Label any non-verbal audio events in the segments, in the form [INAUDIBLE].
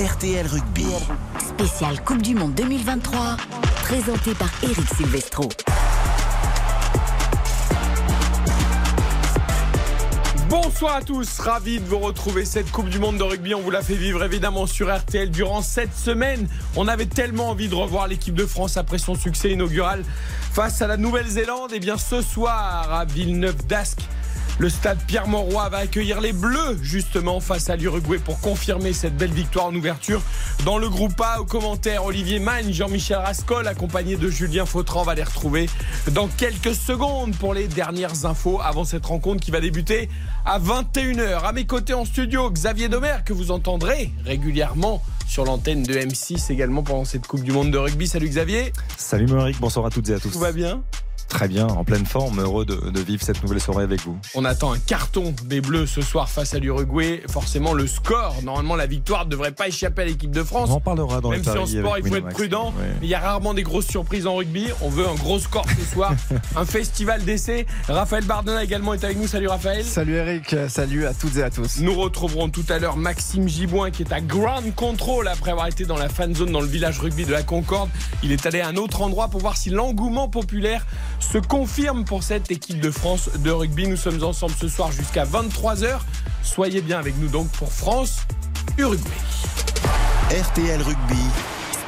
RTL Rugby. Spécial Coupe du Monde 2023, présenté par Eric Silvestro. Bonsoir à tous, ravi de vous retrouver cette Coupe du Monde de rugby. On vous l'a fait vivre évidemment sur RTL durant cette semaine. On avait tellement envie de revoir l'équipe de France après son succès inaugural face à la Nouvelle-Zélande. Et bien ce soir à Villeneuve d'Ascq, le stade Pierre-Mauroy va accueillir les Bleus justement face à l'Uruguay pour confirmer cette belle victoire en ouverture. Dans le groupe A, au commentaire, Olivier Magne, Jean-Michel Rascol, accompagné de Julien Fautran, va les retrouver dans quelques secondes pour les dernières infos avant cette rencontre qui va débuter à 21h. À mes côtés en studio, Xavier Domer, que vous entendrez régulièrement sur l'antenne de M6 également pendant cette Coupe du Monde de rugby. Salut Xavier. Salut Mauric, bonsoir à toutes et à tous. Tout va bien? Très bien, en pleine forme, heureux de, de, vivre cette nouvelle soirée avec vous. On attend un carton des Bleus ce soir face à l'Uruguay. Forcément, le score, normalement, la victoire ne devrait pas échapper à l'équipe de France. On en parlera dans Même le si en sport, il faut être prudent. Ouais. Il y a rarement des grosses surprises en rugby. On veut un gros score ce soir. [LAUGHS] un festival d'essais. Raphaël Bardena également est avec nous. Salut Raphaël. Salut Eric, salut à toutes et à tous. Nous retrouverons tout à l'heure Maxime Giboin qui est à Ground Control après avoir été dans la fan zone dans le village rugby de la Concorde. Il est allé à un autre endroit pour voir si l'engouement populaire se confirme pour cette équipe de France de rugby. Nous sommes ensemble ce soir jusqu'à 23h. Soyez bien avec nous donc pour France, Uruguay. RTL Rugby.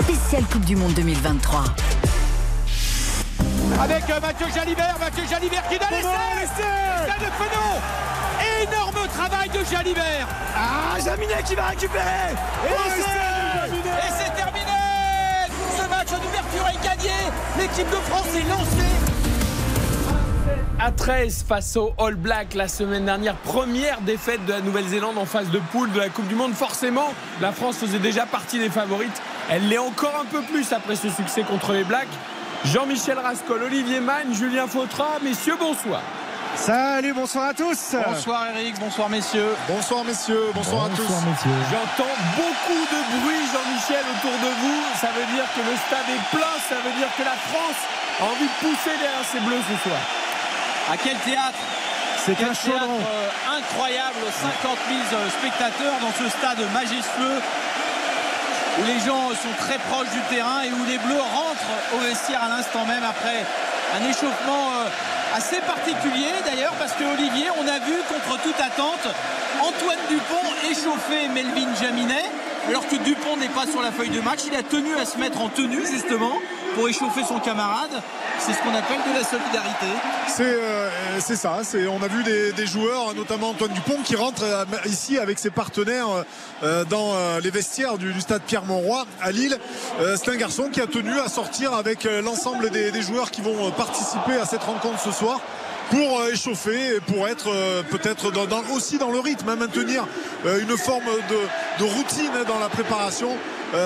Spécial Coupe du Monde 2023. Avec euh, Mathieu Jalibert, Mathieu Jalibert qui donne l'essai de Penaud Énorme travail de Jalibert Ah, Jaminet qui va récupérer Et c'est terminé Ce match d'ouverture est gagné L'équipe de France est lancée à 13 face au All Black la semaine dernière. Première défaite de la Nouvelle-Zélande en phase de poule de la Coupe du Monde. Forcément, la France faisait déjà partie des favorites. Elle l'est encore un peu plus après ce succès contre les Blacks. Jean-Michel Rascol, Olivier Magne, Julien Fautrat, messieurs, bonsoir. Salut, bonsoir à tous. Bonsoir Eric, bonsoir messieurs. Bonsoir messieurs, bonsoir, Bonsoir, à tous. messieurs. J'entends beaucoup de bruit, Jean-Michel, autour de vous. Ça veut dire que le stade est plein, ça veut dire que la France a envie de pousser derrière ses bleus ce soir. À quel théâtre C'est un théâtre euh, incroyable, 50 000 spectateurs dans ce stade majestueux où les gens sont très proches du terrain et où les Bleus rentrent au vestiaire à l'instant même après un échauffement euh, assez particulier d'ailleurs parce que Olivier, on a vu contre toute attente Antoine Dupont échauffer Melvin Jaminet alors que Dupont n'est pas sur la feuille de match. Il a tenu à se mettre en tenue justement pour échauffer son camarade. C'est ce qu'on appelle de la solidarité. C'est euh, ça, on a vu des, joueurs, notamment Antoine Dupont, qui rentre euh, ici avec ses partenaires euh, dans les vestiaires du, stade Pierre-Mauroy à Lille. C'est un garçon qui a tenu à sortir avec l'ensemble des, joueurs qui vont participer à cette rencontre ce soir pour échauffer et pour être peut-être aussi dans le rythme, hein, maintenir une forme de, routine dans la préparation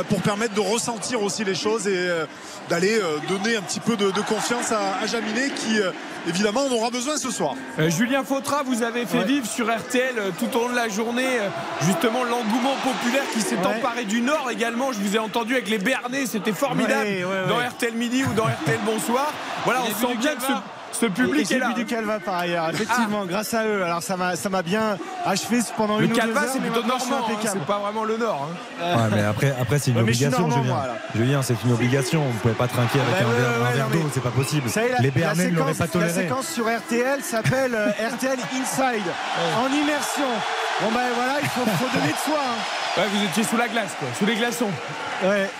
pour permettre de ressentir aussi les choses et euh, d'aller euh, donner un petit peu de, de confiance à, à Jaminet qui euh, évidemment en aura besoin ce soir. Euh, Julien Fautrat, vous avez fait Ouais. vivre sur RTL euh, tout au long de la journée euh, justement l'engouement populaire qui s'est Ouais. emparé du Nord également. Je vous ai entendu avec les Béarnais, c'était formidable Ouais, ouais, dans ouais. RTL Midi ou dans RTL Bonsoir. Voilà, on sent bien que ce, Ce Et public est j'ai là. vu du Calva par ailleurs, effectivement, grâce à eux. Alors ça m'a ça m'a bien achevé pendant Le une Calva, c'est plutôt normand, hein, impeccable. c'est pas vraiment le Nord. hein. Ouais, mais après, après c'est une Ouais, obligation, normand, Julien. moi. Julien, c'est une obligation. Vous pouvez pas trinquer avec Bah un ouais, verre, ouais, un ouais, verre non, d'eau, mais- c'est pas possible. Vous savez, la, Les la Béarnais ne l'auraient séquence, la sur RTL s'appelle euh, RTL Inside, en immersion. Bon ben voilà, il faut, faut donner de soi. hein. Ouais, vous étiez sous la glace, quoi, sous les glaçons. Ouais.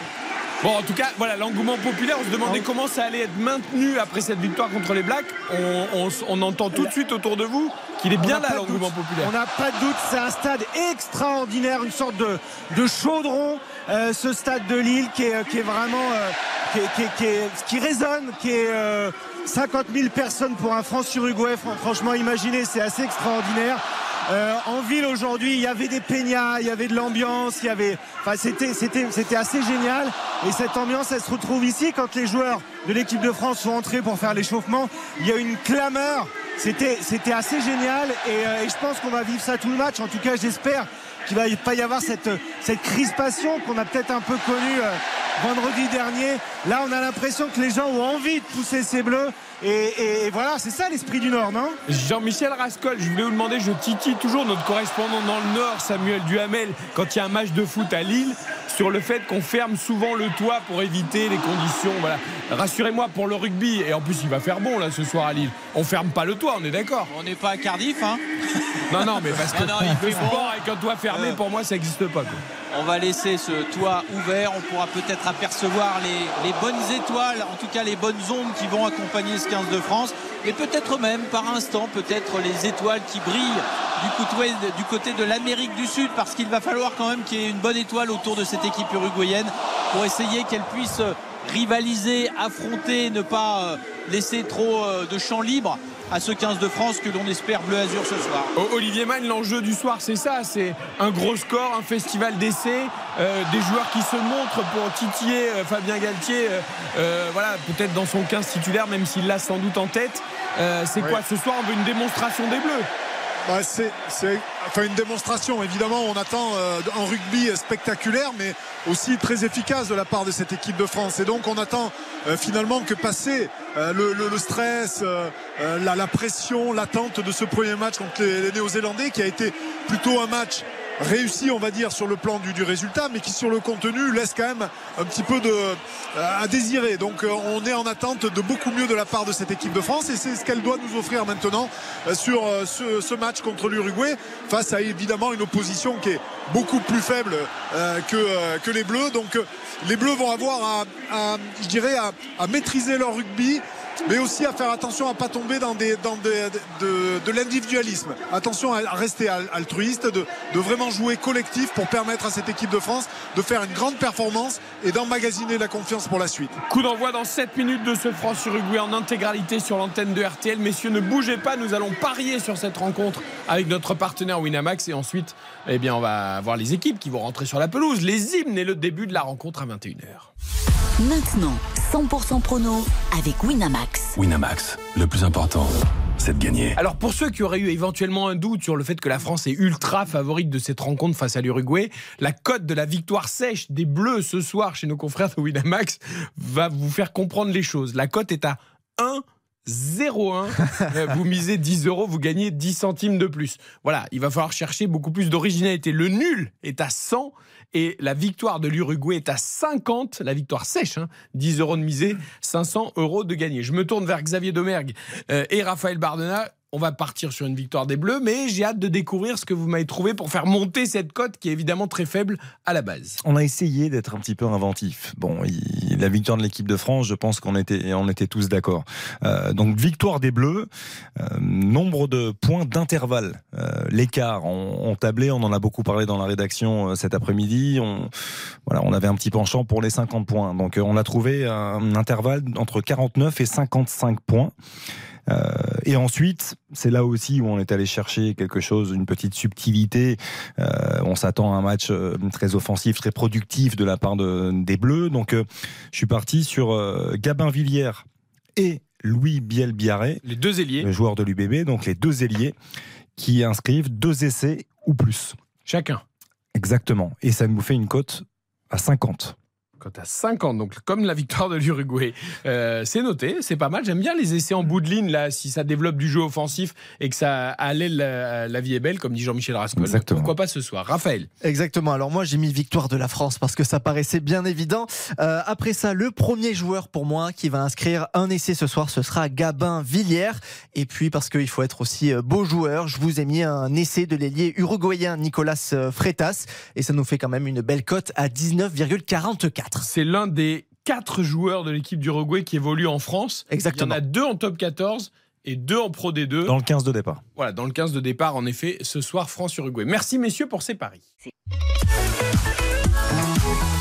Bon, en tout cas, voilà, l'engouement populaire. On se demandait Ah. comment ça allait être maintenu après cette victoire contre les Blacks. On, on- on entend tout de suite autour de vous qu'il est bien là, l'engouement populaire. On n'a pas de doute, c'est un stade extraordinaire, une sorte de, de chaudron, euh, ce stade de Lille qui est, qui est vraiment. euh, qui, est- qui est- qui est- qui résonne, qui est. euh, 50 000 personnes pour un France-Uruguay, Fran- franchement, imaginez, c'est assez extraordinaire. Euh, en ville aujourd'hui, il y avait des peignats, il y avait de l'ambiance, il y avait, c'était, assez génial. Et cette ambiance, elle se retrouve ici quand les joueurs de l'équipe de France sont entrés pour faire l'échauffement. Il y a une clameur. C'était, assez génial. Et, euh, et je pense qu'on va vivre ça tout le match. En tout cas, j'espère qu'il va pas y avoir cette, cette crispation qu'on a peut-être un peu connue euh, vendredi dernier. Là, on a l'impression que les gens ont envie de pousser ces bleus. Et, et voilà, c'est ça l'esprit du Nord, non? Jean-Michel Rascol, je voulais vous demander, je titille toujours notre correspondant dans le Nord, Samuel Duhamel, quand il y a un match de foot à Lille, sur le fait qu'on ferme souvent le toit pour éviter les conditions. Voilà. Rassurez-moi pour le rugby, et en plus il va faire bon là ce soir à Lille. On ferme pas le toit, on est d'accord On n'est pas à Cardiff, hein [LAUGHS] Non, non, mais parce que Non, non, il le fait bon. sport avec un toit fermé, Euh. pour moi, ça n'existe pas. quoi. On va laisser ce toit ouvert. On pourra peut-être apercevoir les, les bonnes étoiles, en tout cas les bonnes ondes qui vont accompagner ce 15 de France. Et peut-être même, par instant, peut-être les étoiles qui brillent du côté, du côté de l'Amérique du Sud, parce qu'il va falloir quand même qu'il y ait une bonne étoile autour de cette équipe uruguayenne pour essayer qu'elle puisse rivaliser, affronter, ne pas euh, laisser trop euh, de champ libre à ce 15 de France que l'on espère bleu-azur ce soir. O- Olivier Mann, l'enjeu du soir, c'est ça, c'est un gros score, un festival d'essais, euh, des joueurs qui se montrent pour titiller euh, Fabien Galtier, euh, voilà, peut-être dans son 15 titulaire, même s'il l'a sans doute en tête. Euh, c'est quoi ce soir On veut une démonstration des Bleus. Bah, c'est une démonstration. Évidemment, on attend euh, un rugby spectaculaire, mais aussi très efficace de la part de cette équipe de France. Et donc, on attend euh, finalement que passer euh, le, stress, la, pression, l'attente de ce premier match contre les, les Néo-Zélandais, qui a été plutôt un match réussi, on va dire, sur le plan du, résultat, mais qui sur le contenu laisse quand même un petit peu euh, à désirer. Donc euh, on est en attente de beaucoup mieux de la part de cette équipe de France et c'est ce qu'elle doit nous offrir maintenant euh, sur ce, match contre l'Uruguay face à évidemment une opposition qui est beaucoup plus faible que, les Bleus. Donc les Bleus vont avoir à, à maîtriser leur rugby mais aussi à faire attention à pas tomber dans, des, dans des- de, de l'individualisme. Attention à rester al- altruiste, de, de vraiment jouer collectif pour permettre à cette équipe de France de faire une grande performance et d'emmagasiner la confiance pour la suite. Coup d'envoi dans 7 minutes de ce France-Uruguay en intégralité sur l'antenne de RTL. Messieurs, ne bougez pas, nous allons parier sur cette rencontre avec notre partenaire Winamax et ensuite, eh bien, on va voir les équipes qui vont rentrer sur la pelouse, les hymnes et le début de la rencontre à 21h. Maintenant, 100% prono avec Winamax. Winamax, le plus important, c'est de gagner. Alors pour ceux qui auraient eu éventuellement un doute sur le fait que la France est ultra favorite de cette rencontre face à l'Uruguay, la cote de la victoire sèche des Bleus ce soir chez nos confrères de Winamax va vous faire comprendre les choses. La cote est à 1 0,1. Euh, vous misez 10 euros, vous gagnez 10 centimes de plus. Voilà, il va falloir chercher beaucoup plus d'originalité. Le nul est à 100 et la victoire de l'Uruguay est à 50. La victoire sèche, hein. 10 euros de misée, 500 euros de gagné. Je me tourne vers Xavier Domergue euh, et Raphaël Bardena. On va partir sur une victoire des Bleus, mais j'ai hâte de découvrir ce que vous m'avez trouvé pour faire monter cette cote qui est évidemment très faible à la base. On a essayé d'être un petit peu inventif. Bon, la victoire de l'équipe de France, je pense qu'on était, on était tous d'accord. Euh, donc victoire des Bleus, euh, nombre de points d'intervalle, euh, l'écart. On, on tablait, on en a beaucoup parlé dans la rédaction cet après-midi. On, voilà, on avait un petit penchant pour les 50 points. Donc on a trouvé un intervalle entre 49 et 55 points. Euh, et ensuite, c'est là aussi où on est allé chercher quelque chose, une petite subtilité. Euh, on s'attend à un match euh, très offensif, très productif de la part de- des Bleus. Donc, je suis parti sur Gabin Villière et Louis Biel-Biarré, Les deux ailiers, le joueur de l'UBB, donc les deux ailiers, qui inscrivent deux essais ou plus. chacun. Exactement. Et ça nous fait une cote à 50. Quand à 50, donc comme la victoire de l'Uruguay, Euh, c'est noté, c'est pas mal. J'aime bien les essais en bout de ligne, là, si ça développe du jeu offensif et que ça allait la, la vie est belle, comme dit Jean-Michel Rascol. Exactement. Pourquoi pas ce soir Raphaël? Exactement. Alors moi j'ai mis victoire de la France parce que ça paraissait bien évident. Euh, après ça, le premier joueur pour moi qui va inscrire un essai ce soir, ce sera Gabin Villière. Et puis parce qu'il faut être aussi euh, beau joueur, je vous ai mis un essai de l'ailier uruguayen Nicolas Freitas et ça nous fait quand même une belle cote à 19,44. C'est l'un des quatre joueurs de l'équipe d'Uruguay qui évolue en France. Exactement. Il y en a deux en top 14 et deux en Pro D2. Dans le 15 de départ. Voilà, dans le 15 de départ, en effet, ce soir, France-Uruguay. Merci, messieurs, pour ces paris.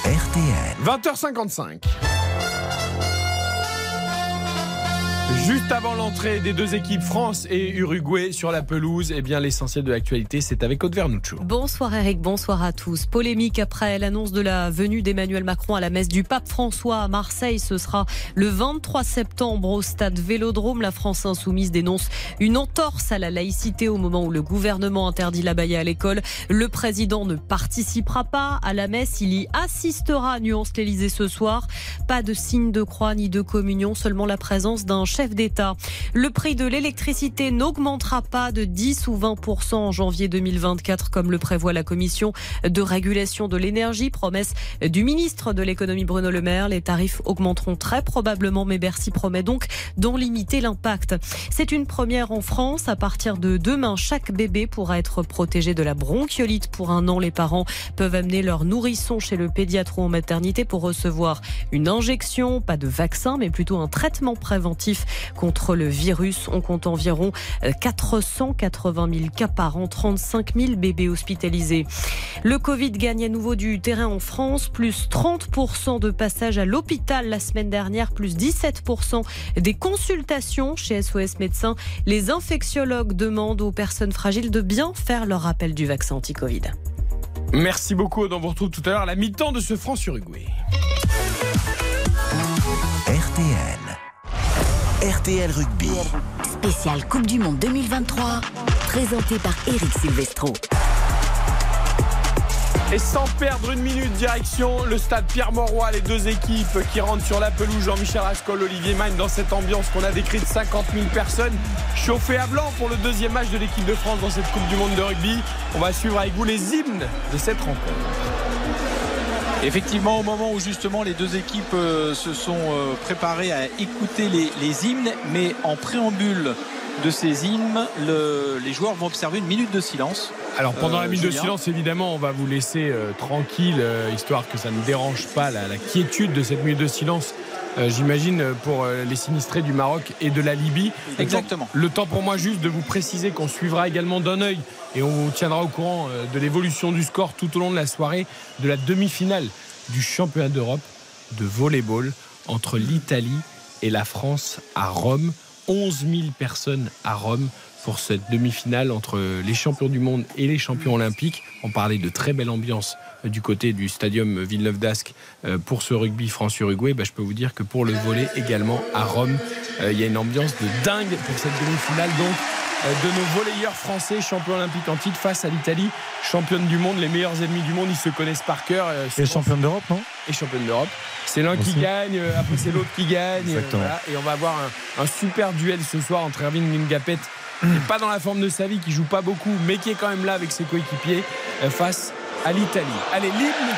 RTL. 20h55. Juste avant l'entrée des deux équipes France et Uruguay sur la pelouse, eh bien l'essentiel de l'actualité, c'est avec Aude Vernuccio. Bonsoir Eric, bonsoir à tous. Polémique après l'annonce de la venue d'Emmanuel Macron à la messe du pape François à Marseille. Ce sera le 23 septembre au stade Vélodrome. La France insoumise dénonce une entorse à la laïcité au moment où le gouvernement interdit la baille à l'école. Le président ne participera pas à la messe. Il y assistera, nuance l'Elysée ce soir. Pas de signe de croix ni de communion, seulement la présence d'un chef Le prix de l'électricité n'augmentera pas de 10 ou 20% en janvier 2024 comme le prévoit la commission de régulation de l'énergie. Promesse du ministre de l'économie Bruno Le Maire. Les tarifs augmenteront très probablement mais Bercy promet donc d'en limiter l'impact. C'est une première en France. À partir de demain, chaque bébé pourra être protégé de la bronchiolite pour un an. Les parents peuvent amener leur nourrisson chez le pédiatre ou en maternité pour recevoir une injection, pas de vaccin mais plutôt un traitement préventif contre le virus. On compte environ 480 000 cas par an, 35 000 bébés hospitalisés. Le Covid gagne à nouveau du terrain en France, plus 30% de passages à l'hôpital la semaine dernière, plus 17% des consultations chez SOS Médecins. Les infectiologues demandent aux personnes fragiles de bien faire leur rappel du vaccin anti-Covid. Merci beaucoup. On vous retrouve tout à l'heure à la mi-temps de ce France-Uruguay. RTL. RTL Rugby. Spécial Coupe du Monde 2023, présenté par Eric Silvestro. Et sans perdre une minute, direction le stade Pierre-Mauroy, les deux équipes qui rentrent sur la pelouse, Jean-Michel Rascol, Olivier Magne, dans cette ambiance qu'on a décrite, 50 000 personnes chauffées à blanc pour le deuxième match de l'équipe de France dans cette Coupe du Monde de rugby. On va suivre avec vous les hymnes de cette rencontre. Effectivement, au moment où justement les deux équipes euh, se sont euh, préparées à écouter les, hymnes, mais en préambule de ces hymnes, les joueurs vont observer une minute de silence. Alors pendant la euh, minute de silence, évidemment, on va vous laisser tranquille, histoire que ça ne dérange pas la, quiétude de cette minute de silence. J'imagine pour les sinistrés du Maroc et de la Libye. Exactement. Le temps pour moi juste de vous préciser qu'on suivra également d'un œil et on vous tiendra au courant de l'évolution du score tout au long de la soirée de la demi-finale du championnat d'Europe de volleyball entre l'Italie et la France à Rome. 11 000 personnes à Rome pour cette demi-finale entre les champions du monde et les champions olympiques. On parlait de très belle ambiance euh, du côté du stadium Villeneuve d'Ascq euh, pour ce rugby France-Uruguay. Bah, je peux vous dire que pour le volley également à Rome, euh, il y a une ambiance de dingue pour cette demi-finale. Donc de nos volleyeurs français, champions olympiques en titre face à l'Italie, championne du monde, les meilleurs ennemis du monde, ils se connaissent par cœur. Euh, et championne d'Europe, non? Et championne d'Europe. C'est l'un qui gagne, euh, après c'est l'autre qui gagne. Et on va avoir un, super duel ce soir entre Erwin n'est pas dans la forme de sa vie, qui joue pas beaucoup, mais qui est quand même là avec ses coéquipiers, face à l'Italie. Allez, l'hymne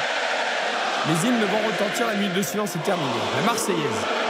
Les hymnes vont retentir, la minute de silence est terminée. La Marseillaise.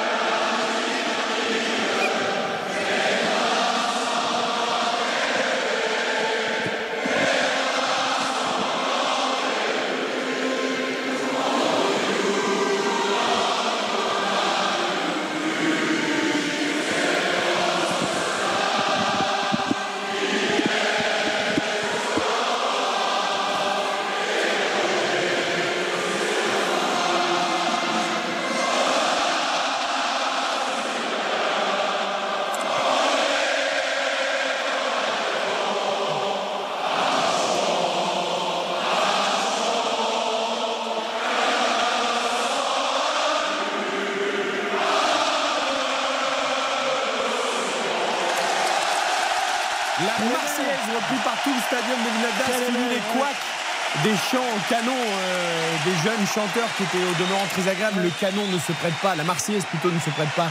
Euh, des jeunes chanteurs qui étaient au demeurant très agréables. Le canon ne se prête pas, la Marseillaise plutôt ne se prête pas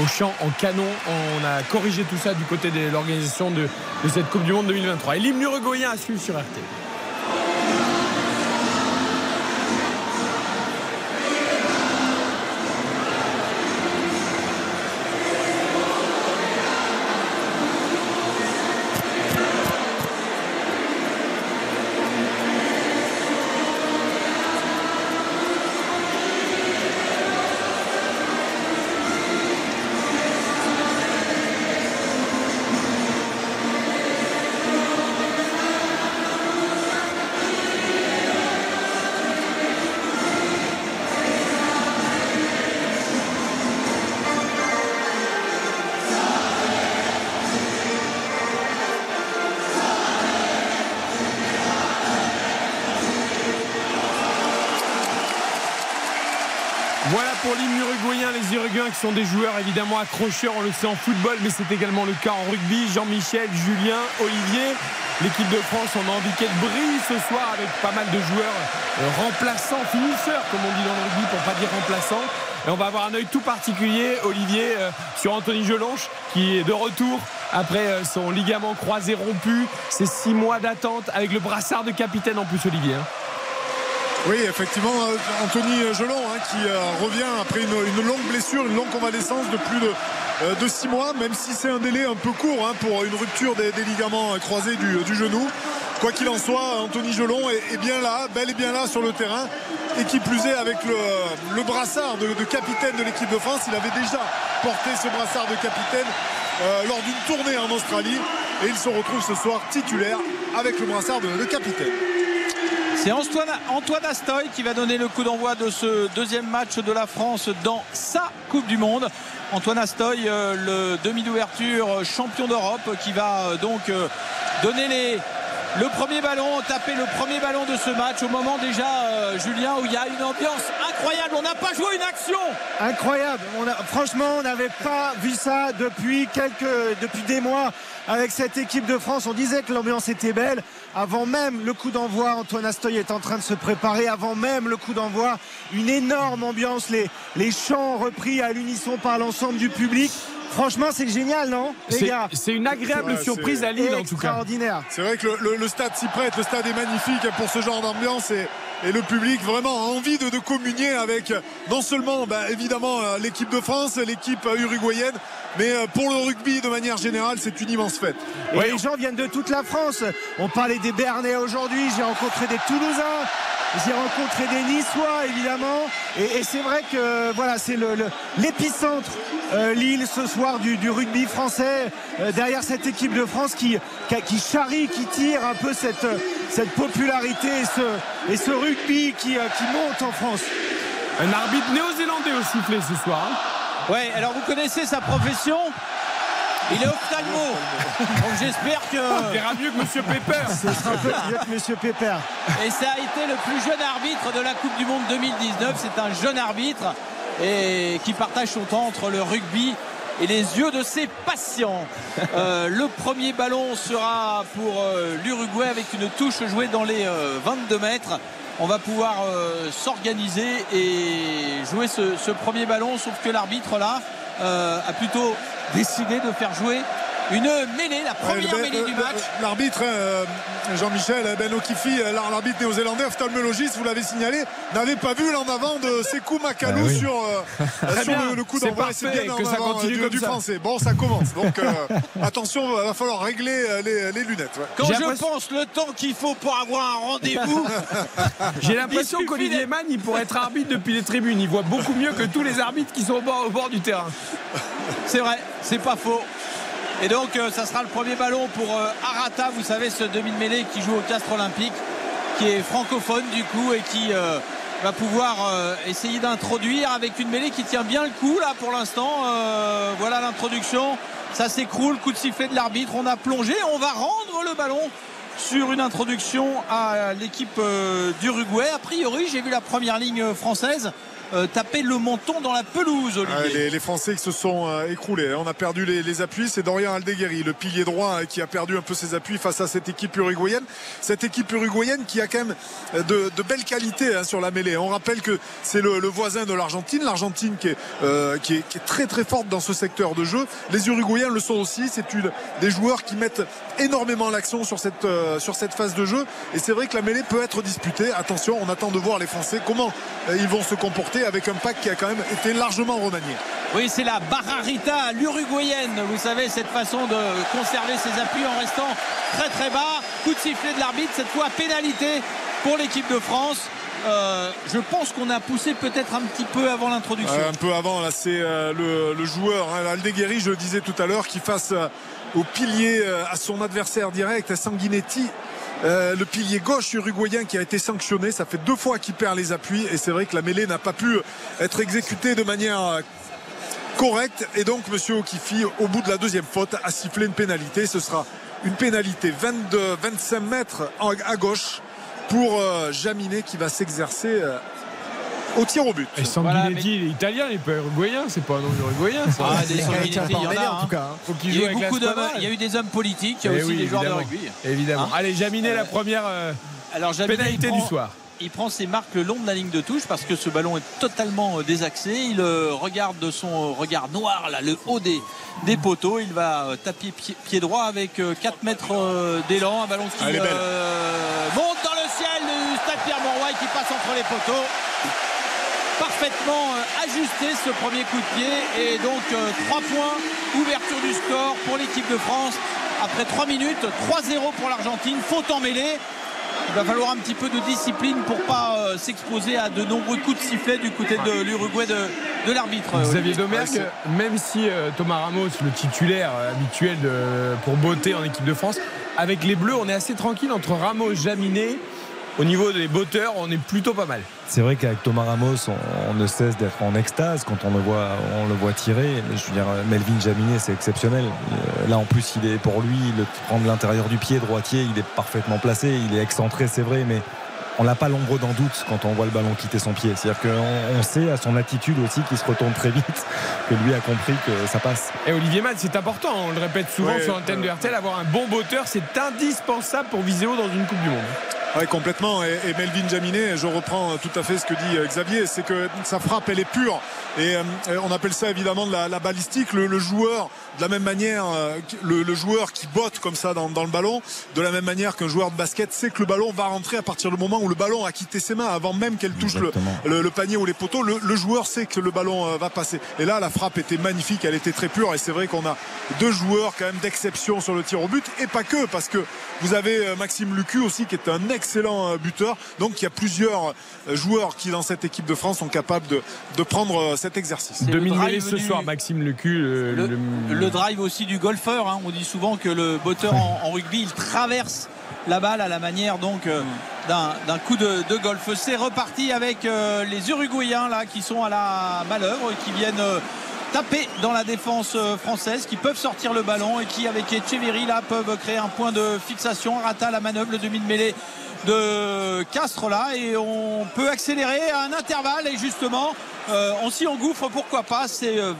au chant en canon. On a corrigé tout ça du côté de l'organisation de, de, cette Coupe du Monde 2023. Et l'hymne uruguayen à suivre sur RT. Sont des joueurs évidemment accrocheurs, on le sait en football, mais c'est également le cas en rugby. Jean-Michel, Julien, Olivier, l'équipe de France, on a envie qu'elle brille ce soir avec pas mal de joueurs remplaçants, finisseurs comme on dit dans le rugby pour pas dire remplaçants. Et on va avoir un œil tout particulier, Olivier, euh, sur Anthony Gelonche qui est de retour après euh, son ligament croisé rompu, ses six mois d'attente avec le brassard de capitaine en plus, Olivier. Hein. Oui, effectivement, euh, Anthony Gelon hein, qui euh, revient après une, longue blessure, une longue convalescence de plus de, euh, de six mois, même si c'est un délai un peu court hein, pour une rupture des, ligaments croisés du, genou. Quoi qu'il en soit, Anthony Gelon est, bien là, bel et bien là sur le terrain. Et qui plus est avec le, brassard de, capitaine de l'équipe de France. Il avait déjà porté ce brassard de capitaine lors d'une tournée en Australie. Et il se retrouve ce soir titulaire avec le brassard de capitaine. C'est Antoine, Astoy qui va donner le coup d'envoi de ce deuxième match de la France dans sa Coupe du Monde. Antoine Astoy, euh, le demi d'ouverture champion d'Europe, qui va euh, donc euh, donner les, le premier ballon, taper le premier ballon de ce match au moment déjà, Julien, où il y a une ambiance incroyable. On n'a pas joué une action. Incroyable. franchement, on n'avait pas vu ça depuis quelques, des mois avec cette équipe de France. On disait que l'ambiance était belle. Avant même le coup d'envoi, Antoine Astoy est en train de se préparer. Avant même le coup d'envoi, une énorme ambiance. Les chants repris à l'unisson par l'ensemble du public. Franchement, c'est génial, non C'est une agréable surprise à Lille, en tout cas. Extraordinaire. C'est vrai que le, stade s'y prête. Le stade est magnifique pour ce genre d'ambiance. Et, et le public vraiment a envie de, communier avec non seulement bah, évidemment euh, l'équipe de France, l'équipe euh, uruguayenne, mais euh, pour le rugby de manière générale, c'est une immense fête. Et les gens viennent de toute la France. On parlait des Bernais aujourd'hui, j'ai rencontré des Toulousains. J'ai rencontré des Niçois évidemment et, c'est vrai que voilà c'est l'épicentre le, Lille ce soir du, rugby français derrière cette équipe de France qui, qui charrie, qui tire un peu cette, cette popularité et ce, et ce rugby qui, qui monte en France. Un arbitre néo-zélandais au sifflet ce soir. Hein. Ouais, alors vous connaissez sa profession? Il est ophtalmo. Donc j'espère que. Il verra mieux que Monsieur Pepper. Ce sera un peu mieux que Monsieur Pepper. Et ça a été le plus jeune arbitre de la Coupe du Monde 2019. C'est un jeune arbitre et qui partage son temps entre le rugby et les yeux de ses patients. [LAUGHS] Euh, le premier ballon sera pour euh, l'Uruguay avec une touche jouée dans les 22 euh, mètres. On va pouvoir s'organiser et jouer ce, premier ballon, sauf que l'arbitre là a plutôt décidé de faire jouer une mêlée, la première ben, mêlée du euh, match. Euh, l'arbitre, euh, Jean-Michel Ben Okifi, l'arbitre néo-zélandais, ophtalmologiste, vous l'avez signalé, n'avait pas vu l'en avant de Sekou Makalou ah sur, [LAUGHS] le, coup d'envoi. C'est bien que ça continue du, français. Bon, ça commence. Donc [LAUGHS] attention, il va falloir régler les, lunettes. Quand je pense le temps qu'il faut pour avoir un rendez-vous. [LAUGHS] J'ai l'impression qu'Olivier Mann, il pourrait être arbitre depuis les tribunes. Il voit beaucoup mieux que tous les arbitres qui sont au bord, au bord du terrain. C'est vrai, c'est pas faux. Et donc euh, ça sera le premier ballon pour euh, Arata, vous savez ce demi-mêlée qui joue au Castre Olympique, qui est francophone du coup et qui euh, va pouvoir essayer d'introduire avec une mêlée qui tient bien le coup là pour l'instant. voilà l'introduction. Ça s'écroule, coup de sifflet de l'arbitre, on a plongé, on va rendre le ballon sur une introduction à l'équipe d'Uruguay. A priori, j'ai vu la première ligne française. Euh, taper le menton dans la pelouse. les, Français qui se sont euh, écroulés. Hein. On a perdu les, appuis. C'est Dorian Aldeguerri, le pilier droit, hein, qui a perdu un peu ses appuis face à cette équipe uruguayenne. Cette équipe uruguayenne qui a quand même euh, de, belles qualités hein, sur la mêlée. On rappelle que c'est le, voisin de l'Argentine. L'Argentine qui, qui, est, très très forte dans ce secteur de jeu. Les Uruguayens le sont aussi. C'est des joueurs qui mettent énormément l'action sur cette, sur cette phase de jeu. Et c'est vrai que la mêlée peut être disputée. Attention, on attend de voir les Français comment ils vont se comporter avec un pack qui a quand même été largement remanié. Oui, c'est la Barrarita, l'uruguayenne. Vous savez, cette façon de conserver ses appuis en restant très très bas. Coup de sifflet de l'arbitre, cette fois pénalité pour l'équipe de France. Euh, je pense qu'on a poussé peut-être un petit peu avant l'introduction. un peu avant, là, c'est euh, le, joueur, hein, Aldeguerri, je le disais tout à l'heure, qui euh, au pilier à son adversaire direct, à Sanguinetti, euh, le pilier gauche uruguayen qui a été sanctionné. Ça fait deux fois qu'il perd les appuis et c'est vrai que la mêlée n'a pas pu être exécutée de manière euh, correcte. Et donc, monsieur Okifi, au bout de la deuxième faute, a sifflé une pénalité. Ce sera une pénalité 22, 25 mètres à gauche pour euh, Jaminet qui va s'exercer au tir au but. Et Sanguinetti, il est italien, il peut uruguayen, c'est pas un nom uruguayen. Ah, des Sanguinetti, il y en a. En tout cas, hein. Faut qu'il Il y, joue a eu avec beaucoup la d'hommes, Squadra. il y a eu des hommes politiques, il y a Eh aussi oui, des joueurs de évidemment. rugby. Évidemment. Hein Allez, Jaminet, la Euh, première euh, Alors Jaminet, pénalité du soir. il prend ses marques le long de la ligne de touche parce que ce ballon est totalement euh, désaxé. Il euh, regarde de son regard noir là, le haut des, des poteaux. Il va euh, taper pied, pied droit avec euh, 4 mètres euh, d'élan. Un ballon qui Elle est belle. euh, monte dans le ciel du stade Pierre-Mauroy et qui passe entre les poteaux. Parfaitement euh, ajusté ce premier coup de pied et donc 3 points, ouverture du score pour l'équipe de France. Après 3 minutes, 3-0 pour l'Argentine, faute en mêlée. Il va falloir un petit peu de discipline pour pas euh, s'exposer à de nombreux coups de sifflet du côté de l'Uruguay de, de l'arbitre. Xavier Domergue, même si euh, Thomas Ramos, le titulaire euh, habituel de, pour beauté en équipe de France, avec les Bleus, on est assez tranquille entre Ramos, Jaminet. Au niveau des botteurs, on est plutôt pas mal. C'est vrai qu'avec Thomas Ramos, on, on ne cesse d'être en extase quand on le voit, on le voit tirer. Je veux dire, Melvin Jaminet, c'est exceptionnel. Euh, Là, en plus, il est pour lui, le prendre l'intérieur du pied droitier, il est parfaitement placé. Il est excentré, c'est vrai, mais on n'a pas l'ombre d'un doute quand on voit le ballon quitter son pied. C'est-à-dire qu'on on sait à son attitude aussi qu'il se retourne très vite, [LAUGHS] que lui a compris que ça passe. Et Olivier Mann, c'est important, on le répète souvent Ouais, sur l'antenne de euh, RTL, avoir un bon botteur, c'est indispensable pour viser haut dans une Coupe du Monde. Oui, complètement. Et, Melvin Jaminet, je reprends tout à fait ce que dit euh, Xavier, c'est que sa frappe, elle est pure. Et euh, on appelle ça évidemment de la, balistique. Le joueur, de la même manière, euh, le, le joueur qui botte comme ça dans, dans le ballon, de la même manière qu'un joueur de basket sait que le ballon va rentrer à partir du moment où le ballon a quitté ses mains, avant même qu'elle touche le, Exactement. le, le panier ou les poteaux. Le, le joueur sait que le ballon euh, va passer. Et là, la frappe était magnifique, elle était très pure. Et c'est vrai qu'on a deux joueurs quand même d'exception sur le tir au but. Et pas que, parce que vous avez euh, Maxime Lucu aussi, qui est un excellent buteur. Donc il y a plusieurs joueurs qui, dans cette équipe de France, sont capables de, de prendre cet exercice. Drive ce soir, Maxime Lecu. Le, Le, drive aussi du golfeur. hein. On dit souvent que le botteur en, rugby, il traverse la balle à la manière donc euh, d'un coup de, golf. C'est reparti avec euh, les Uruguayens là qui sont à la manœuvre, qui viennent euh, taper dans la défense française, qui peuvent sortir le ballon et qui avec Echeverry là peuvent créer un point de fixation. Rata la manœuvre, le demi de mêlée de Castres là et on peut accélérer à un intervalle et justement euh, on s'y engouffre pourquoi pas. C'est euh,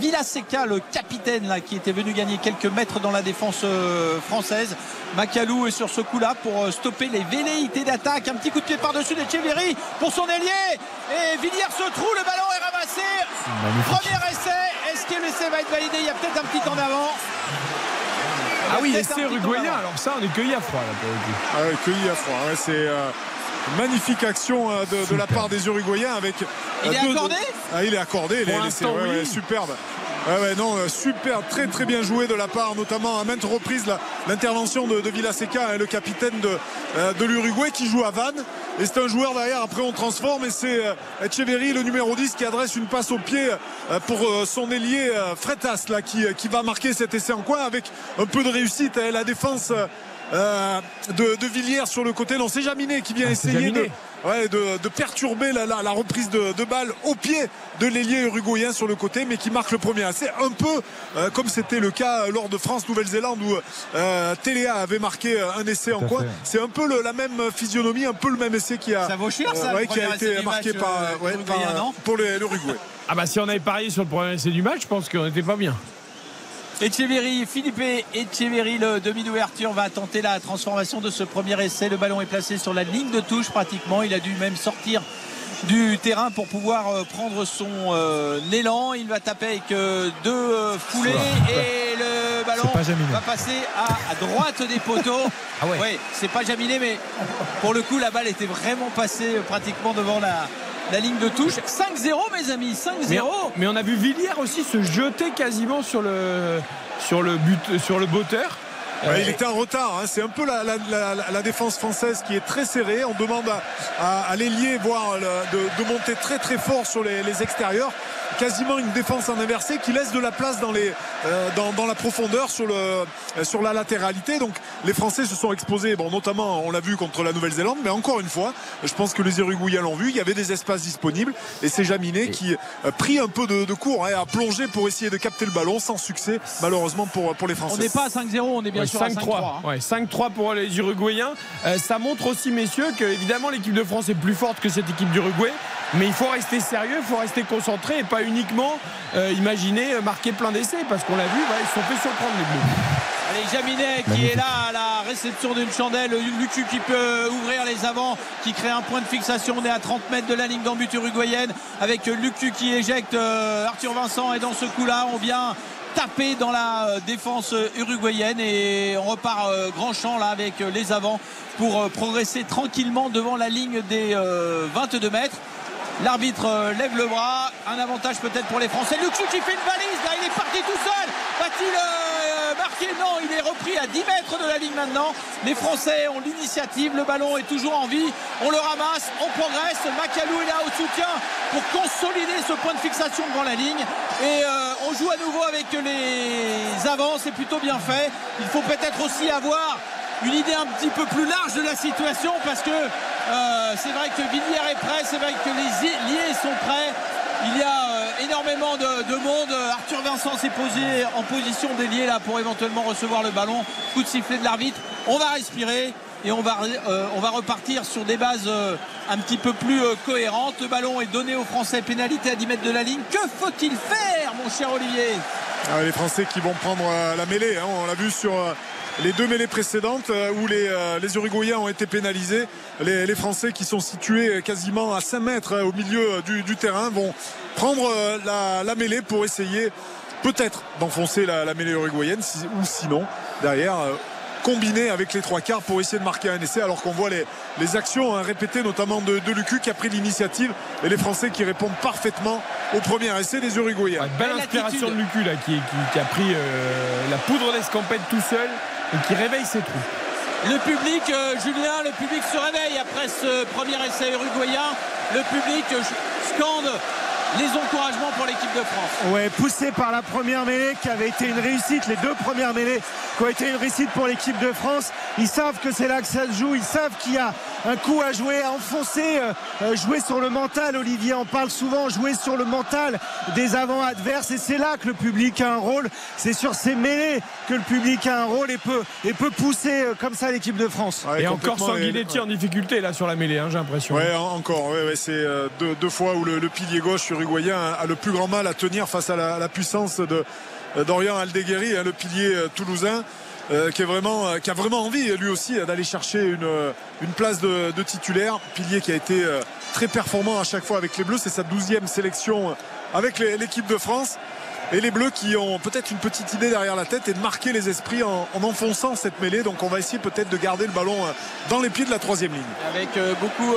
Villaseca le capitaine là qui était venu gagner quelques mètres dans la défense euh, française. Macalou est sur ce coup là pour euh, stopper les velléités d'attaque. Un petit coup de pied par dessus d'Echeverry pour son ailier. Et Villiers se trouve le ballon est ramassé. Premier essai. Est-ce que l'essai va être validé? Il y a peut-être un petit temps d'avant Ah oui, essai uruguayen, alors ça, on est cueilli à froid là pour le coup. Ah ouais, cueilli à froid. Ouais, c'est euh, une magnifique action euh, de, de la part des Uruguayens avec. Il est deux- accordé? Ah, il est accordé. il est- c'est- oui. superbe. Ouais, ouais, non, euh, super, très très bien joué de la part, notamment à maintes reprises, l'intervention de, de Villaseca, hein, le capitaine de, euh, de l'Uruguay qui joue à Vannes. Et c'est un joueur derrière, après on transforme et c'est euh, Echeverry, le numéro 10, qui adresse une passe au pied euh, pour son ailier Fretas, là, qui, qui va marquer cet essai en coin avec un peu de réussite. hein, la défense euh, de, de Villiers sur le côté. Non, c'est Jaminet qui vient Ah, essayer de. Ouais, de, de perturber la, la- la reprise de, de balle au pied de l'ailier uruguayen sur le côté, mais qui marque le premier. C'est un peu euh, comme c'était le cas euh, lors de France-Nouvelle-Zélande où euh, Téléa avait marqué euh, un essai en coin. C'est un peu le- la même physionomie, un peu le même essai qui a, Ça vaut cher, ça, ouais, le qui a été marqué match, par, euh, ouais, pour l'Uruguay. Ah bah si on avait parié sur le premier essai du match, je pense qu'on n'était pas bien. Echeverry, Philippe Echeverry, le demi d'ouverture, va tenter la transformation de ce premier essai. Le ballon est placé sur la ligne de touche pratiquement. Il a dû même sortir du terrain pour pouvoir euh, prendre son euh, élan. Il va taper avec euh, deux euh, foulées et le ballon pas va passer à, à droite des poteaux. [LAUGHS] Ah ouais. Oui, c'est pas Jaminet, mais pour le coup, la balle était vraiment passée pratiquement devant la, la ligne de touche. 5-0, mes amis, 5-0. Mais, on a vu Villiers aussi se jeter quasiment sur le, sur sur le botteur. Ouais, il était en retard. hein. C'est un peu la, la- la- la défense française qui est très serrée. On demande à, à, à l'ailier, voire de, de monter très très fort sur les, les extérieurs. Quasiment une défense en inversé qui laisse de la place dans, les, euh, dans, dans la profondeur sur, le, euh, sur la latéralité. Donc les Français se sont exposés, bon, notamment on l'a vu contre la Nouvelle-Zélande, mais encore une fois, je pense que les Uruguayens l'ont vu. Il y avait des espaces disponibles et c'est Jaminet qui a pris un peu de, de cours, hein, a plongé pour essayer de capter le ballon sans succès, malheureusement pour, pour les On Français. n'est pas à 5-0, on est bien 5-3. Ouais, 5-3 pour les Uruguayens. Euh, ça montre aussi, messieurs, que évidemment l'équipe de France est plus forte que cette équipe d'Uruguay. Mais il faut rester sérieux, il faut rester concentré et pas uniquement euh, imaginer marquer plein d'essais parce qu'on l'a vu, ils se sont fait surprendre les Bleus. Allez, Jaminet qui est là à la réception d'une chandelle. Lucu qui peut ouvrir les avants, qui crée un point de fixation. On est à 30 mètres de la ligne d'embut uruguayenne avec Lucu qui éjecte euh, Arthur Vincent. Et dans ce coup-là, on vient taper dans la euh, défense uruguayenne et on repart euh, grand champ là avec les avants pour progresser tranquillement devant la ligne des 22 mètres. L'arbitre lève le bras, un avantage peut-être pour les Français. Lucu qui fait une valise, là il est parti tout seul. Va-t-il Non, il est repris à 10 mètres de la ligne maintenant. Les Français ont l'initiative, le ballon est toujours en vie. On le ramasse, on progresse. Macalou est là au soutien pour consolider ce point de fixation devant la ligne. Et euh, on joue à nouveau avec les avants, c'est plutôt bien fait. Il faut peut-être aussi avoir une idée un petit peu plus large de la situation parce que euh, c'est vrai que Villiers est prêt, c'est vrai que les liés sont prêts. Il y a euh, énormément de, monde. Arthur Vincent s'est posé en position d'ailier là pour éventuellement recevoir le ballon. Coup de sifflet de l'arbitre. On va respirer et on va, euh, on va repartir sur des bases euh, un petit peu plus cohérentes. Le ballon est donné aux Français, pénalité à 10 mètres de la ligne. Que faut-il faire, mon cher Olivier? Ah, Les Français qui vont prendre la mêlée, hein. on l'a vu sur les deux mêlées précédentes euh, où les, euh, les Uruguayens ont été pénalisés. Les, Français qui sont situés quasiment à 5 mètres euh, au milieu du, terrain vont prendre la, mêlée pour essayer peut-être d'enfoncer la, mêlée uruguayenne ou sinon derrière combiner avec les trois quarts pour essayer de marquer un essai alors qu'on voit les, les actions hein, répétées notamment de, de Lucu qui a pris l'initiative et les Français qui répondent parfaitement au premier essai des Uruguayens. belle inspiration de Lucu là, qui, qui, a pris la poudre d'escampette tout seul et qui réveille ses. Le public, euh, Julien, le public se réveille après ce premier essai uruguayen. Le public euh, scande les encouragements pour l'équipe de France. Ouais, poussé par la première mêlée qui avait été une réussite, les deux premières mêlées qui ont été une réussite pour l'équipe de France. Ils savent que c'est là que ça se joue, ils savent qu'il y a un coup à jouer, à enfoncer, euh, euh, jouer sur le mental. Olivier en parle souvent, jouer sur le mental des avants adverses et c'est là que le public a un rôle. C'est sur ces mêlées que le public a un rôle et peut, et peut pousser euh, comme ça l'équipe de France. et encore Sanguinetti en difficulté là sur la mêlée, hein, j'ai l'impression. Ouais, encore, ouais, c'est deux, fois où le, pilier gauche uruguayen a, le plus grand mal à tenir face à la, puissance de d'Orient Aldeguerri, hein, le pilier toulousain. Euh, vraiment, euh, qui a vraiment envie lui aussi d'aller chercher une, euh, une place de, titulaire. Pilier qui a été très performant à chaque fois avec les Bleus, c'est sa douzième sélection avec l'équipe de France. Et les Bleus qui ont peut-être une petite idée derrière la tête et de marquer les esprits en, enfonçant cette mêlée. Donc on va essayer peut-être de garder le ballon dans les pieds de la troisième ligne. Avec beaucoup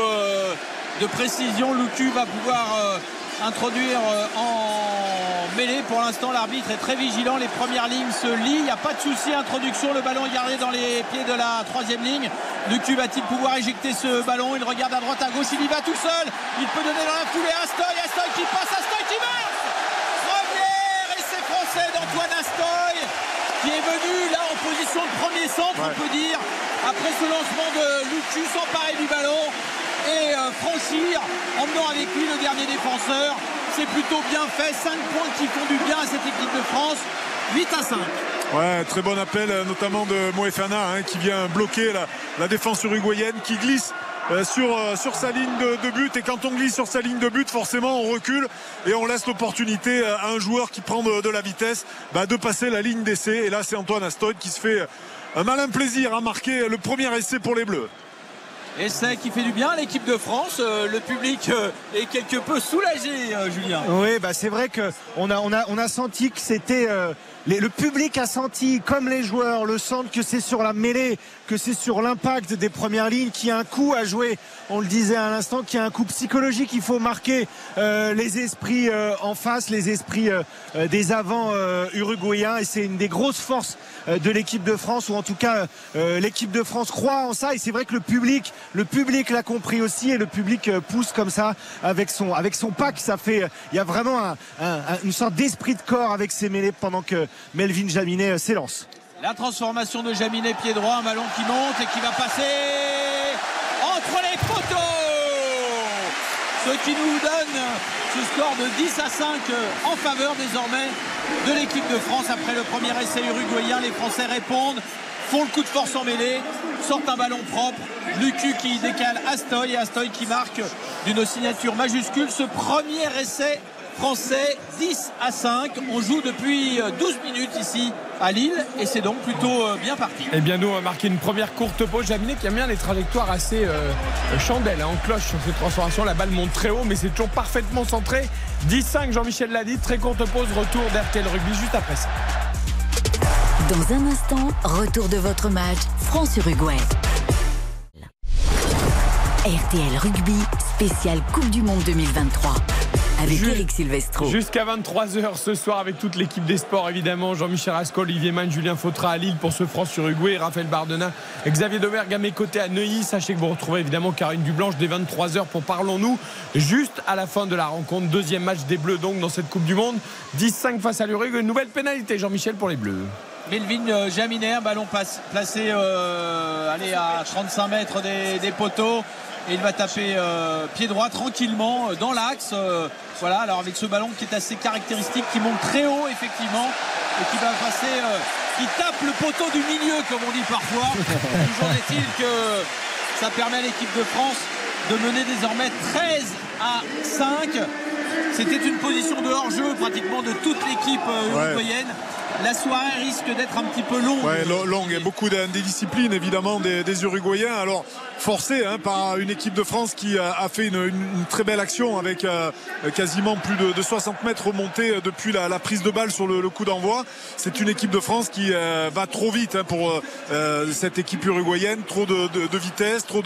de précision, Lucu va pouvoir introduire en mêlée. Pour l'instant, l'arbitre est très vigilant. Les premières lignes se lient. Il n'y a pas de souci. Introduction. Le ballon est gardé dans les pieds de la troisième ligne. Lucu va-t-il pouvoir éjecter ce ballon? Il regarde à droite, à gauche. Il y va tout seul. Il peut donner dans la foulée à Astoy. Astoy qui passe. Astoy qui marque Premier essai français d'Antoine Astoy qui est venu là en position de premier centre, on peut dire, après ce lancement de Lucu s'emparer du ballon et euh, franchir, emmenant avec lui le dernier défenseur c'est plutôt bien fait. 5 points qui font bien à cette équipe de France. 8 à 5. Ouais, très bon appel, euh, notamment de Moefana, hein, qui vient bloquer la, défense uruguayenne, qui glisse sur, euh, sur sa ligne de, but. Et quand on glisse sur sa ligne de but, forcément, on recule et on laisse l'opportunité à un joueur qui prend de, la vitesse bah, de passer la ligne d'essai. Et là, c'est Antoine Astoy qui se fait un malin plaisir à marquer le premier essai pour les Bleus. Essai qui fait du bien l'équipe de France. Euh, le public euh, est quelque peu soulagé, euh, Julien. Oui, bah c'est vrai qu'on a, on a, on a senti que c'était le public a senti, comme les joueurs, le sentent que c'est sur la mêlée, que c'est sur l'impact des premières lignes qu'il y a un coup à jouer. On le disait à l'instant, qu'il y a un coup psychologique. Il faut marquer euh, les esprits euh, en face, les esprits euh, des avants uruguayens. Et c'est une des grosses forces de l'équipe de France, ou en tout cas l'équipe de France croit en ça. Et c'est vrai que le public, l'a compris aussi, et le public pousse comme ça avec son avec son pack. Fait, il y a vraiment une sorte d'esprit de corps avec ces mêlées pendant que Melvin Jaminet s'élance. La transformation de Jaminet pied droit, un ballon qui monte et qui va passer entre les poteaux. Ce qui nous donne ce score de 10 à 5 en faveur désormais de l'équipe de France après le premier essai uruguayen. Les Français répondent font le coup de force en mêlée, sortent un ballon propre. Lucu qui décale Astoy et Astoy qui marque d'une signature majuscule ce premier essai français 10 à 5. On joue depuis 12 euh, minutes ici à Lille et c'est donc plutôt euh, bien parti. Et eh bien nous on va marquer une première courte pause. Jaminet qui a bien les trajectoires assez euh, chandelles hein, en cloche sur cette transformation. La balle monte très haut mais c'est toujours parfaitement centré. 10-5 Jean-Michel l'a dit. Très courte pause. Retour d'RTL Rugby juste après ça. Dans un instant, retour de votre match France-Uruguay. RTL Rugby, spécial Coupe du Monde 2023 avec Eric Silvestro. Jusqu'à 23h ce soir avec toute l'équipe des sports évidemment. Jean-Michel Rascol, Olivier Mann, Julien Fautra à Lille pour ce France sur Uruguay, Raphaël Bardena, Xavier Domergue à mes côtés à Neuilly. Sachez que vous retrouvez évidemment Karine Dublanche dès 23h pour Parlons-nous. Juste à la fin de la rencontre, deuxième match des Bleus donc dans cette Coupe du Monde. 10-5 face à l'Uruguay. Une nouvelle pénalité Jean-Michel pour les Bleus. Melvin euh, Jaminet, ballon placé euh, allez, à 35 mètres des, poteaux et il va taper euh, pied droit tranquillement dans l'axe. Voilà, alors avec ce ballon qui est assez caractéristique, qui monte très haut effectivement, et qui va passer, euh, qui tape le poteau du milieu comme on dit parfois. [LAUGHS] Toujours est-il que ça permet à l'équipe de France de mener désormais 13 à 5. C'était une position de hors-jeu pratiquement de toute l'équipe euh, uruguayenne la soirée risque d'être un petit peu longue. Ouais, longue. A beaucoup d'indiscipline évidemment des, Uruguayens. Alors forcé hein, par une équipe de France qui a, fait une, très belle action avec euh, quasiment plus de, 60 mètres remontés euh, depuis la, prise de balle sur le, coup d'envoi. C'est une équipe de France qui euh, va trop vite hein, pour cette équipe uruguayenne. Trop de, vitesse, trop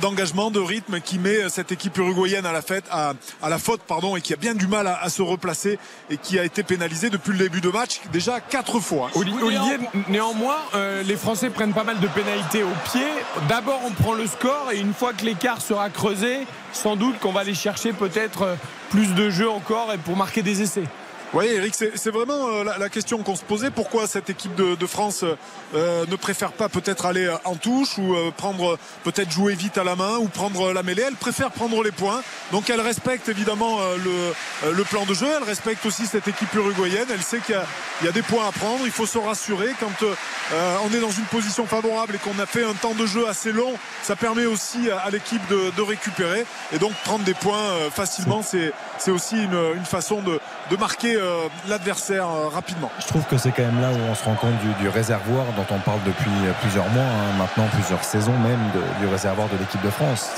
d'engagement, de rythme qui met cette équipe uruguayenne à la, fête, à, la faute pardon, et qui a bien du mal à, se replacer et qui a été pénalisée depuis le début de match déjà quatre fois. Olivier, néanmoins, les Français prennent pas mal de pénalités au pied. D'abord, on prend le score et une fois que l'écart sera creusé, sans doute qu'on va aller chercher peut-être euh, plus de jeux encore et pour marquer des essais. Oui, Eric, c'est vraiment euh, la, question qu'on se posait. Pourquoi cette équipe de, France euh, ne préfère pas peut-être aller euh, en touche ou prendre peut-être jouer vite à la main ou prendre la mêlée? Elle préfère prendre les points. Donc elle respecte évidemment le, plan de jeu. Elle respecte aussi cette équipe uruguayenne. Elle sait qu'il y, a des points à prendre. Il faut se rassurer quand on est dans une position favorable et qu'on a fait un temps de jeu assez long. Ça permet aussi à, l'équipe de, récupérer et donc prendre des points facilement. C'est aussi une, façon de marquer euh, l'adversaire euh, rapidement. Je trouve que c'est quand même là où on se rend compte du, réservoir dont on parle depuis euh, plusieurs mois, hein, maintenant plusieurs saisons même, du réservoir de l'équipe de France.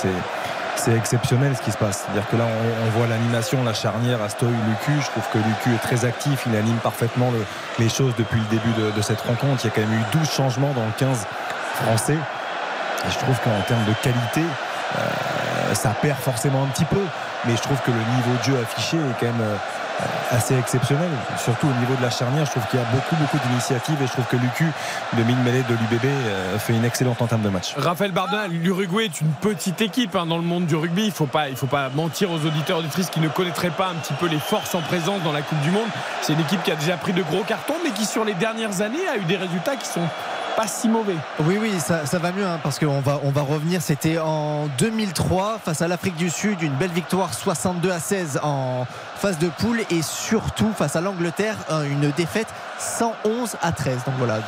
C'est exceptionnel ce qui se passe. C'est-à-dire que là, on, voit l'animation, la charnière Astoy Lucu. Je trouve que Lucu est très actif. Il anime parfaitement les choses depuis le début de, cette rencontre. Il y a quand même eu 12 changements dans le 15 français. Et je trouve qu'en termes de qualité, ça perd forcément un petit peu. Mais je trouve que le niveau de jeu affiché est quand même euh, assez exceptionnel, surtout au niveau de la charnière. Je trouve qu'il y a beaucoup, beaucoup d'initiatives et je trouve que Lucu, de mine mêlée de l'UBB, euh, fait une excellente entame de match. Raphaël Bardin, l'Uruguay est une petite équipe hein, dans le monde du rugby. Il ne faut, pas, faut pas mentir aux auditeurs auditrices qui ne connaîtraient pas un petit peu les forces en présence dans la Coupe du Monde. C'est une équipe qui a déjà pris de gros cartons, mais qui sur les dernières années a eu des résultats qui sont pas si mauvais. Oui, oui, ça, va mieux hein, parce qu'on va, on va revenir. C'était en 2003 face à l'Afrique du Sud, une belle victoire 62 à 16 en phase de poule et surtout face à l'Angleterre, une défaite 111 à 13. Donc voilà,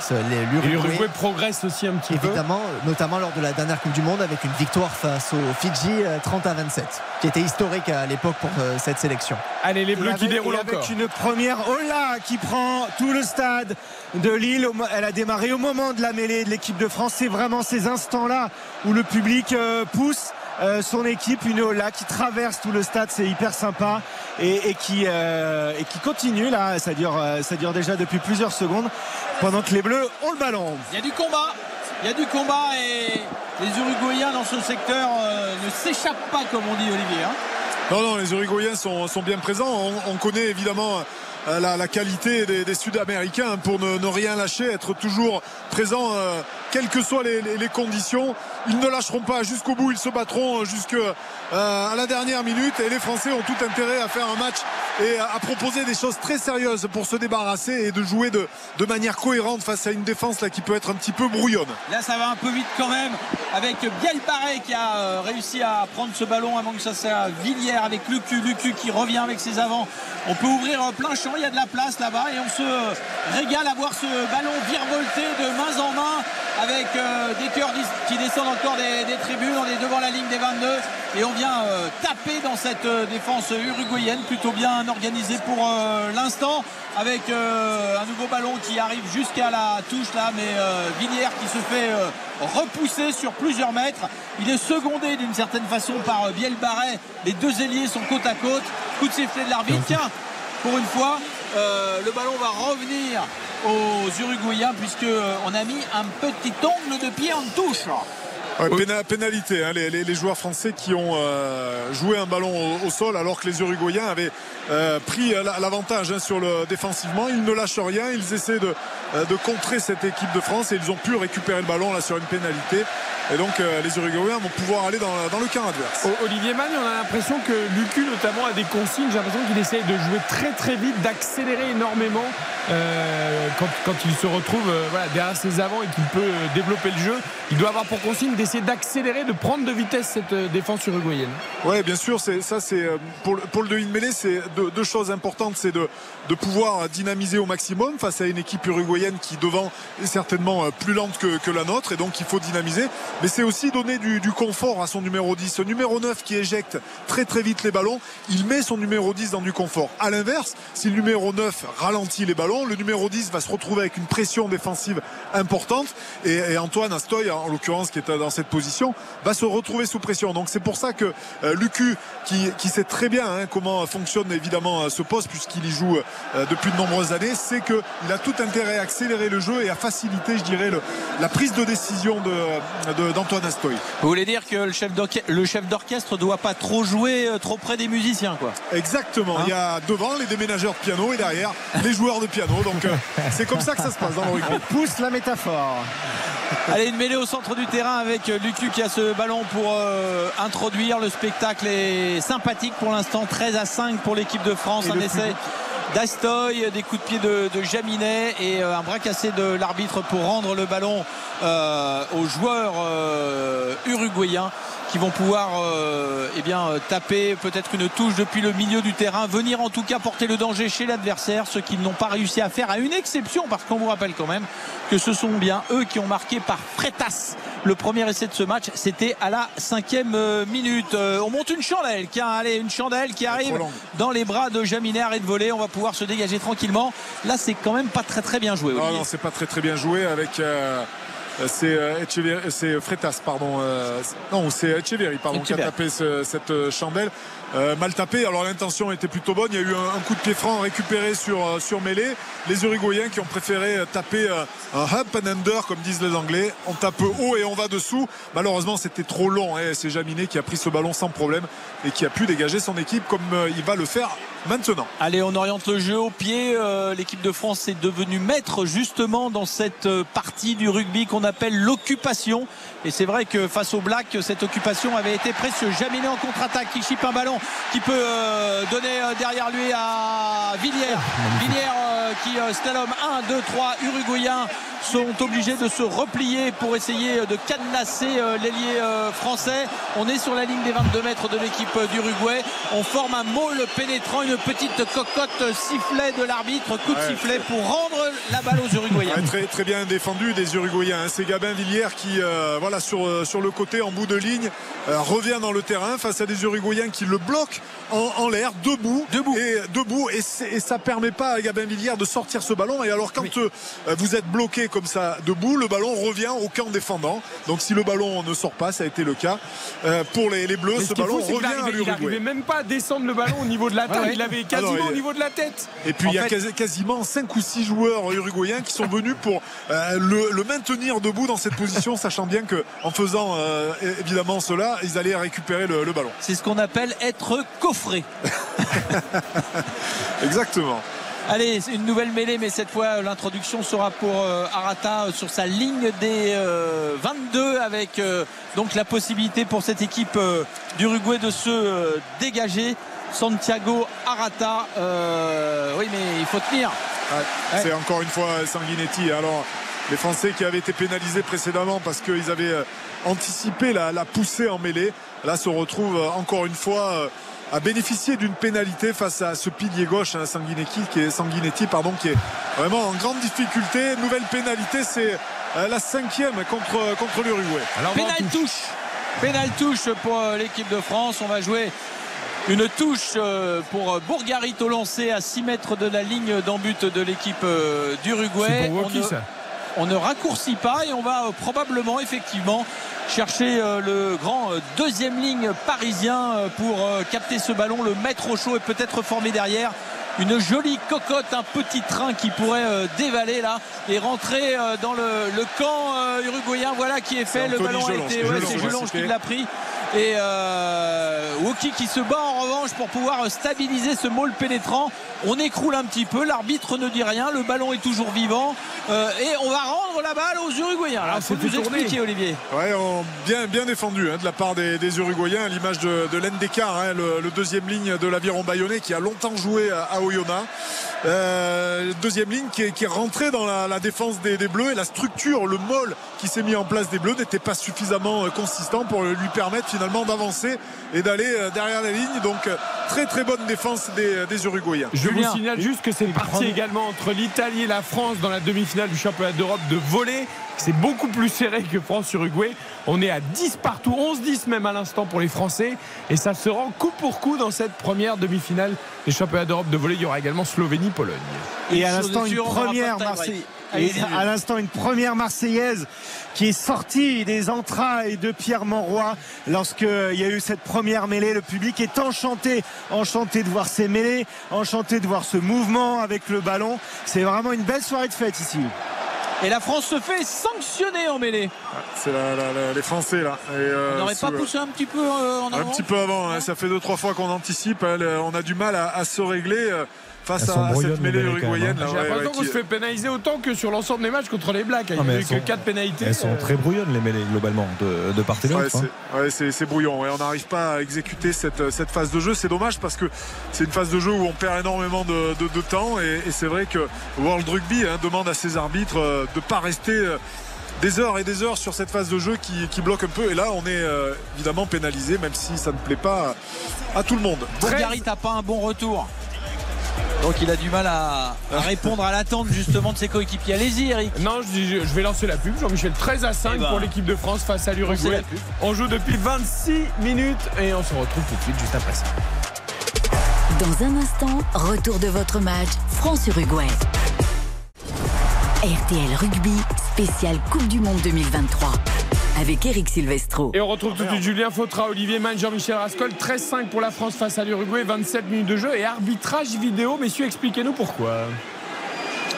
l'Uruguay progresse aussi un petit peu. Évidemment, notamment lors de la dernière Coupe du Monde avec une victoire face aux Fidji 30 euh, à 27, qui était historique à l'époque pour euh, cette sélection. Allez, les Bleus qui déroulent encore. Avec une première Ola qui prend tout le stade de Lille. Elle a démarré au moment de la mêlée de l'équipe de France. C'est vraiment ces instants-là où le public euh, son équipe, une Ola qui traverse tout le stade, c'est hyper sympa et, qui, euh, et qui continue là. Ça dure, euh, ça dure déjà depuis plusieurs secondes pendant que les Bleus ont le ballon. Il y a du combat. Il y a du combat et les Uruguayens dans ce secteur euh, ne s'échappent pas comme on dit Olivier. Hein. Non, non, les Uruguayens sont, sont bien présents. On, connaît évidemment la, qualité des, Sud-Américains pour ne, rien lâcher, être toujours présent quelles que soient les, conditions. Ils ne lâcheront pas jusqu'au bout, ils se battront jusqu'à euh, la dernière minute et les Français ont tout intérêt à faire un match et à, proposer des choses très sérieuses pour se débarrasser et de jouer de, manière cohérente face à une défense là qui peut être un petit peu brouillonne. Là ça va un peu vite quand même avec Bielbarré qui a euh, réussi à prendre ce ballon avant que ça soit Villiers avec Lucu, Lucu qui revient avec ses avants. On peut ouvrir plein champ il y a de la place là-bas et on se régale à voir ce ballon virevolter de main en main avec euh, des cœurs qui descendent encore des, tribunes. On est devant la ligne des 22 et on vient euh, taper dans cette euh, défense uruguayenne plutôt bien organisée pour l'instant avec un nouveau ballon qui arrive jusqu'à la touche là mais Villiers qui se fait repousser sur plusieurs mètres. Il est secondé d'une certaine façon par Biel Barret. Les deux ailiers sont côte à côte. Coup de sifflet de l'arbitre. Tiens, pour une fois, le ballon va revenir aux Uruguayens puisqu'on euh, a mis un petit ongle de pied en touche. Pénalité, hein, les, joueurs français qui ont euh, joué un ballon au, sol alors que les Uruguayens avaient euh, pris l'avantage hein, sur le défensivement. Ils ne lâchent rien, ils essaient de, de contrer cette équipe de France et ils ont pu récupérer le ballon là sur une pénalité. Et donc euh, les Uruguayens vont pouvoir aller dans, le camp adverse. Olivier Mann, on a l'impression que Lucu notamment a des consignes. J'ai l'impression qu'il essaye de jouer très très vite, d'accélérer énormément euh, quand, il se retrouve euh, derrière ses avants et qu'il peut développer le jeu. Il doit avoir pour consigne d'essayer d'accélérer, de prendre de vitesse cette défense uruguayenne. Oui, bien sûr. ça, c'est pour, pour, le demi mêlée, c'est deux, choses importantes. C'est de, de pouvoir dynamiser au maximum face à une équipe uruguayenne qui devant est certainement plus lente que, la nôtre et donc il faut dynamiser mais c'est aussi donner du, confort à son numéro 10. Ce numéro 9 qui éjecte très très vite les ballons, il met son numéro 10 dans du confort. À l'inverse, si le numéro 9 ralentit les ballons, le numéro 10 va se retrouver avec une pression défensive importante et, Antoine Astoy, en l'occurrence qui est dans cette position, va se retrouver sous pression. Donc c'est pour ça que euh, Lucu, qui, sait très bien hein, comment fonctionne évidemment ce poste puisqu'il y joue euh, depuis de nombreuses années, c'est qu'il a tout intérêt à accélérer le jeu et à faciliter, je dirais, la prise de décision de d'Antoine Astoy. Vous voulez dire que le chef d'orchestre ne doit pas trop jouer euh, trop près des musiciens quoi? Exactement. il y a devant les déménageurs de piano et derrière les joueurs de piano. Donc euh, c'est comme ça que ça se passe dans le rugby. Pousse la métaphore. Allez, une mêlée au centre du terrain avec euh, Lucu qui a ce ballon pour introduire. Le spectacle est sympathique pour l'instant. 13 à 5 pour l'équipe de France. un essai d'Astoy, des coups de pied de, Jaminet et un bras cassé de l'arbitre pour rendre le ballon euh, aux joueurs euh, uruguayens qui vont pouvoir euh, eh bien, taper peut-être une touche depuis le milieu du terrain, venir en tout cas porter le danger chez l'adversaire, ce qu'ils n'ont pas réussi à faire, à une exception, parce qu'on vous rappelle quand même que ce sont bien eux qui ont marqué par Fretas le premier essai de ce match. C'était à la cinquième minute. on monte une chandelle, qui allez, une chandelle qui arrive dans les bras de Jaminet, arrêt de voler. On va pouvoir se dégager tranquillement. Là, c'est quand même pas très très bien joué. Non, non, c'est pas très très bien joué avec. Euh, euh, c'est Fretas, pardon. Euh, non, c'est Echeverry, pardon, qui a tapé cette chandelle. mal tapé. Alors l'intention était plutôt bonne. Il y a eu un, coup de pied franc récupéré sur, sur mêlée. Les Uruguayens qui ont préféré taper un hump and under, comme disent les Anglais. On tape haut et on va dessous. Malheureusement, c'était trop long. Hein. C'est Jaminet qui a pris ce ballon sans problème et qui a pu dégager son équipe comme il va le faire maintenant. Allez, on oriente le jeu au pied. Euh, l'équipe de France est devenue maître justement dans cette euh, partie du rugby qu'on appelle l'occupation. Et c'est vrai que face au Black, cette occupation avait été précieuse. Jaminet en contre-attaque qui chipe un ballon qui peut euh, donner derrière lui à Villiers. Villiers qui slalom 1, 2, 3 Uruguayens sont obligés de se replier pour essayer de cadenasser l'ailier français. On est sur la ligne des 22 mètres de l'équipe d'Uruguay. On forme un môle pénétrant, une petite cocotte sifflet de l'arbitre, coup de sifflet pour rendre la balle aux Uruguayens. très, très bien défendu des Uruguayens. Hein. C'est Gabin Villiers qui, euh, voilà, sur, euh, sur le côté, en bout de ligne, euh, revient dans le terrain face à des Uruguayens qui le bloquent en, l'air, debout, debout. Et, debout et, et, ça permet pas à Gabin Villiers de sortir ce ballon. Et alors, quand vous êtes bloqué comme ça, debout, le ballon revient au camp défendant. Donc, si le ballon ne sort pas, ça a été le cas pour les, les Bleus, ce ballon revient à l'Uruguay. Il n'arrivait même pas à descendre le ballon au niveau de la taille avait quasiment au niveau de la tête. Et puis il y a quasiment 5 ou 6 joueurs uruguayens qui sont venus pour euh, le, maintenir debout dans cette position, sachant bien qu'en faisant euh, évidemment cela, ils allaient récupérer le, ballon. C'est ce qu'on appelle être coffré. [LAUGHS] Exactement. Allez, une nouvelle mêlée, mais cette fois l'introduction sera pour euh, Arata sur sa ligne des 22 avec donc la possibilité pour cette équipe d'Uruguay de se dégager. Santiago Arata. Euh, oui, mais il faut tenir. C'est encore une fois Sanguinetti. Alors, les Français qui avaient été pénalisés précédemment parce qu'ils avaient euh, anticipé la, poussée en mêlée, là se retrouvent euh, encore une fois a bénéficié d'une pénalité face à ce pilier gauche, hein, Sanguinetti, qui est, Sanguinetti pardon, qui est vraiment en grande difficulté. Nouvelle pénalité, c'est la cinquième contre, contre l'Uruguay. Pénal touche. Pénal touche pour l'équipe de France. On va jouer une touche euh, pour Bourgarit au lancer à 6 mètres de la ligne d'embut de l'équipe d'Uruguay. On, ne raccourcit pas et on va probablement effectivement chercher le grand deuxième ligne parisien pour capter ce ballon, le mettre au chaud et peut-être former derrière une jolie cocotte, un petit train qui pourrait euh, dévaler là et rentrer euh, dans le, camp euh, uruguayen. Voilà qui est fait. le ballon a été. c'est Jelonge qui l'a pris. Et euh, Woki qui se bat en revanche pour pouvoir stabiliser ce môle pénétrant. On écroule un petit peu, l'arbitre ne dit rien, le ballon est toujours vivant et on va rendre la balle aux Uruguayens. Alors, ah, faut nous expliquer, Olivier. Ouais, bien, bien défendu hein, de la part des, Uruguayens, à l'image de, de hein, le, deuxième ligne de l'aviron bayonnais qui a longtemps joué à, Oyonnax. Euh, deuxième ligne qui est, rentré dans la, défense des, Bleus et la structure, le môle qui s'est mis en place des Bleus n'était pas suffisamment euh, consistant pour lui permettre finalement d'avancer et d'aller euh, derrière la ligne. Donc très très bonne défense des, Uruguayens. Je vous signale juste que c'est une partie également entre l'Italie et la France dans la demi-finale du championnat d'Europe de volley. C'est beaucoup plus serré que France-Uruguay. On est à 10 partout, 11-10 même à l'instant pour les Français. Et ça se rend coup pour coup dans cette première demi-finale des championnats d'Europe de volley. Il y aura également Slovénie-Pologne. Et à l'instant, une première Marseille. À l'instant une première Marseillaise qui est sortie des entrailles de Pierre Monroy lorsqu'il y a eu cette première mêlée. Le public est enchanté, enchanté de voir ces mêlées, enchanté de voir ce mouvement avec le ballon. C'est vraiment une belle soirée de fête ici. Et la France se fait sanctionner en mêlée. C'est les Français là. Euh, on n'aurait pas poussé un petit peu euh, en avant Un petit peu avant. Hein. ça fait deux trois fois qu'on anticipe. Hein. on a du mal à, se régler. Euh, face à, cette mêlée uruguayenne. J'ai l'impression qu'on se fait pénaliser autant que sur l'ensemble des matchs contre les Blacks. Il n'y a eu que 4 pénalités. Elles sont très brouillonnes les mêlées globalement de, part et d'autre. Ouais, c'est brouillon. on n'arrive pas à exécuter cette, cette phase de jeu. C'est dommage parce que c'est une phase de jeu où on perd énormément de, temps. Et, c'est vrai que World Rugby hein, demande à ses arbitres euh, de ne pas rester euh, des heures et des heures sur cette phase de jeu qui, qui bloque un peu. Et là, on est euh, évidemment pénalisé, même si ça ne plaît pas à, tout le monde. Bourgarit n'a pas un bon retour. Donc il a du mal à, [LAUGHS] répondre à l'attente justement de ses coéquipiers. Allez-y Eric. Non, je, vais lancer la pub. Jean-Michel 13 à 5 eh ben. pour l'équipe de France face à l'Uruguay. On, joue depuis 26 minutes et on se retrouve tout de suite juste après ça. Dans un instant, retour de votre match France-Uruguay. RTL Rugby, spécial Coupe du Monde 2023 avec Eric Silvestro. Et on retrouve tout de suite Julien Fautra, Olivier Mann, Jean-Michel Rascol. 13-5 pour la France face à l'Uruguay, 27 minutes de jeu et arbitrage vidéo. Messieurs, expliquez-nous pourquoi.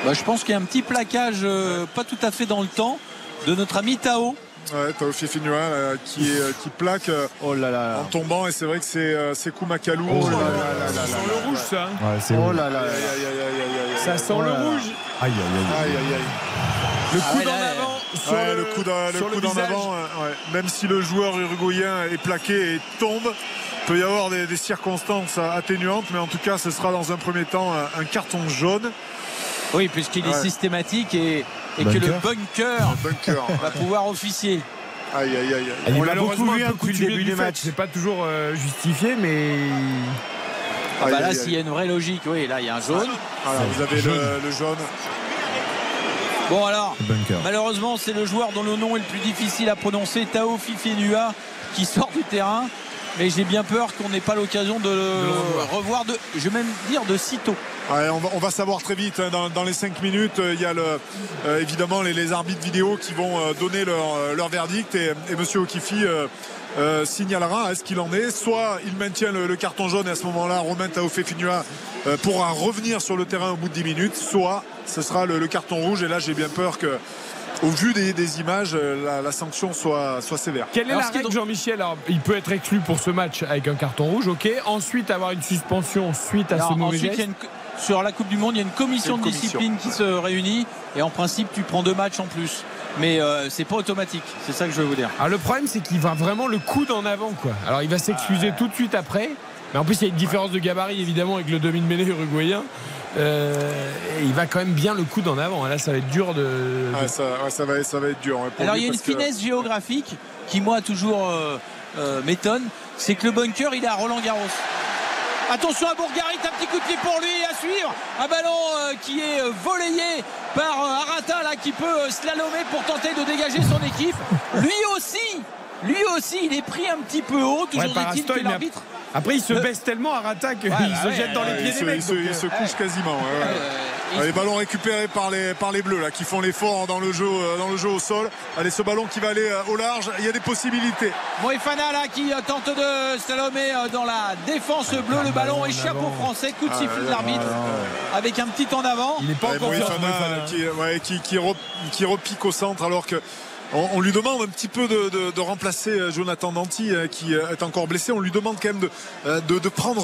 Bah, je pense qu'il y a un petit plaquage euh, pas tout à fait dans le temps de notre ami Tao. Ouais, Tao Fifinua qui, euh, qui plaque euh, oh là là. en tombant et c'est vrai que c'est c'est Koumakalou. Oh là là ça sent le rouge ça. Ouais, oh là là. Ça sent le rouge. Aïe aïe aïe. aïe, Le coup d'en avant le, coup d'en avant, même si le joueur uruguayen est plaqué et tombe, il peut y avoir des, circonstances atténuantes, mais en tout cas, ce sera dans un premier temps un, carton jaune. Oui, puisqu'il est systématique et, que le bunker, [LAUGHS] va pouvoir officier. Aïe, aïe, aïe. On l'a beaucoup vu depuis le début du match. C'est pas toujours euh, justifié, mais. Ah bah là, s'il y a une vraie logique, oui, là, il y a un jaune. vous avez le jaune. Bon alors, malheureusement c'est le joueur dont le nom est le plus difficile à prononcer, Tao Fifenua, qui sort du terrain. Mais j'ai bien peur qu'on n'ait pas l'occasion de, le revoir. de, je vais même dire de sitôt. on, va, savoir très vite. Hein. Dans, les 5 minutes, euh, il y a le, euh, évidemment les, arbitres vidéo qui vont euh, donner leur, verdict. Et, et Monsieur Okifi signalera à ce qu'il en est. Soit il maintient le, carton jaune et à ce moment-là, Romain Taofé-Finua pourra revenir sur le terrain au bout de 10 minutes. Soit ce sera le, carton rouge. Et là, j'ai bien peur que au vu des, images, euh, la, sanction soit, soit sévère. Quelle est la règle, Jean-Michel Il peut être exclu pour ce match avec un carton rouge, ok. Ensuite, avoir une suspension suite à ce mauvais geste. sur la Coupe du Monde, il y a une commission de discipline qui se réunit et en principe, tu prends deux matchs en plus mais euh, c'est pas automatique. C'est ça que je veux vous dire. Alors, le problème, c'est qu'il va vraiment le coude en avant, quoi. Alors, il va s'excuser tout de suite après. Mais en plus, il y a une différence de gabarit, évidemment, avec le demi-mêlée uruguayen. Euh, il va quand même bien le coude en avant. Là, ça va être dur de. ça, va, ça va être dur. Hein, Alors, il y a une finesse géographique qui, moi, toujours euh, m'étonne. C'est que le bunker, il est à Roland Garros. Attention à Bourgarit, un petit coup de pied pour lui à suivre. Un ballon euh, qui est euh, volayé par euh, Arata là qui peut slalomer pour tenter de dégager son équipe. Lui aussi, lui aussi, il est pris un petit peu haut. Toujours Ouais, est-il que l'arbitre. Après, il se baisse tellement à Rata qu'il Ouais, bah se ouais, jette dans ouais, les pieds se, des mecs. il se- donc, il se euh, couche quasiment. ouais, ouais. Il- Les ballons récupérés par les, par les bleus là, qui font l'effort dans le jeu euh, dans le jeu au sol. Allez, ce ballon qui va aller euh, au large, il y a des possibilités. Moefana là qui tente de slalomer dans la défense bleue. Le ballon en échappe aux Français. Coup de Ah, sifflet de l'arbitre avec un petit en avant. Il n'est pas encore fort, Moefana, Moefana. qui, ouais, qui, qui, re- qui repique au centre alors que on, lui demande un petit peu de, remplacer euh, Jonathan Danti euh, qui euh, est encore blessé. On lui demande quand même de, prendre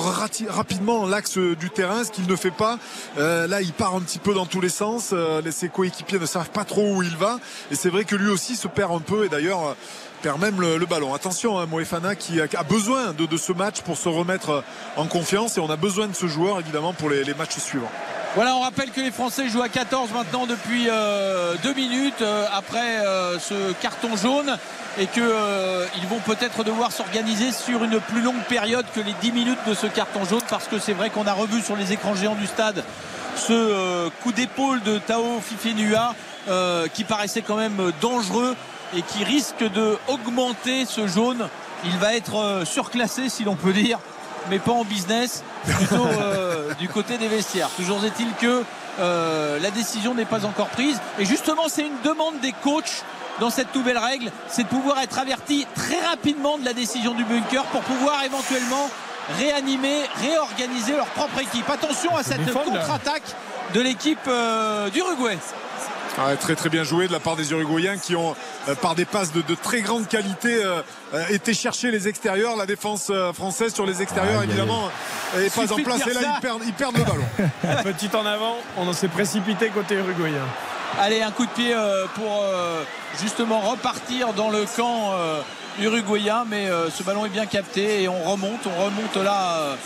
rapidement l'axe du terrain, ce qu'il ne fait pas. Là, il part un petit peu dans tous les sens. Ses coéquipiers ne savent pas trop où il va. Et c'est vrai que lui aussi se perd un peu et d'ailleurs perd même le, ballon. Attention, hein, Moefana qui a, besoin de, ce match pour se remettre euh, en confiance et on a besoin de ce joueur évidemment pour les, matchs suivants. Voilà, on rappelle que les Français jouent à 14 maintenant depuis euh, deux minutes euh, après ce carton jaune et que euh, ils vont peut-être devoir s'organiser sur une plus longue période que les 10 minutes de ce carton jaune parce que c'est vrai qu'on a revu sur les écrans géants du stade ce coup d'épaule de Tao Fifenua qui paraissait quand même dangereux et qui risque de augmenter ce jaune. Il va être euh, surclassé si l'on peut dire mais pas en business, plutôt [LAUGHS] euh, du côté des vestiaires. Toujours est-il que euh, la décision n'est pas encore prise. Et justement, c'est une demande des coachs dans cette nouvelle règle, c'est de pouvoir être averti très rapidement de la décision du bunker pour pouvoir éventuellement réanimer, réorganiser leur propre équipe. Attention à cette contre-attaque de l'équipe euh, d'Uruguay. Ah, très très bien joué de la part des Uruguayens qui ont euh, par des passes de, de très grande qualité euh, euh, été chercher les extérieurs. La défense française sur les extérieurs évidemment est pas en place et là ils perdent, ils perdent le ballon. [LAUGHS] Petit en avant, on s'est précipité côté uruguayen. Allez, un coup de pied euh, pour euh, justement repartir dans le camp euh, uruguayen, mais euh, ce ballon est bien capté et on remonte, on remonte là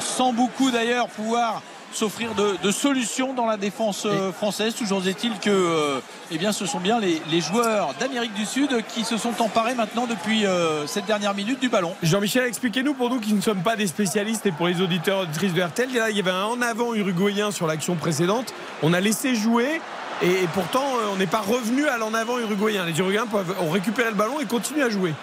sans beaucoup d'ailleurs pouvoir s'offrir de, de solutions dans la défense euh, française. Toujours est-il que euh, eh bien, ce sont bien les, les joueurs d'Amérique du Sud qui se sont emparés maintenant depuis euh, cette dernière minute du ballon. Jean-Michel, expliquez-nous pour nous qui ne sommes pas des spécialistes et pour les auditeurs auditrices de RTL, là, il y avait un en avant uruguayen sur l'action précédente. On a laissé jouer et, et pourtant on n'est pas revenu à l'en avant uruguayen. Les Uruguayens peuvent, ont récupéré le ballon et continuent à jouer.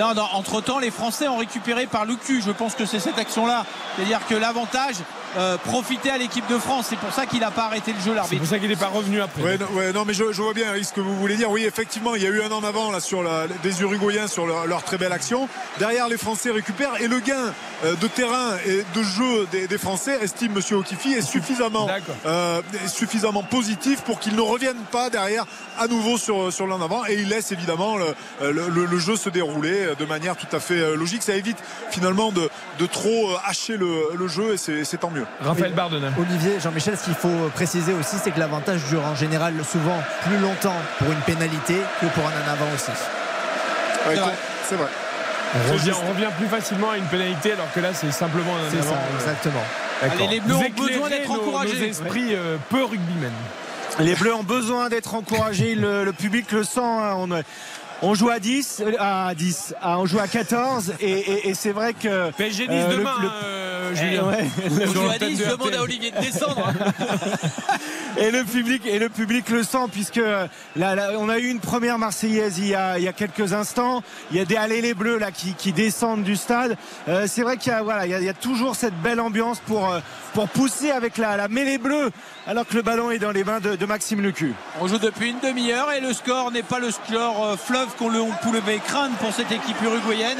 Non, non, entre-temps, les Français ont récupéré par Lucu. Je pense que c'est cette action-là. C'est-à-dire que l'avantage euh, profitait à l'équipe de France. C'est pour ça qu'il n'a pas arrêté le jeu, C'est l'arbitre. pour ça qu'il n'est pas revenu après. Ouais, non, ouais, non, mais je, je vois bien Eric, ce que vous voulez dire. Oui, effectivement, il y a eu un en avant là sur la, des Uruguayens sur leur, leur très belle action. Derrière, les Français récupèrent et le gain euh, de terrain et de jeu des, des Français, estime Monsieur Okifi, est suffisamment, euh, est suffisamment positif pour qu'ils ne reviennent pas derrière à nouveau sur, sur l'en avant et il laisse évidemment le, le- le- le jeu se dérouler de manière tout à fait logique. Ça évite finalement de, de trop hacher le, le jeu et c'est c'est tant mieux. Raphaël Bardena. Olivier, Jean-Michel, ce qu'il faut préciser aussi, c'est que l'avantage dure en général souvent plus longtemps pour une pénalité que pour un en avant aussi. Ouais, C'est vrai. C'est vrai. On revient, on revient plus facilement à une pénalité alors que là c'est simplement un avant. ça, Euh, exactement. Allez, les Bleus ont besoin d'être encouragés. Nos esprits euh, peu rugbymen. Les Bleus ont besoin d'être encouragés, le, le public le sent. hein. On, on joue à 10, euh, à 10, ah, on joue à 14 et, et- et c'est vrai que PSG Nice Euh, le- demain, le- euh, eh, Julien. ouais, Sur Je l'antenne dis, de je demande RTL. à Olivier de descendre. [LAUGHS] et le public et le public le sent puisque là, là, on a eu une première Marseillaise il y a, il y a quelques instants. Il y a des allées les bleus là qui, qui descendent du stade. Euh, c'est vrai qu'il y a voilà, il y a, il y a toujours cette belle ambiance pour pour pousser avec la, la mêlée bleue alors que le ballon est dans les mains de, de Maxime Lecu. On joue depuis une demi-heure et le score n'est pas le score euh, qu'on le- on pouvait craindre pour cette équipe uruguayenne.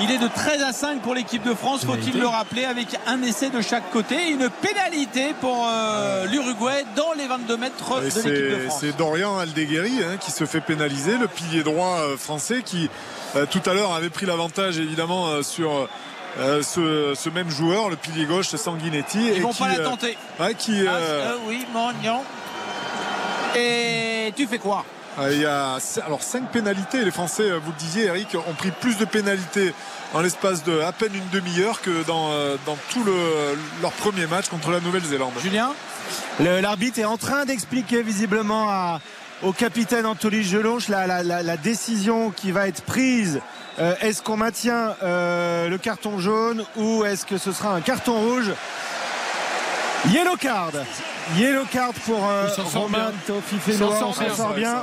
Il est de 13 à 5 pour l'équipe de France, faut-il le rappeler, avec un essai de chaque côté. Une pénalité pour euh, l'Uruguay dans les 22 mètres Et de l'équipe de C'est France. c'est Dorian Aldeguerri hein, qui se fait pénaliser, le pilier droit euh, français qui euh, tout à l'heure avait pris l'avantage évidemment euh, sur euh, ce, ce même joueur, le pilier gauche Sanguinetti. Ils et vont qui, pas la euh, tenter. ouais, qui, Ah, euh, oui, Mognon. Et tu fais quoi? Il y a alors cinq pénalités. Les Français, euh, vous le disiez, Eric, ont pris plus de pénalités en l'espace de à peine une demi-heure que dans, euh, dans tout le, leur premier match contre la Nouvelle-Zélande. Julien L'arbitre est en train d'expliquer visiblement à, au capitaine Anthony Gelonche la, la, la, décision qui va être prise. Euh, est-ce qu'on maintient euh, le carton jaune ou est-ce que ce sera un carton rouge? Yellow card. Yellow card pour euh, Romain Tofifenoa. On s'en sort bien.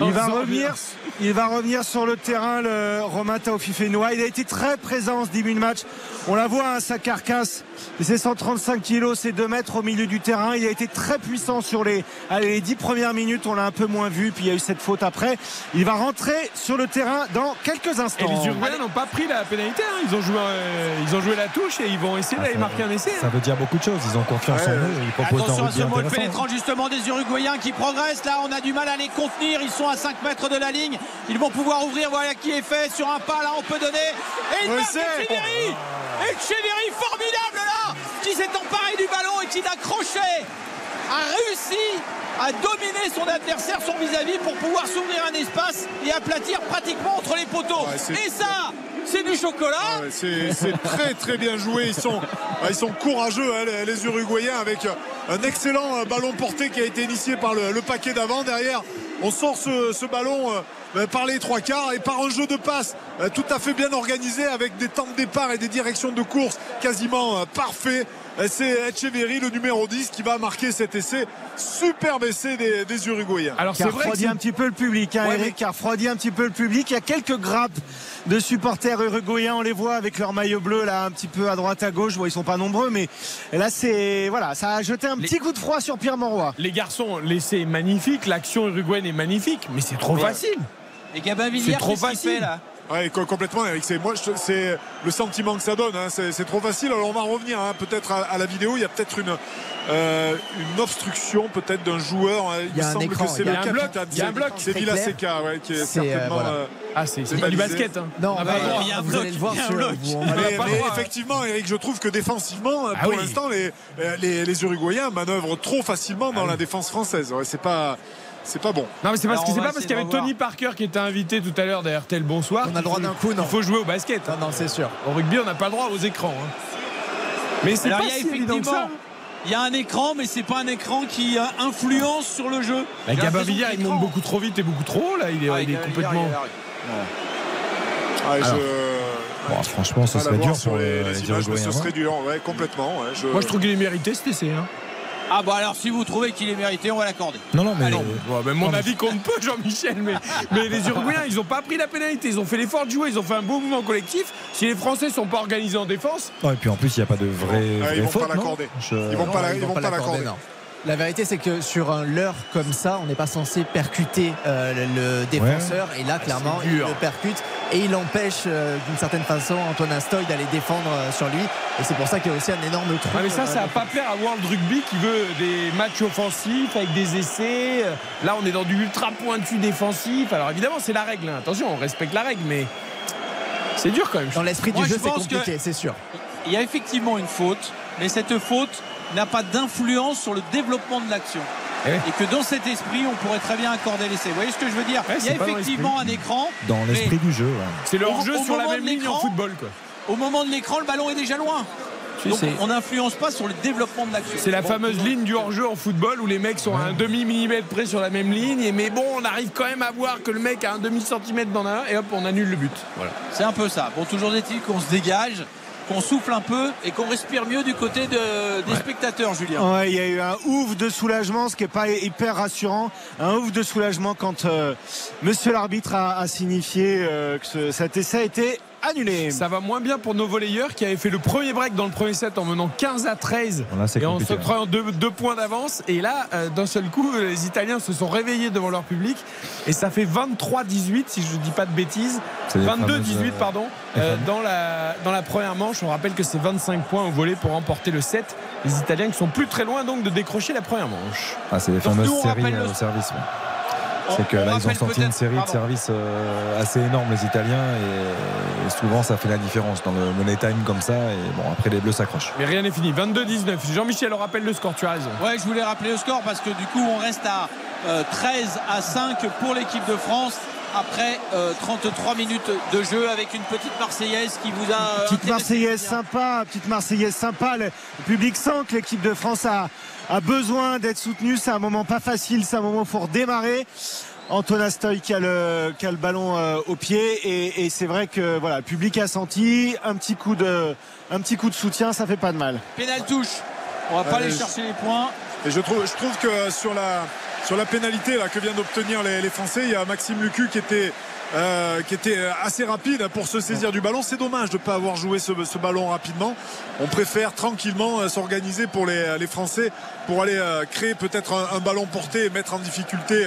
Il va revenir. Il va revenir sur le terrain, le Romain Taofifenoa. Il a été très présent ce début de match. On la voit, hein, sa carcasse. C'est 135 kilos, c'est 2 mètres au milieu du terrain. Il a été très puissant sur les, allez, les 10 premières minutes. On l'a un peu moins vu. Puis il y a eu cette faute après. Il va rentrer sur le terrain dans quelques instants. Et les Uruguayens n'ont pas pris la pénalité. Hein. Ils, ont joué, euh, ils ont joué la touche et ils vont essayer ah, d'aller marquer un essai. Ça veut dire beaucoup de choses. Ils ont confiance en eux. Ils proposent Attention à ce mot pénétrant justement des Uruguayens qui progressent. Là, on a du mal à les contenir. Ils sont à 5 mètres de la ligne. Ils vont pouvoir ouvrir. Voilà qui est fait sur un pas. Là, on peut donner. Et il marque Echeverry. Echeverry formidable là, qui s'est emparé du ballon et qui d'accroché a réussi à dominer son adversaire, son vis-à-vis, pour pouvoir s'ouvrir un espace et aplatir pratiquement entre les poteaux. et ça, c'est du chocolat. Ah c'est très très bien joué. Ils sont, sont courageux, hein, les, Uruguayens, avec un excellent ballon porté qui a été initié par le, paquet d'avant. Derrière, on sort ce, ballon. Euh, par les trois quarts et par un jeu de passe euh, tout à fait bien organisé avec des temps de départ et des directions de course quasiment euh, parfaits c'est Echeverry, le numéro 10, qui va marquer cet essai. Superbe essai des, Uruguayens. Alors c'est vrai refroidit un petit peu le public, hein, Eric, qui a refroidi un petit peu le public. Il y a quelques grappes de supporters uruguayens, on les voit avec leur maillot bleu là, un petit peu à droite à gauche. Bon, ils sont pas nombreux, mais là c'est voilà, ça a jeté un petit coup de froid sur Pierre Monroy. Les garçons, l'essai est magnifique, l'action uruguayenne est magnifique, mais c'est trop facile. Et Gabin Villiers, c'est trop facile. là? Ouais, complètement, Eric. C'est moi, c'est le sentiment que ça donne. Hein. C'est trop facile. Alors on va revenir hein, peut-être à, la vidéo. Il y a peut-être une euh, une obstruction peut-être d'un joueur. Il, y a semble que c'est le capitaine. Il y a un bloc. C'est Villa Seca, ouais, qui est, certainement. Euh, ah, c'est du basket. Hein. Non, ah, bah, il y a un bloc. le voir sur mais, effectivement, Eric, je trouve que défensivement, ah pour l'instant, les, les, les Uruguayens manœuvrent trop facilement dans ah la défense française. C'est pas c'est pas bon. Non, mais c'est parce que c'est pas parce qu'il y avait Tony Parker qui était invité tout à l'heure derrière tel bonsoir. On a le droit d'un coup, non. Il faut jouer au basket. Non, non, c'est sûr. Au rugby, on n'a pas le droit aux écrans. Hein. Mais c'est pas si évident que ça. Il y a un écran, mais c'est pas un écran qui influence sur le jeu. Villiers, il monte beaucoup trop vite et beaucoup trop haut. Là, il est, ah, il est complètement. Ah, bon, franchement, ce serait dur pour les, les, images, Ce serait dur, ouais, complètement. je... Moi, je trouve qu'il est mérité cet essai. Hein. Ah bon alors si vous trouvez qu'il est mérité, on va l'accorder. Non non mais, mon avis compte peu Jean-Michel mais, mais les Uruguayens ils n'ont pas pris la pénalité, ils ont fait l'effort de jouer, ils ont fait un beau mouvement collectif. Si les Français sont pas organisés en défense. et puis en plus il n'y a pas de vrai. Ah, ils, vont pas l'accorder. Ils vont pas, vont pas l'accorder. La vérité, c'est que sur un leurre comme ça, on n'est pas censé percuter euh, le défenseur. Et là, ah, clairement, il le percute et il empêche euh, d'une certaine façon Antoine Astoy d'aller défendre euh, sur lui. Et c'est pour ça qu'il y a aussi un énorme trou. Ah, mais ça, ça va pas plaire à World Rugby qui veut des matchs offensifs avec des essais. Là, on est dans du ultra pointu défensif. Alors évidemment, c'est la règle. Hein. Attention, on respecte la règle, mais c'est dur quand même. Dans l'esprit du jeu, c'est compliqué, c'est sûr. Il y a effectivement une faute, mais cette faute n'a pas d'influence sur le développement de l'action. Eh et que dans cet esprit, on pourrait très bien accorder l'essai. Vous voyez ce que je veux dire Il y a effectivement un écran. Dans l'esprit du jeu. C'est leur jeu sur la même ligne en football. Quoi. Au moment de l'écran, le ballon est déjà loin. Donc on n'influence pas sur le développement de l'action. C'est la fameuse ligne du hors-jeu en football où les mecs sont à un demi-millimètre près sur la même ligne. Mais bon, on arrive quand même à voir que le mec a un demi-centimètre dans la et hop, on annule le but. Voilà. C'est un peu ça. Bon, toujours est-il qu'on se dégage qu'on souffle un peu et qu'on respire mieux du côté des spectateurs, Julien. il y a eu un ouf de soulagement, ce qui n'est pas hyper rassurant. Un ouf de soulagement quand euh, monsieur l'arbitre a, signifié euh, que cet essai été annulé. Ça va moins bien pour nos volleyeurs qui avaient fait le premier break dans le premier set en menant 15 à deux et en se en deux, points d'avance. Et là, euh, d'un seul coup, les Italiens se sont réveillés devant leur public et ça fait 23-18 si je ne dis pas de bêtises. 22-18 pardon. Euh, dans, la, dans la première manche, on rappelle que c'est 25 points au volet pour remporter le set. Les Italiens qui sont plus très loin donc de décrocher la première manche. Ah, c'est les fameuses séries euh, au service. C'est que là, ils ont sorti une série de services euh, assez énorme, les Italiens, et, souvent ça fait la différence dans le money time comme ça. Et bon, après, les Bleus s'accrochent. Mais rien n'est fini. 22-19. Jean-Michel, on rappelle le score, tu as raison. Ouais, je voulais rappeler le score parce que du coup, on reste à 13 euh, à 5 pour l'équipe de France. après 33 minutes de jeu avec une petite Marseillaise qui vous a. Petite Marseillaise sympa, petite Marseillaise sympa. Le public sent que l'équipe de France a, a besoin d'être soutenue. C'est un moment pas facile, c'est un moment pour redémarrer. Antoine Astoy qui a le, qui a le ballon au pied et, et c'est vrai que voilà, le public a senti un petit coup de, un petit coup de soutien, ça fait pas de mal. Pénal touche. On va pas aller chercher les points. Et je trouve, je trouve que sur la, sur la pénalité là, que viennent d'obtenir les, les, Français, il y a Maxime Lucu qui était, euh, qui était assez rapide pour se saisir du ballon. C'est dommage de ne pas avoir joué ce, ballon rapidement. On préfère tranquillement s'organiser pour les, Français pour aller euh, créer peut-être un, un, ballon porté et mettre en difficulté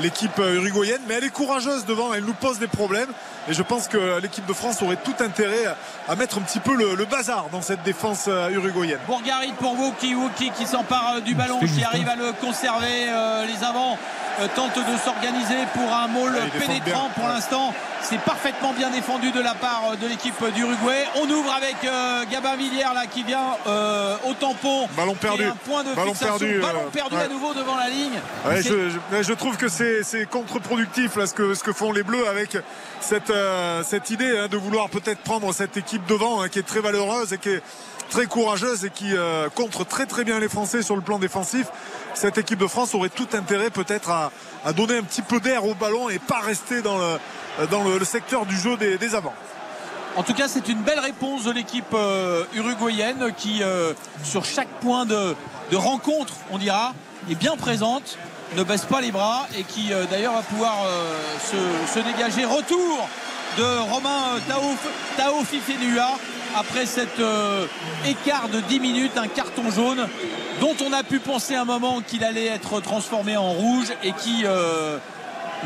l'équipe uruguayenne. Mais elle est courageuse devant, elle nous pose des problèmes. Et je pense que l'équipe de France aurait tout intérêt à mettre un petit peu le, le bazar dans cette défense uruguayenne. Bourgarit pour Woki, Woki qui s'empare du ballon, qui arrive à le conserver. Euh, les avants euh, tentent de s'organiser pour un môle Ah, pénétrant pour l'instant. C'est parfaitement bien défendu de la part de l'équipe d'Uruguay. On ouvre avec euh, Gabin Villière là qui vient euh, au tampon. Ballon perdu. Un point de Ballon fixation. perdu, Ballon euh, perdu ouais. à nouveau devant la ligne. Ouais, je, je- je trouve que c'est c'est contre-productif là ce que, ce que font les Bleus avec cette, euh, cette idée hein, de vouloir peut-être prendre cette équipe devant hein, qui est très valeureuse et qui est très courageuse et qui euh, contre très très bien les Français sur le plan défensif. Cette équipe de France aurait tout intérêt peut-être à, donner un petit peu d'air au ballon et pas rester dans le, secteur du jeu des, avants. En tout cas, c'est une belle réponse de l'équipe euh, uruguayenne qui, sur chaque point de rencontre, on dira, est bien présente, ne baisse pas les bras et qui euh, d'ailleurs va pouvoir euh, se, se dégager. Retour de Romain euh, Tao, Fifenua après cet écart de 10 minutes, un carton jaune dont on a pu penser un moment qu'il allait être transformé en rouge et qui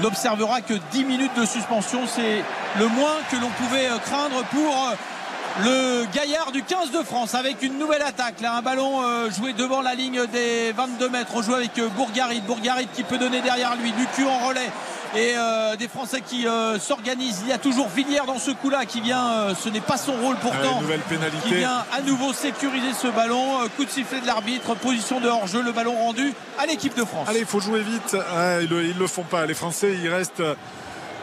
n'observera que 10 minutes de suspension. C'est le moins que l'on pouvait craindre pour le gaillard du 15 de France avec une nouvelle attaque. Là, un ballon euh, joué devant la ligne des 22 mètres. On joue avec euh, Bourgarit. Bourgarit qui peut donner derrière lui. Lucu en relais. Et euh, des Français qui euh, s'organisent. Il y a toujours Villière dans ce coup-là qui vient. euh, ce n'est pas son rôle pourtant. Ouais, nouvelle qui pénalité. vient à nouveau sécuriser ce ballon. Coup de sifflet de l'arbitre. Position de hors-jeu. Le ballon rendu à l'équipe de France. Allez, il faut jouer vite. Ils, le, ils le font pas. Les Français, ils restent.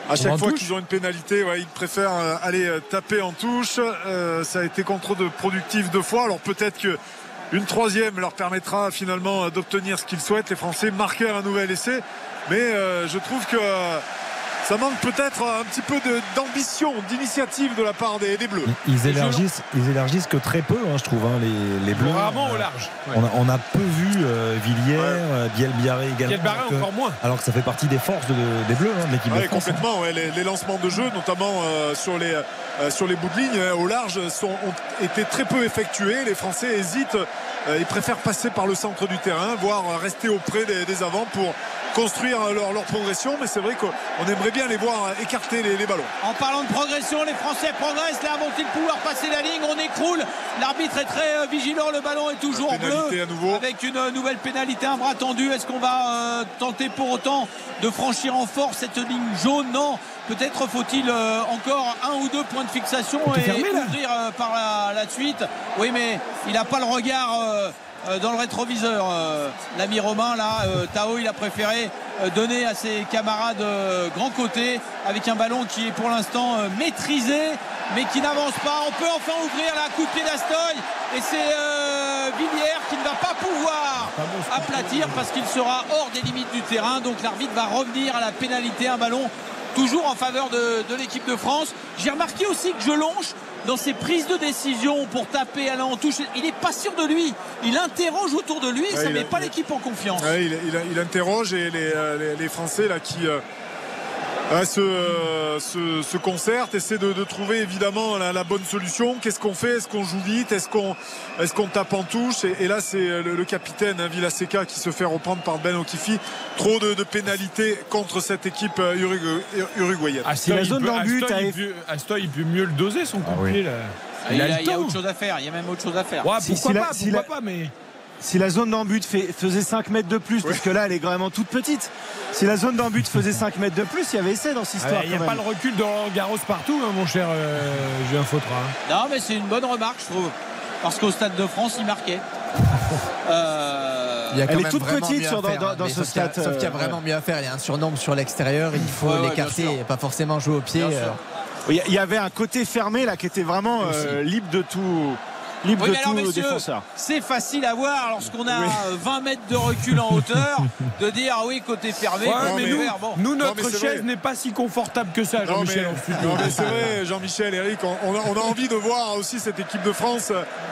À chaque fois qu'ils ont une pénalité, ouais, ils préfèrent euh, aller euh, taper en touche. Euh, ça a été contre-productif deux fois. Alors peut-être que une troisième leur permettra finalement d'obtenir ce qu'ils souhaitent. Les Français marquer un nouvel essai. Mais euh, je trouve que ça manque peut-être un petit peu d'ambition, d'initiative de la part des, des Bleus. Ils élargissent, ils élargissent que très peu, hein, je trouve, hein, les, les Bleus. Rarement au Euh, large. Ouais. On a, on a peu vu euh, Villiers, euh, Bielbiaré également. Alors que- encore moins. alors que ça fait partie des forces de- des Bleus, hein, de l'équipe Ouais, de France. complètement. ouais, les, les lancements de jeu, notamment euh, sur, les, euh, sur les bouts de ligne euh, au large, sont, ont été très peu effectués. Les Français hésitent. euh, ils préfèrent passer par le centre du terrain, voire rester auprès des, des avants pour construire leur, leur progression. Mais c'est vrai qu'on aimerait bien les voir écarter les, les ballons. En parlant de progression, les Français progressent. Là, vont-ils pouvoir passer la ligne? On écroule. L'arbitre est très euh, vigilant. Le ballon est toujours bleu. à nouveau. Avec une euh, nouvelle pénalité, un bras tendu. Est-ce qu'on va euh, tenter pour autant de franchir en force cette ligne jaune? Non. Peut-être faut-il euh, encore un ou deux points de fixation et fermé, ouvrir euh, par la, la suite. Oui, mais il n'a pas le regard. Euh, dans le rétroviseur, euh, l'ami Romain là, euh, Tao il a préféré donner à ses camarades grand côté avec un ballon qui est pour l'instant maîtrisé mais qui n'avance pas. On peut enfin ouvrir la coup de pied d'Astoy et c'est euh, Villiers qui ne va pas pouvoir aplatir parce qu'il sera hors des limites du terrain. Donc l'arbitre va revenir à la pénalité, un ballon toujours en faveur de, de l'équipe de France. J'ai remarqué aussi que Jelonche dans ses prises de décision pour taper aller en touche, il n'est pas sûr de lui. Il interroge autour de lui et ça ne met a- pas l'équipe en confiance. Ouais, il, il- il interroge et les, euh, les- les Français là qui euh, euh, se, euh, se, essaient de, de trouver évidemment la, la bonne solution. Qu'est-ce qu'on fait? Est-ce qu'on joue vite? Est-ce qu'on est qu'on tape en touche? Et, et là c'est le, le capitaine hein, Villaseca qui se fait reprendre par Ben Okifi. Trop de, de pénalités contre cette équipe euh, urugu- uruguayenne. Astoy, la il zone d'embut Astoy, a- il peut- mieux le doser son coup Ah de oui. là. Ah, il, y a, le il y a autre chose à faire. Il y a même autre chose à faire. Ouais, Si- pourquoi si la- pas, si pourquoi la- pas, mais Si la zone d'embut faisait 5 mètres de plus, parce que là elle est vraiment toute petite, si la zone d'embut faisait 5 mètres de plus, il y avait essai dans cette Ah, histoire. il n'y a pas le recul de Roland Garros partout, hein, mon cher euh, Julien Fautra. hein. Non, mais c'est une bonne remarque, je trouve. Parce qu'au Stade de France, il marquait. [LAUGHS] Euh, Elle est toute petite sur, dans, dans ce stade. Sauf qu'il y a vraiment mieux à faire. Il y a un surnombre sur l'extérieur. Il faut l'écarter et pas forcément jouer au pied. Il y avait un côté fermé là qui était vraiment libre de tout libre de tout défenseur. C'est facile à voir lorsqu'on a 20 mètres de recul en hauteur [LAUGHS] de dire ah oui côté fermé. mais nous, notre chaise n'est pas si confortable que ça, Jean-Michel. Non mais, c'est vrai, Jean-Michel, Eric, on, a, envie de voir aussi cette équipe de France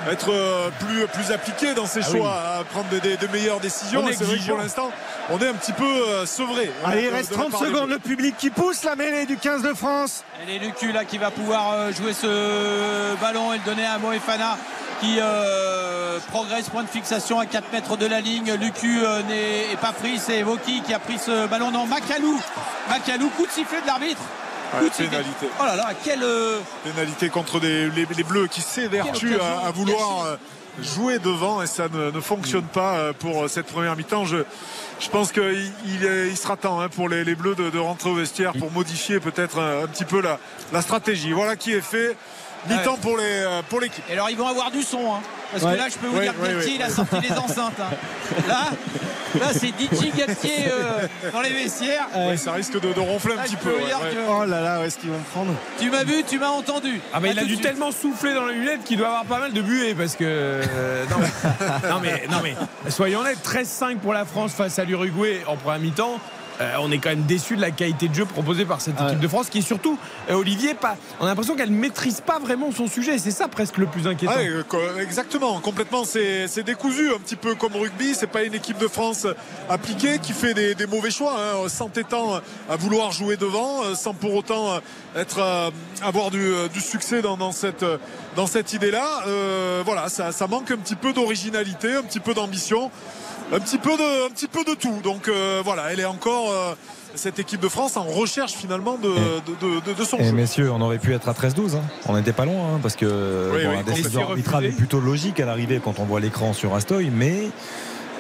être euh, plus, plus appliquée dans ses ah choix, à prendre de meilleures décisions. C'est vrai que pour l'instant, on est un petit peu euh, sevré. Allez, il reste 30 secondes, le public qui pousse la mêlée du 15 de France. Et Lucu là qui va pouvoir euh, jouer ce ballon et le donner à Moefana qui euh, progresse point de fixation à 4 mètres de la ligne Lucu euh, n'est pas pris c'est Voki qui a pris ce ballon non Macalou Macalou coup de sifflet de l'arbitre pénalité. Oh là là, quelle euh, pénalité contre les, Bleus qui s'évertuent à, à, vouloir jouer devant et ça ne, fonctionne pas pour cette première mi-temps. Je, je pense qu'il il, sera temps hein, pour les, Bleus de, rentrer au vestiaire pour modifier peut-être un, petit peu la, la stratégie. Voilà qui est fait mi-temps pour les euh, pour l'équipe. Et alors ils vont avoir du son, hein, parce que là je peux vous dire que Galtier il a sorti les enceintes. Hein. Là, là c'est DJ Galtier euh, dans les vestiaires. ça risque de, ronfler un petit peu. Oh là là, est-ce qu'ils vont prendre Tu m'as vu, tu m'as entendu. Ah bah il a dû tellement souffler dans les lunettes qu'il doit avoir pas mal de buées parce que euh, non, mais, non mais soyons honnêtes, 13-5 pour la France face à l'Uruguay en première mi-temps. Euh, on est quand même déçu de la qualité de jeu proposée par cette équipe de France qui est surtout euh, Olivier pas on a l'impression qu'elle ne maîtrise pas vraiment son sujet. C'est ça presque le plus inquiétant. Euh, exactement. Complètement c'est décousu un petit peu comme rugby. C'est pas une équipe de France appliquée qui fait des, mauvais choix hein, s'entêtant à vouloir jouer devant sans pour autant être avoir du, succès dans, cette dans cette idée là voilà ça, ça manque un petit peu d'originalité un petit peu d'ambition un petit peu de, un petit peu de tout. Donc euh, voilà, elle est encore euh, cette équipe de France en recherche finalement de, de, de, son et messieurs, on aurait pu être à 13-12. Hein. On n'était pas loin hein, parce que la décision arbitrale est plutôt logique à l'arrivée quand on voit l'écran sur Astoy, mais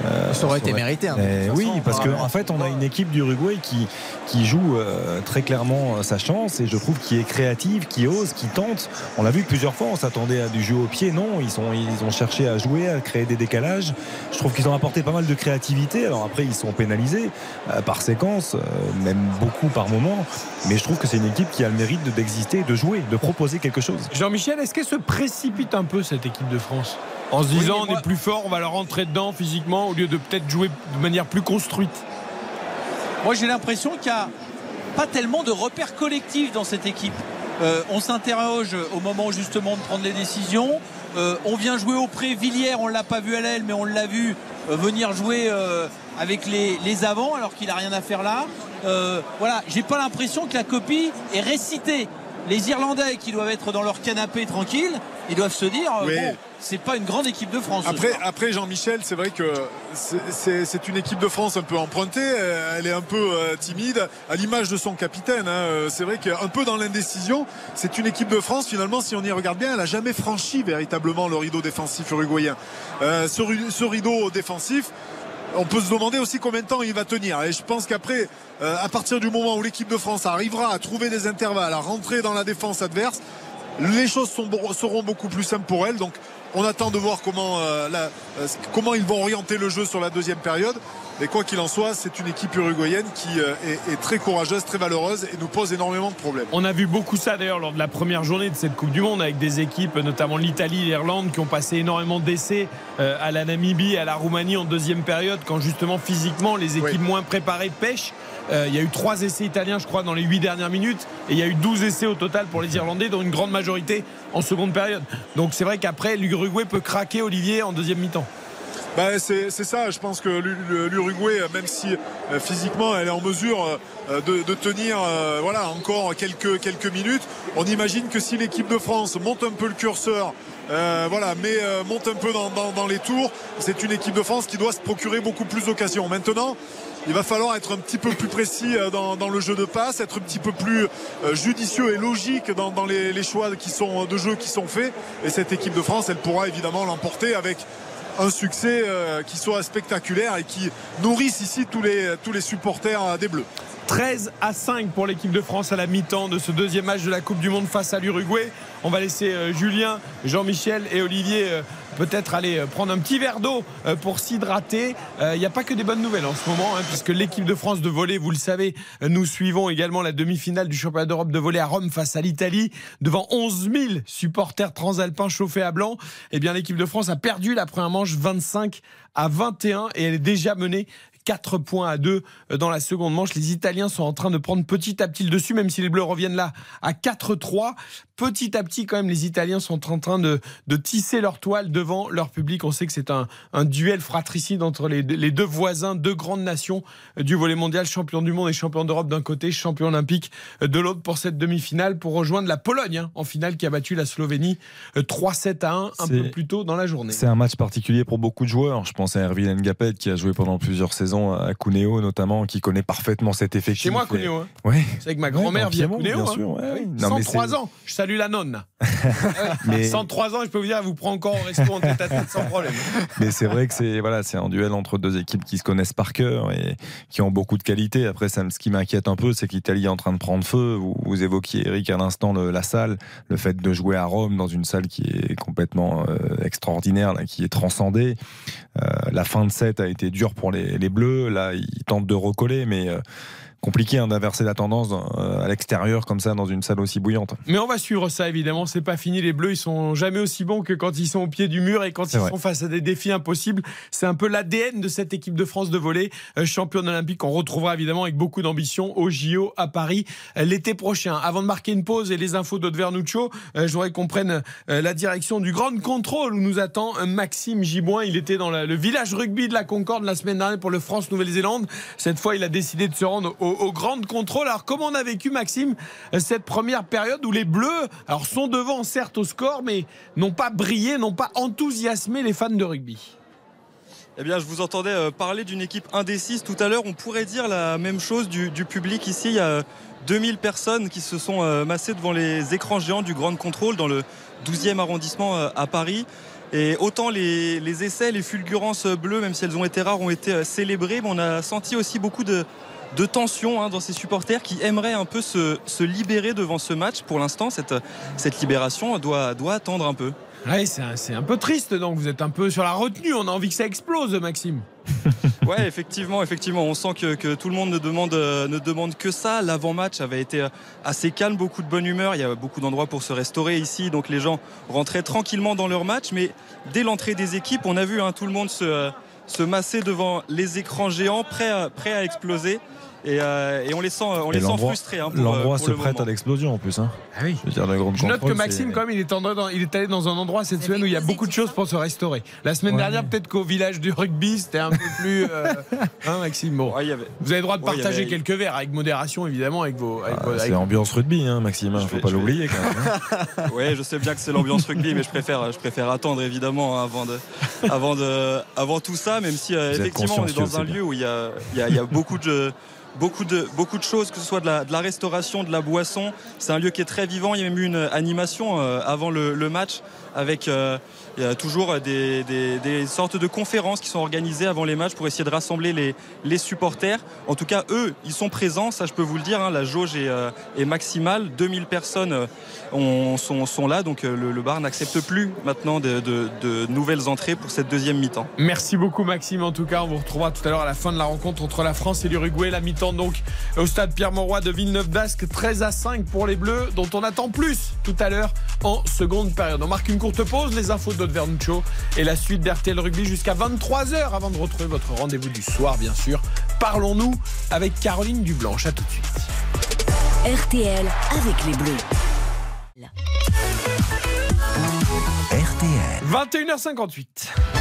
euh, ça aurait été mérité. Hein, oui, parce qu'en en fait, on a une équipe d'Uruguay qui, qui joue euh, très clairement euh, sa chance et je trouve qui est créative, qui ose, qui tente. On l'a vu plusieurs fois, on s'attendait à du jeu au pied. Non, ils, sont, ils ont cherché à jouer, à créer des décalages. Je trouve qu'ils ont apporté pas mal de créativité. Alors après, ils sont pénalisés par séquence, même beaucoup par moment. Mais je trouve que c'est une équipe qui a le mérite d'exister, de jouer, de proposer quelque chose. Jean-Michel, est-ce qu'elle se précipite un peu cette équipe de France? En se disant on est plus fort, on va leur rentrer dedans physiquement au lieu de peut-être jouer de manière plus construite Moi j'ai l'impression qu'il n'y a pas tellement de repères collectifs dans cette équipe. Euh, on s'interroge au moment justement de prendre les décisions. Euh, on vient jouer au pré Villiers, on ne l'a pas vu à l'aile, mais on l'a vu euh, venir jouer avec les, les avants alors qu'il n'a rien à faire là. voilà, j'ai pas l'impression que la copie est récitée les Irlandais qui doivent être dans leur canapé tranquille, ils doivent se dire bon, c'est pas une grande équipe de France. Après, Jean-Michel, c'est vrai que c'est une équipe de France un peu empruntée, euh, elle est un peu euh, timide, à l'image de son capitaine. Hein. Euh, c'est vrai qu'un peu dans l'indécision, c'est une équipe de France finalement, si on y regarde bien, elle a jamais franchi véritablement le rideau défensif uruguayen. ce rideau défensif, on peut se demander aussi combien de temps il va tenir. Et je pense qu'après, euh, à partir du moment où l'équipe de France arrivera à trouver des intervalles, à rentrer dans la défense adverse, les choses seront beaucoup plus simples pour elle. Donc on attend de voir comment, euh, euh, comment ils vont orienter le jeu sur la deuxième période. Mais quoi qu'il en soit, c'est une équipe uruguayenne qui euh, est, très courageuse, très valeureuse et nous pose énormément de problèmes. On a vu beaucoup ça d'ailleurs lors de la première journée de cette Coupe du Monde avec des équipes, notamment l'Italie, l'Irlande, qui ont passé énormément d'essais à la Namibie, à la Roumanie en deuxième période, quand justement physiquement les équipes moins préparées pêchent. Euh, il y a eu trois essais italiens, je crois, dans les huit dernières minutes. Et il y a eu 12 essais au total pour les Irlandais, dont une grande majorité en seconde période. Donc c'est vrai qu'après, l'Uruguay peut craquer Olivier en deuxième mi-temps. Bah, c'est ça, je pense que l'Uruguay, même si euh, physiquement elle est en mesure euh, de, tenir euh, voilà, encore quelques, quelques minutes, on imagine que si l'équipe de France monte un peu le curseur, voilà, mais monte un peu dans, les tours, c'est une équipe de France qui doit se procurer beaucoup plus d'occasions. Maintenant, il va falloir être un petit peu plus précis dans, le jeu de passe, être un petit peu plus judicieux et logique dans, les, choix de jeu qui sont faits. Et cette équipe de France, elle pourra évidemment l'emporter avec un succès euh, qui soit spectaculaire et qui nourrisse ici tous les, tous les supporters des Bleus. 13 à 5 pour l'équipe de France à la mi-temps de ce deuxième match de la Coupe du Monde face à l'Uruguay. On va laisser euh, Julien, Jean-Michel et Olivier peut-être aller prendre un petit verre d'eau pour s'hydrater. Il n'y a pas que des bonnes nouvelles en ce moment, hein, puisque l'équipe de France de volley, vous le savez, nous suivons également la demi-finale du championnat d'Europe de volley à Rome face à l'Italie, devant 11 000 supporters transalpins chauffés à blanc. Eh bien, l'équipe de France a perdu la première manche 25 à 21 et elle est déjà menée 4 points à 2 dans la seconde manche. Les Italiens sont en train de prendre petit à petit le dessus, même si les Bleus reviennent là à 4-3 petit à petit, quand même, les Italiens sont en train de, tisser leur toile devant leur public. On sait que c'est un, duel fratricide entre les, deux voisins, deux grandes nations du volet mondial, champion du monde et champion d'Europe d'un côté, champion olympique de l'autre pour cette demi-finale, pour rejoindre la Pologne hein, en finale qui a battu la Slovénie 3-7 à 1 un peu plus tôt dans la journée. C'est un match particulier pour beaucoup de joueurs. Je pense à Erwin Ngapet qui a joué pendant plusieurs saisons à Cuneo notamment, qui connaît parfement cet effectif. Chez moi, Cuneo. Hein. Ouais. C'est avec ma grand-mère via Cuneo. Bien hein. sûr. 103 ans. Je salue la nonne. [LAUGHS] mais... 103 ans, je peux vous dire, elle vous prend encore au resto en tête à tête sans problème. [LAUGHS] Mais c'est vrai que c'est voilà, c'est un duel entre deux équipes qui se connaissent par cœur et qui ont beaucoup de qualité. Après, ça, ce qui m'inquiète un peu, c'est que l'Italie est en train de prendre feu. Vous, vous évoquiez, Eric, à l'instant, la salle, le fait de jouer à Rome dans une salle qui est complètement euh, extraordinaire, là, qui est transcendée. Euh, la fin de set a été dure pour les, les Bleus. Là, ils tentent de recoller, mais euh, compliqué hein, d'inverser la tendance euh, à l'extérieur comme ça dans une salle aussi bouillante. Mais on va suivre ça évidemment, c'est pas fini. Les Bleus ils sont jamais aussi bons que quand ils sont au pied du mur et quand ils sont face à des défis impossibles. C'est un peu l'ADN de cette équipe de France de volley, euh, championne olympique. On retrouvera évidemment avec beaucoup d'ambition au JO à Paris euh, l'été prochain. Avant de marquer une pause et les infos d'Aude Vernuccio, je voudrais qu'on prenne la direction du Grand Contrôle où nous attend Maxime Giboin. Il était dans le village rugby de la Concorde la semaine dernière pour le France-Nouvelle-Zélande. Cette fois, il a décidé de se rendre au au, grand contrôle. Alors comment on a vécu Maxime cette première période où les Bleus alors sont devant certes au score mais n'ont pas brillé, n'ont pas enthousiasmé les fans de rugby? Eh bien, je vous entendais euh, parler d'une équipe indécise tout à l'heure. On pourrait dire la même chose du, public ici. Il y a 2000 personnes qui se sont euh, massées devant les écrans géants du Grand Contrôle dans le 12e arrondissement euh, à Paris. Et autant les, essais, les fulgurances bleues, même si elles ont été rares, ont été célébrées, mais on a senti aussi beaucoup de, de tension hein, dans ces supporters qui aimeraient un peu se, libérer devant ce match. Pour l'instant, cette, cette libération doit, doit attendre un peu. Ouais, c'est un, peu triste, donc vous êtes un peu sur la retenue. On a envie que ça explose, Maxime. [LAUGHS] ouais, effectivement, effectivement, on sent que, tout le monde ne demande, ne demande que ça. L'avant-match avait été assez calme, beaucoup de bonne humeur. Il y a beaucoup d'endroits pour se restaurer ici, donc les gens rentraient tranquillement dans leur match. Mais dès l'entrée des équipes, on a vu hein, tout le monde se, se masser devant les écrans géants, prêts à exploser. Euh, et, on les sent, on les sent frustrés. Hein, L'endroit euh, se prête à l'explosion en plus. Hein. Ah oui. Je, note que Maxime, quand même, il est, il est allé dans un endroit cette semaine où il y a beaucoup de choses pour se restaurer. La semaine dernière, peut-être qu'au village du rugby, c'était un peu plus. Euh, [LAUGHS] hein, Maxime bon. Vous avez le droit de partager quelques verres avec modération, évidemment, avec vos. Ah, c'est l'ambiance rugby, hein, Maxime. Il ne faut pas l'oublier quand même. [LAUGHS] oui, je sais bien que c'est l'ambiance rugby, mais je préfère, je préfère attendre évidemment avant, de, avant, de, avant tout ça, même si effectivement on est dans un lieu où il y a, il y a beaucoup de beaucoup de, beaucoup de choses, que ce soit de la, restauration, de la boisson. C'est un lieu qui est très vivant. Il y a même eu une animation euh, avant le, match avec euh, toujours des, sortes de conférences qui sont organisées avant les matchs pour essayer de rassembler les, supporters. En tout cas, eux, ils sont présents, ça je peux vous le dire. Hein. la jauge est, euh, maximale. 2000 personnes sont, là, donc le, bar n'accepte plus maintenant de, de, nouvelles entrées pour cette deuxième mi-temps. Merci beaucoup Maxime. En tout cas, on vous retrouvera tout à l'heure à la fin de la rencontre entre la France et l'Uruguay. La mi-temps donc au stade Pierre-Mauroy de Villeneuve-d'Ascq, 13 à 5 pour les Bleus, dont on attend plus tout à l'heure en seconde période. On marque une courte pause, les infos de Vernuccio et la suite d'RTL Rugby jusqu'à 23h avant de retrouver votre rendez-vous du soir, bien sûr. Parlons-nous avec Caroline Dublanche. À tout de suite. RTL avec les Bleus. RTL. 21h58.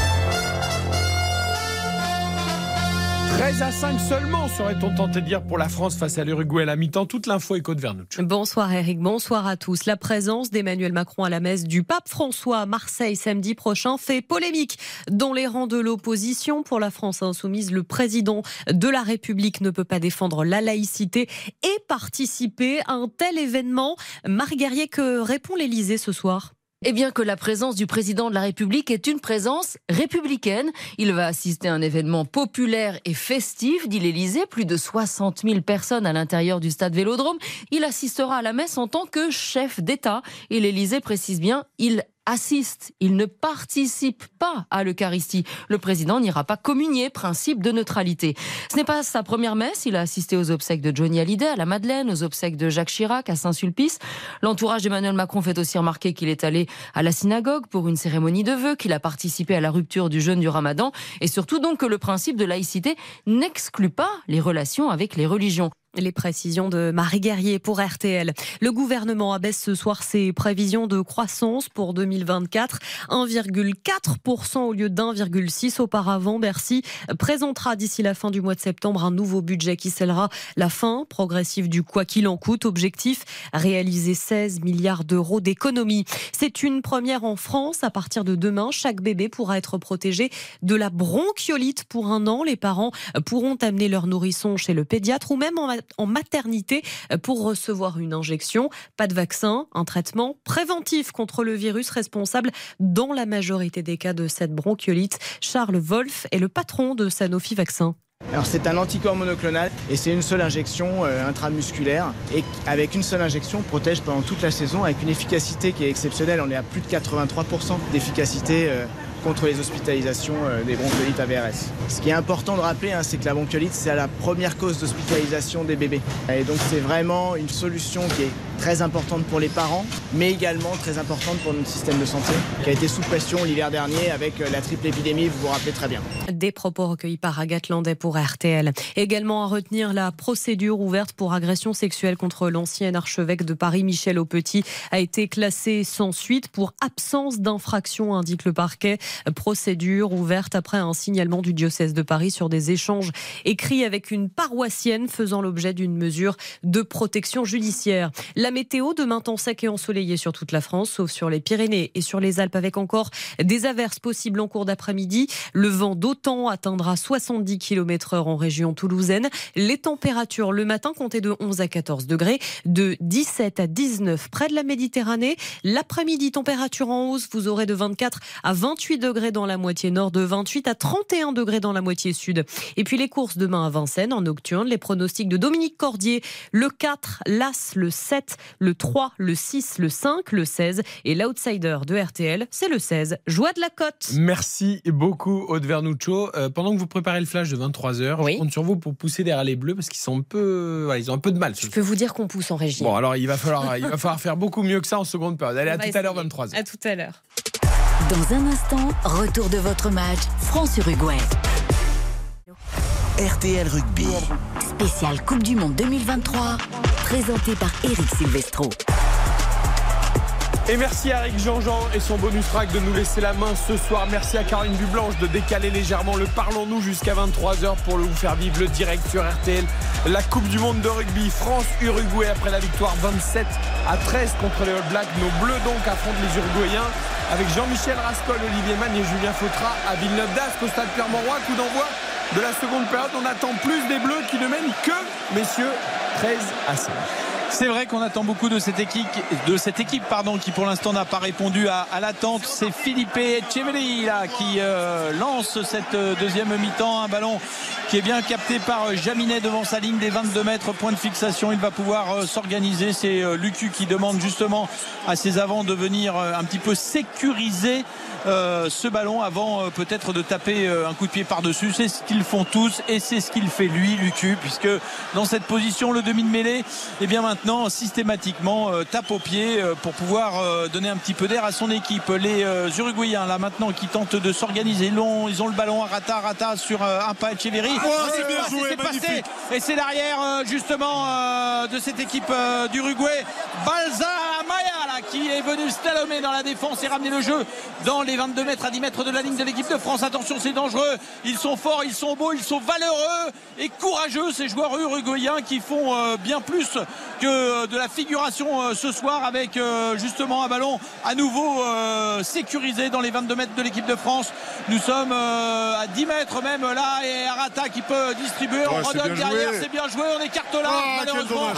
13 à 5 seulement, serait-on tenté de dire pour la France face à l'Uruguay à la mi-temps. Toute l'info est de Vernucci. Bonsoir Eric, bonsoir à tous. La présence d'Emmanuel Macron à la messe du pape François à Marseille samedi prochain fait polémique. Dans les rangs de l'opposition pour la France insoumise, le président de la République ne peut pas défendre la laïcité et participer à un tel événement. Marc Guerrier, que répond l'Élysée ce soir? Eh bien que la présence du président de la République est une présence républicaine. Il va assister à un événement populaire et festif, dit l'Élysée. Plus de 60 000 personnes à l'intérieur du stade Vélodrome. Il assistera à la messe en tant que chef d'État. Et l'Élysée précise bien, il assiste, il ne participe pas à l'Eucharistie. Le président n'ira pas communier, principe de neutralité. Ce n'est pas sa première messe, il a assisté aux obsèques de Johnny Hallyday à la Madeleine, aux obsèques de Jacques Chirac à Saint-Sulpice. L'entourage d'Emmanuel Macron fait aussi remarquer qu'il est allé à la synagogue pour une cérémonie de vœux, qu'il a participé à la rupture du jeûne du ramadan et surtout donc que le principe de laïcité n'exclut pas les relations avec les religions. Les précisions de Marie Guerrier pour RTL. Le gouvernement abaisse ce soir ses prévisions de croissance pour 2024. 1,4% au lieu d'1,6 auparavant. Bercy présentera d'ici la fin du mois de septembre un nouveau budget qui scellera la fin progressive du quoi qu'il en coûte. Objectif, réaliser 16 milliards d'euros d'économies. C'est une première en France. À partir de demain, chaque bébé pourra être protégé de la bronchiolite pour un an. Les parents pourront amener leur nourrisson chez le pédiatre ou même en en maternité pour recevoir une injection. Pas de vaccin, un traitement préventif contre le virus responsable dans la majorité des cas de cette bronchiolite. Charles Wolf est le patron de Sanofi Vaccin. Alors c'est un anticorps monoclonal et c'est une seule injection euh, intramusculaire et avec une seule injection on protège pendant toute la saison avec une efficacité qui est exceptionnelle. On est à plus de 83% d'efficacité euh, contre les hospitalisations euh, des bronchiolites AVRS. Ce qui est important de rappeler, hein, c'est que la bronchiolite, c'est la première cause d'hospitalisation des bébés. Et donc c'est vraiment une solution qui est très importante pour les parents, mais également très importante pour notre système de santé, qui a été sous pression l'hiver dernier avec euh, la triple épidémie, vous vous rappelez très bien. Des propos recueillis par Agathe Landais pour RTL. Également à retenir la procédure ouverte pour agression sexuelle contre l'ancien archevêque de Paris, Michel Aupetit, a été classée sans suite pour absence d'infraction, indique le parquet. Procédure ouverte après un signalement du diocèse de Paris sur des échanges écrits avec une paroissienne faisant l'objet d'une mesure de protection judiciaire. La météo, demain temps sec et ensoleillé sur toute la France, sauf sur les Pyrénées et sur les Alpes avec encore des averses possibles en cours d'après-midi. Le vent d'autant atteindra 70 km heure en région toulousaine. Les températures le matin comptaient de 11 à 14 degrés, de 17 à 19 près de la Méditerranée. L'après-midi, température en hausse, vous aurez de 24 à 28 degrés dans la moitié nord, de 28 à 31 degrés dans la moitié sud. Et puis les courses demain à Vincennes en nocturne, les pronostics de Dominique Cordier, le 4, l'As, le 7, le 3, le 6, le 5, le 16 et l'outsider de RTL, c'est le 16. Joie de la cote. Merci beaucoup Aude Vernuccio. Euh, pendant que vous préparez le flash de 23h, je compte sur vous pour pousser derrière les bleus parce qu'ils sont un peu ils ont un peu de mal. Je peux vous dire qu'on pousse en régie. Bon, alors il va falloir il va falloir faire beaucoup mieux que ça en seconde période. Allez, à tout à l'heure 23h. À tout à l'heure. Dans un instant, retour de votre match France-Uruguay. RTL Rugby. Spécial Coupe du Monde 2023, présenté par Eric Silvestro. Et merci à Eric Jean-Jean et son bonus track de nous laisser la main ce soir. Merci à Caroline Dublanche de décaler légèrement le Parlons-nous jusqu'à 23h pour vous faire vivre le direct sur RTL. La Coupe du Monde de rugby France-Uruguay après la victoire 27 à 13 contre les All Blacks. Nos Bleus donc affrontent les Uruguayens avec Jean-Michel Rascol, Olivier Mann et Julien Fautra à Villeneuve d'Ascq au stade Clermont-Roi. Coup d'envoi de la seconde période. On attend plus des Bleus qui ne mènent que, messieurs, 13 à 5. C'est vrai qu'on attend beaucoup de cette équipe, de cette équipe pardon, qui pour l'instant n'a pas répondu à, l'attente. C'est Philippe Echeverri là, qui euh, lance cette euh, deuxième mi-temps. Un ballon qui est bien capté par Jaminet devant sa ligne des 22 mètres. Point de fixation. Il va pouvoir euh, s'organiser. C'est Lucu qui demande justement à ses avants de venir un petit peu sécuriser ce ballon avant peut-être de taper un coup de pied par-dessus. C'est ce qu'ils font tous et c'est ce qu'il fait lui, Lucu, puisque dans cette position, le demi de mêlée, et eh bien maintenant systématiquement euh, tape au pied euh, pour pouvoir euh, donner un petit peu d'air à son équipe. Les Uruguayens là maintenant qui tentent de s'organiser. Ils ont, ils ont le ballon à Rata, Rata sur un pas Echeverry. Oh, passé et c'est l'arrière justement de cette équipe d'Uruguay. Balza Maya qui est venu slalomer dans la défense et ramener le jeu dans les 22 mètres à 10 mètres de la ligne de l'équipe de France. Attention, c'est dangereux. Ils sont forts, ils sont beaux, ils sont valeureux et courageux ces joueurs uruguayens qui font bien plus que euh, de la figuration euh, ce soir avec euh, justement un ballon à nouveau sécurisé dans les 22 mètres de l'équipe de France. Nous sommes à 10 mètres même là et Arata qui peut distribuer. on redonne derrière, c'est bien joué. On écarte là, ah, malheureusement.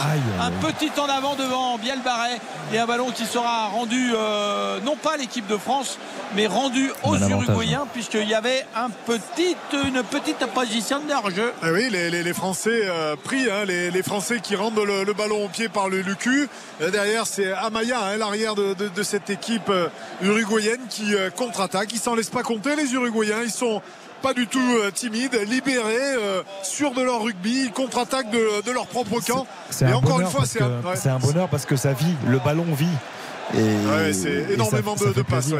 Un petit temps d'avant devant Biel Barret et un ballon qui sera rendu euh, non pas l'équipe de France, mais rendu aux Uruguayens, puisqu'il y avait un petit, une petite position de jeu. Ah oui, les, Français euh, pris, hein, les, Français qui rendent le, ballon au pied par le Lucu. derrière, c'est Amaya, hein, l'arrière de, cette équipe uruguayenne qui contre-attaque. Ils s'en laissent pas compter, les Uruguayens. Ils sont pas du tout euh, timides, libérés, euh, sûrs de leur rugby, contre-attaque de, leur propre camp. C'est encore une fois, c'est un, bonheur parce que ça vit, le ballon vit. Et, c'est énormément de, passes.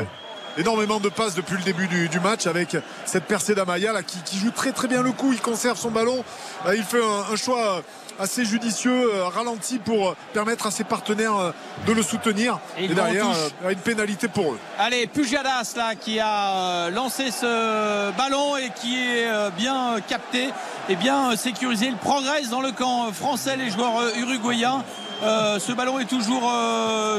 Énormément de passes depuis le début du, match avec cette percée d'Amaya qui, joue très très bien le coup. Il conserve son ballon. il fait un choix assez judicieux, euh, ralenti pour permettre à ses partenaires euh, de le soutenir. Et, derrière, euh, une pénalité pour eux. Allez, Pujadas là qui a lancé ce ballon et qui est bien capté et bien sécurisé. Il progresse dans le camp français, les joueurs uruguayens. Ce ballon est toujours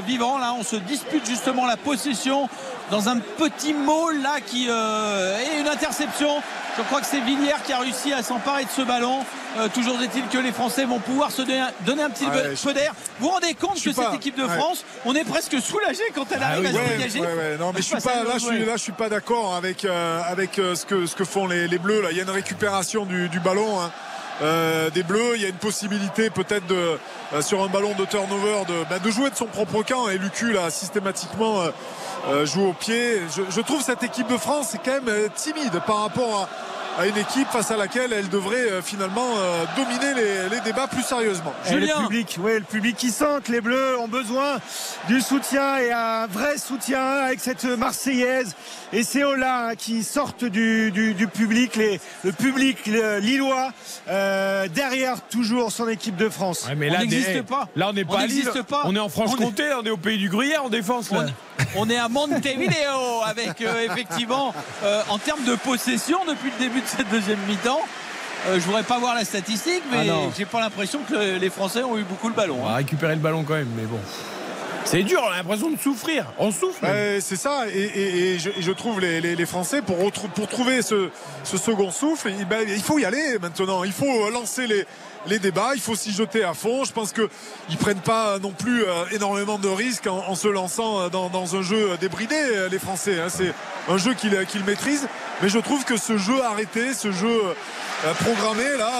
vivant. Là, on se dispute justement la possession dans un petit mot là qui est une interception. Je crois que c'est Villiers qui a réussi à s'emparer de ce ballon. Euh, toujours est-il que les Français vont pouvoir se donner un petit peu d'air. Vous vous rendez compte que cette équipe de France, on est presque soulagé quand elle ah arrive à se dégager. non, mais je suis pas, là, je suis, là, je suis pas d'accord avec, euh, avec euh, ce, que, ce que font les, Bleus. Là. Il y a une récupération du, ballon. Hein. Des Bleus. Il y a une possibilité peut-être de sur un ballon de turnover de, bah, de jouer de son propre camp. Et Lucu là systématiquement joue au pied. Je, je, trouve cette équipe de France est quand même timide par rapport à, à une équipe face à laquelle elle devrait euh, finalement euh, dominer les, débats plus sérieusement. Julien. le public, ouais, le public qui sent que les Bleus ont besoin du soutien et un vrai soutien avec cette Marseillaise et ces là qui sortent du, public, les, le public lillois euh, derrière toujours son équipe de France. mais là, on n'existe pas. Là, on n'est pas, on, pas. on est en Franche-Comté, on, est... au pays du gruyère en défense. On, est à Montevideo avec effectivement en termes de possession depuis le début cette deuxième mi-temps. Euh, je voudrais pas voir la statistique, mais ah j'ai pas l'impression que les Français ont eu beaucoup le ballon. On va hein. récupérer le ballon quand même, mais bon. C'est dur, on a l'impression de souffrir. On souffre. c'est ça, et, je, trouve les, Français, pour, pour trouver ce, second souffle, ben, il faut y aller maintenant. Il faut lancer les, les débats. Il faut s'y jeter à fond. Je pense qu'ils ne prennent pas non plus euh, énormément de risques en, se lançant euh, dans, un jeu débridé, euh, les Français. Hein. C'est un jeu qu'ils maîtrisent. Mais je trouve que ce jeu arrêté, ce jeu programmé là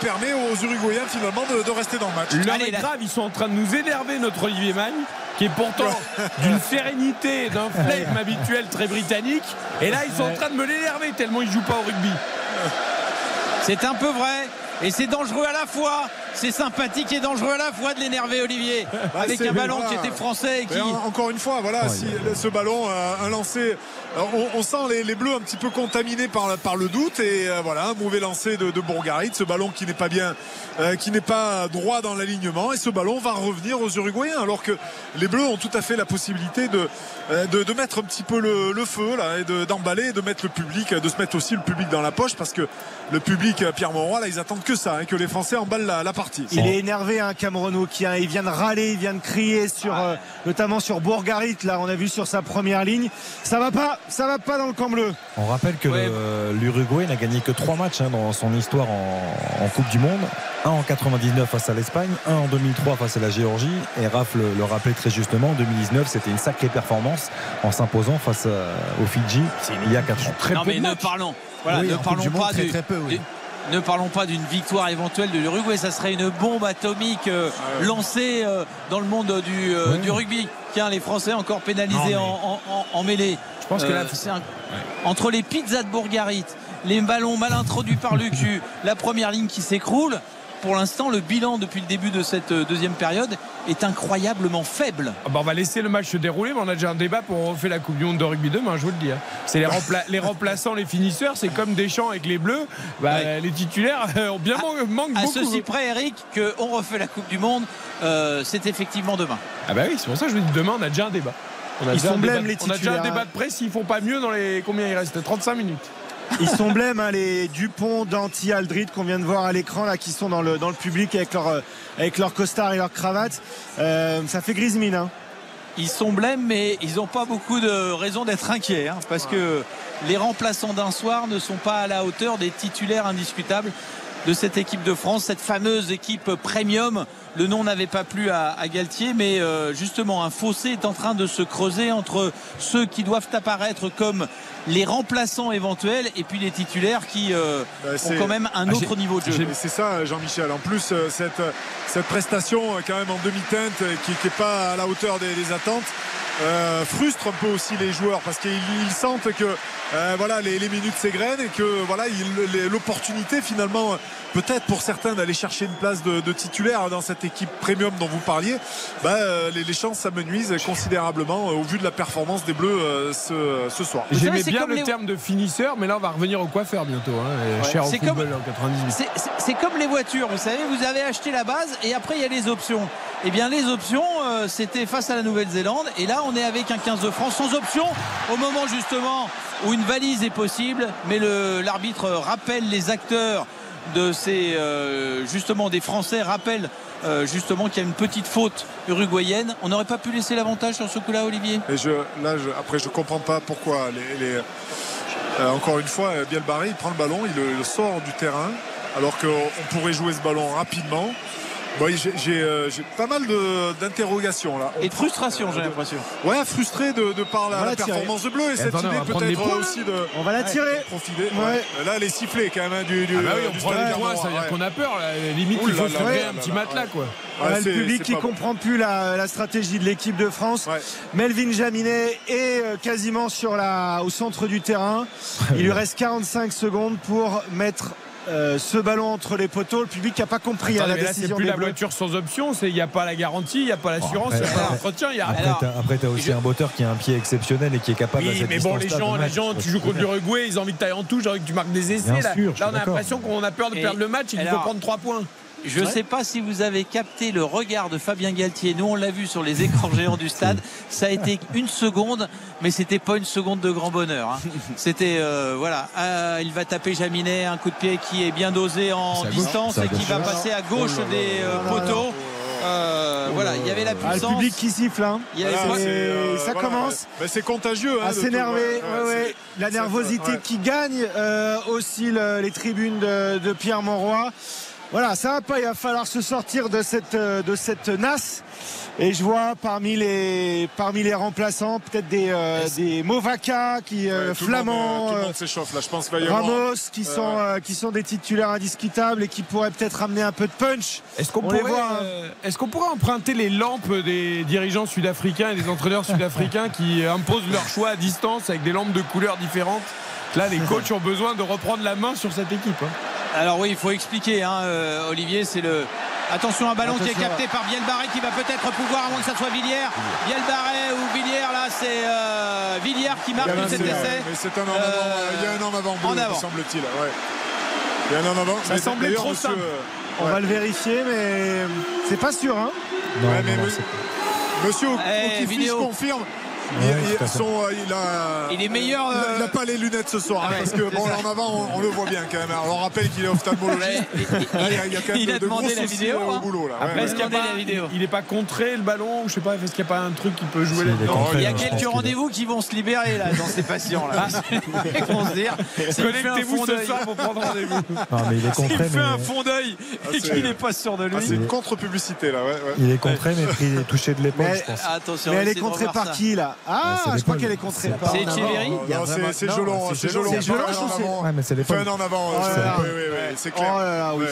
permet aux Uruguayens finalement de, rester dans le match. L'heure est grave, ils sont en train de nous énerver notre Olivier Magne qui est pourtant [LAUGHS] d'une sérénité, d'un flegme habituel très britannique. Et là, ils sont en train de me l'énerver tellement ils jouent pas au rugby. C'est un peu vrai. Et c'est dangereux à la fois. C'est sympathique et dangereux à la fois de l'énerver, Olivier. Bah, avec un ballon qui était français. Et qui... encore une fois, voilà, si ce ballon, a un lancé on, sent les, Bleus un petit peu contaminés par, par le doute et euh, voilà un mauvais lancer de, de Bourgarit, ce ballon qui n'est pas bien, euh, qui n'est pas droit dans l'alignement et ce ballon va revenir aux Uruguayens alors que les Bleus ont tout à fait la possibilité de, euh, de, mettre un petit peu le, feu là et d'emballer, de, mettre le public, de se mettre aussi le public dans la poche parce que le public Pierre Monroy là ils attendent que ça, hein, que les Français emballent la, partie. Il est énervé un hein, Cameroun qui il vient de râler, il vient de crier sur notamment sur Bourgarit là on a vu sur sa première ligne, ça va pas ça va pas dans le camp bleu. On rappelle que l'Uruguay n'a gagné que trois matchs hein, dans son histoire en, Coupe du Monde. Un en 99 face à l'Espagne, un en 2003 face à la Géorgie. Et Raph le, rappelait très justement, en 2019, c'était une sacrée performance en s'imposant face aux Fidji il y a quatre ans. Très non, mais ne parlons, voilà, ne parlons pas très, peu, ne parlons pas d'une victoire éventuelle de l'Uruguay. Ça serait une bombe atomique euh, ah lancée euh, dans le monde du, euh, du rugby. Tiens, les Français encore pénalisés en, mêlée. Je pense que là, entre les pizzas de Bourgarit, les ballons mal introduits par le cul, [LAUGHS] la première ligne qui s'écroule pour l'instant, le bilan depuis le début de cette euh, deuxième période est incroyablement faible. Ah bah, on va laisser le match se dérouler, mais on a déjà un débat pour refaire la Coupe du Monde de rugby demain, je vous le dis. Hein. C'est les, [LAUGHS] les, remplaçants, les finisseurs, c'est comme Deschamps avec les Bleus. Bah, les titulaires ont [LAUGHS] bien à, manquent à beaucoup. À ceci près, Eric, qu'on refait la Coupe du Monde, euh, c'est effectivement demain. Ah bah oui, c'est pour ça que je vous dis demain, on a déjà un débat. On a, Ils sont blêmes, les titulaires. on a déjà un débat de presse s'ils font pas mieux dans les. Combien il reste? 35 minutes. Ils sont blêmes, hein, les Dupont, Danti, Aldrit qu'on vient de voir à l'écran, là, qui sont dans le, dans le public avec leur, euh, avec leur costard et leur cravate. Euh, ça fait grise mine. Hein. Ils sont blêmes, mais ils n'ont pas beaucoup de raisons d'être inquiets, hein, parce que les remplaçants d'un soir ne sont pas à la hauteur des titulaires indiscutables. de cette équipe de France, cette fameuse équipe premium. Le nom n'avait pas plu à, Galtier, mais euh, justement un fossé est en train de se creuser entre ceux qui doivent apparaître comme les remplaçants éventuels et puis les titulaires qui euh, bah, ont quand même un ah, autre niveau de jeu. C'est ça, Jean-Michel. En plus, euh, cette, cette prestation quand même en demi-teinte qui n'est pas à la hauteur des attentes. Euh, frustre un peu aussi les joueurs parce qu'ils sentent que euh, voilà les, minutes s'égrènent et que voilà l'opportunité finalement peut-être pour certains d'aller chercher une place de, titulaire dans cette équipe premium dont vous parliez bah, euh, les, chances s'amenuisent considérablement au vu de la performance des Bleus ce, soir. J'aimais bien le terme de finisseur mais là on va revenir au coiffeur bientôt hein, cher au football en 98 c'est comme les voitures vous savez vous avez acheté la base et après il y a les options eh bien les options c'était face à la Nouvelle-Zélande et là on est avec un 15 de France sans option au moment justement où une valise est possible. Mais l'arbitre rappelle les acteurs de ces euh, justement des Français rappelle euh, justement qu'il y a une petite faute uruguayenne. On n'aurait pas pu laisser l'avantage sur ce coup-là, Olivier? Et je, là, après, je comprends pas pourquoi. Euh, encore une fois, Bielbarré, il prend le ballon, il le sort du terrain, alors qu'on pourrait jouer ce ballon rapidement. Euh, j'ai pas mal d'interrogations là. et de frustration, j'ai l'impression. Ouais, frustré de, par la, performance de Bleu et, cette idée peut-être aussi de. On va la tirer. profiter. Là, elle est sifflée quand même hein, du. du, ah bah oui, on prend les points, ça veut dire qu'on a peur. Limite, il faut se trouver un petit matelas quoi. le public qui comprend plus la, stratégie de l'équipe de France. Melvin Jaminet est euh, quasiment sur la, au centre du terrain. Il lui reste 45 secondes pour mettre euh, ce ballon entre les poteaux. Le public n'a pas compris à hein, la décision. Plus la voiture sans option. Il n'y a pas la garantie, il n'y a pas l'assurance, il n'y a pas l'entretien. Après, tu as, aussi un botteur qui a un pied exceptionnel et qui est capable. Oui, mais bon, les gens, les gens, tu joues contre l'Uruguay, ils ont envie de tailler en touche, que tu marques des essais. là, on a l'impression qu'on a peur de perdre le match et qu'il faut prendre 3 points. Je ne sais pas si vous avez capté le regard de Fabien Galtier. Nous, on l'a vu sur les écrans géants du stade. Ça a été une seconde, mais c'était pas une seconde de grand bonheur. Hein. C'était euh, voilà, ah, il va taper Jaminet, un coup de pied qui est bien dosé en distance et qui va passer à gauche oh des euh, poteaux. Euh, voilà, il y avait la puissance. Ah, le public qui siffle, hein. ça commence. c'est contagieux. Hein, à s'énerver. La nervosité qui gagne aussi les tribunes de, de Pierre Monroy. Voilà, ça va pas, il va falloir se sortir de cette, euh, de cette nasse. Et je vois parmi les, parmi les remplaçants peut-être des, euh, des Movaca qui euh, flamands, là. Je pense Ramos qui sont qui sont des titulaires indiscutables et qui pourraient peut-être amener un peu de punch. Est-ce qu'on pourrait, est-ce qu'on pourrait emprunter les lampes des dirigeants sud-africains et des entraîneurs sud-africains qui imposent leur choix à distance avec des lampes de couleurs différentes Là, les coachs ont besoin de reprendre la main sur cette équipe. Hein. Alors oui, il faut expliquer, hein, euh, Olivier, c'est le. Attention, un ballon qui est capté par Bielbarré qui va peut-être pouvoir, avant que ça soit Villiers. Bielbarré ou Villiers, là c'est euh, Villiers qui marque cet essai. Mais c'est un en avant, euh, il y a un en avant, bleu, avant. semble-t-il. Ouais. Il y a un en avant. Ça semblait trop simple. On va le vérifier, mais c'est pas sûr. Hein non, ouais, mais monsieur hey, confirme il, est meilleur. Il n'a pas les lunettes ce soir, hein, parce que bon, en avant, on, le voit bien quand même. Alors, on rappelle qu'il est ophtalmologiste. il, y a, demandé la vidéo au hein. boulot. Là. Après, est-ce qu'il n'est pas contré le ballon Je sais pas, est-ce qu'il n'y a pas un truc qui peut jouer là-dedans Il y a quelques rendez-vous qui vont se libérer là dans ces patients là. [LAUGHS] Ils vont se dire connectez-vous ce soir pour prendre rendez-vous. [LAUGHS] il est contré. Il fait un fond d'œil et qu'il n'est pas sûr de lui. C'est une contre-publicité là. Il est contré, mais touché de l'épaule, je pense. Mais elle est contrée par qui là Ah, je crois qu'elle est contrée. C'est Echeverry C'est Jolon. C'est Jolon. C'est Jolon Ouais, mais c'est l'épaule. Fait un en avant. C'est clair. Oh là là, oui.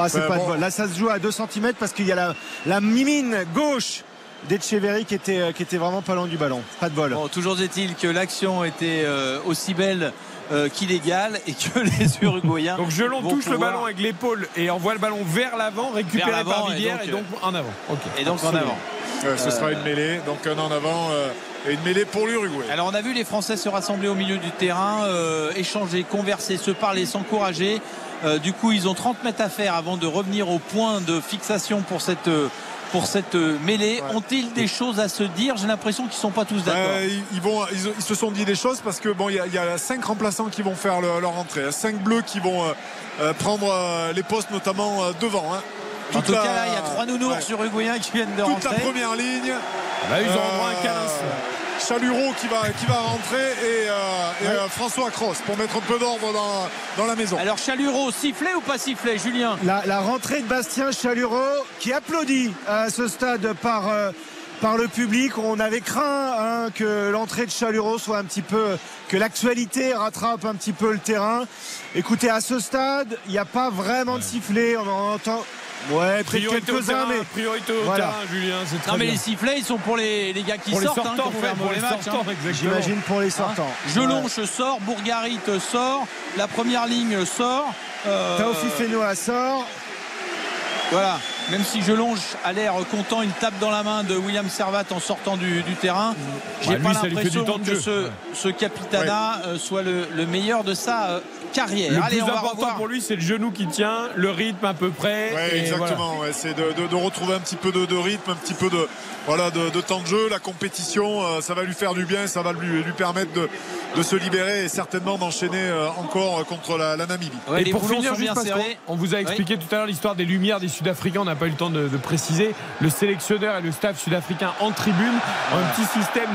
Ah, c'est pas de bol. Là, ça se joue à 2 cm parce qu'il y a la, la mimine gauche d'Echeverry qui était, qui était vraiment pas loin du ballon. Pas de bol. Bon, toujours est-il que l'action était euh, aussi belle euh, qu'illégal et que [LAUGHS] les Uruguayens. donc Gelon touche le ballon avec l'épaule et envoie le ballon vers l'avant, récupéré par Villiers et donc, en avant. Et donc en avant. ce sera une mêlée, donc un en avant. Euh, et une mêlée pour l'Uruguay. Alors on a vu les Français se rassembler au milieu du terrain, euh, échanger, converser, se parler, s'encourager. du coup, ils ont 30 mètres à faire avant de revenir au point de fixation pour cette pour cette mêlée. Ont-ils des choses à se dire? J'ai l'impression qu'ils ne sont pas tous d'accord. ils, vont, ils, se sont dit des choses parce que bon, il y, a cinq remplaçants qui vont faire leur entrée, cinq bleus qui vont euh, euh, prendre euh, les postes notamment devant. Hein. En tout cas, là, il y a trois nounours uruguayens qui viennent de Toute la première ligne. Là, ils ont un câlin. Chalureau qui va, qui va rentrer et, François Cross pour mettre un peu d'ordre dans, dans, la maison. Alors Chalureau, sifflé ou pas sifflé, Julien? La, la, rentrée de Bastien Chalureau qui applaudit à ce stade par par le public. On avait craint hein, que l'entrée de Chalureau soit un petit peu, que l'actualité rattrape un petit peu le terrain. Écoutez, à ce stade, il n'y a pas vraiment de sifflet. On en entend. Ouais, peut-être quelques-uns, mais. Priorité au voilà. terrain, Julien, c'est très Non, mais bien. les sifflets, ils sont pour les, les gars qui pour sortent. Les sortants, hein, fait, pour les matchs, sortants, hein. J'imagine pour les sortants. Hein Gelonche sort, Bourgarit sort, la première ligne sort. Euh... Taofi Fenoa sort. Voilà, même si Gelonge a l'air content, il tape dans la main de William Servat en sortant du, du terrain. J'ai bah, pas l'impression que ce, ce capitana ouais. soit le, le, meilleur de sa euh, carrière. Le Allez, plus on va important revoir. pour lui, c'est le genou qui tient, le rythme à peu près. Ouais, exactement. Voilà. Ouais, c'est de, de, de, retrouver un petit peu de, de, rythme, un petit peu de, voilà, de, temps de jeu. La compétition, euh, ça va lui faire du bien, ça va lui, lui permettre de, se libérer et certainement d'enchaîner euh, encore contre la, la Namibie. Ouais, et pour finir, juste parce on vous a expliqué oui. tout à l'heure l'histoire des lumières des Sud-Africains, on n'a pas eu le temps de, de, préciser. Le sélectionneur et le staff sud-africain en tribune ont un petit système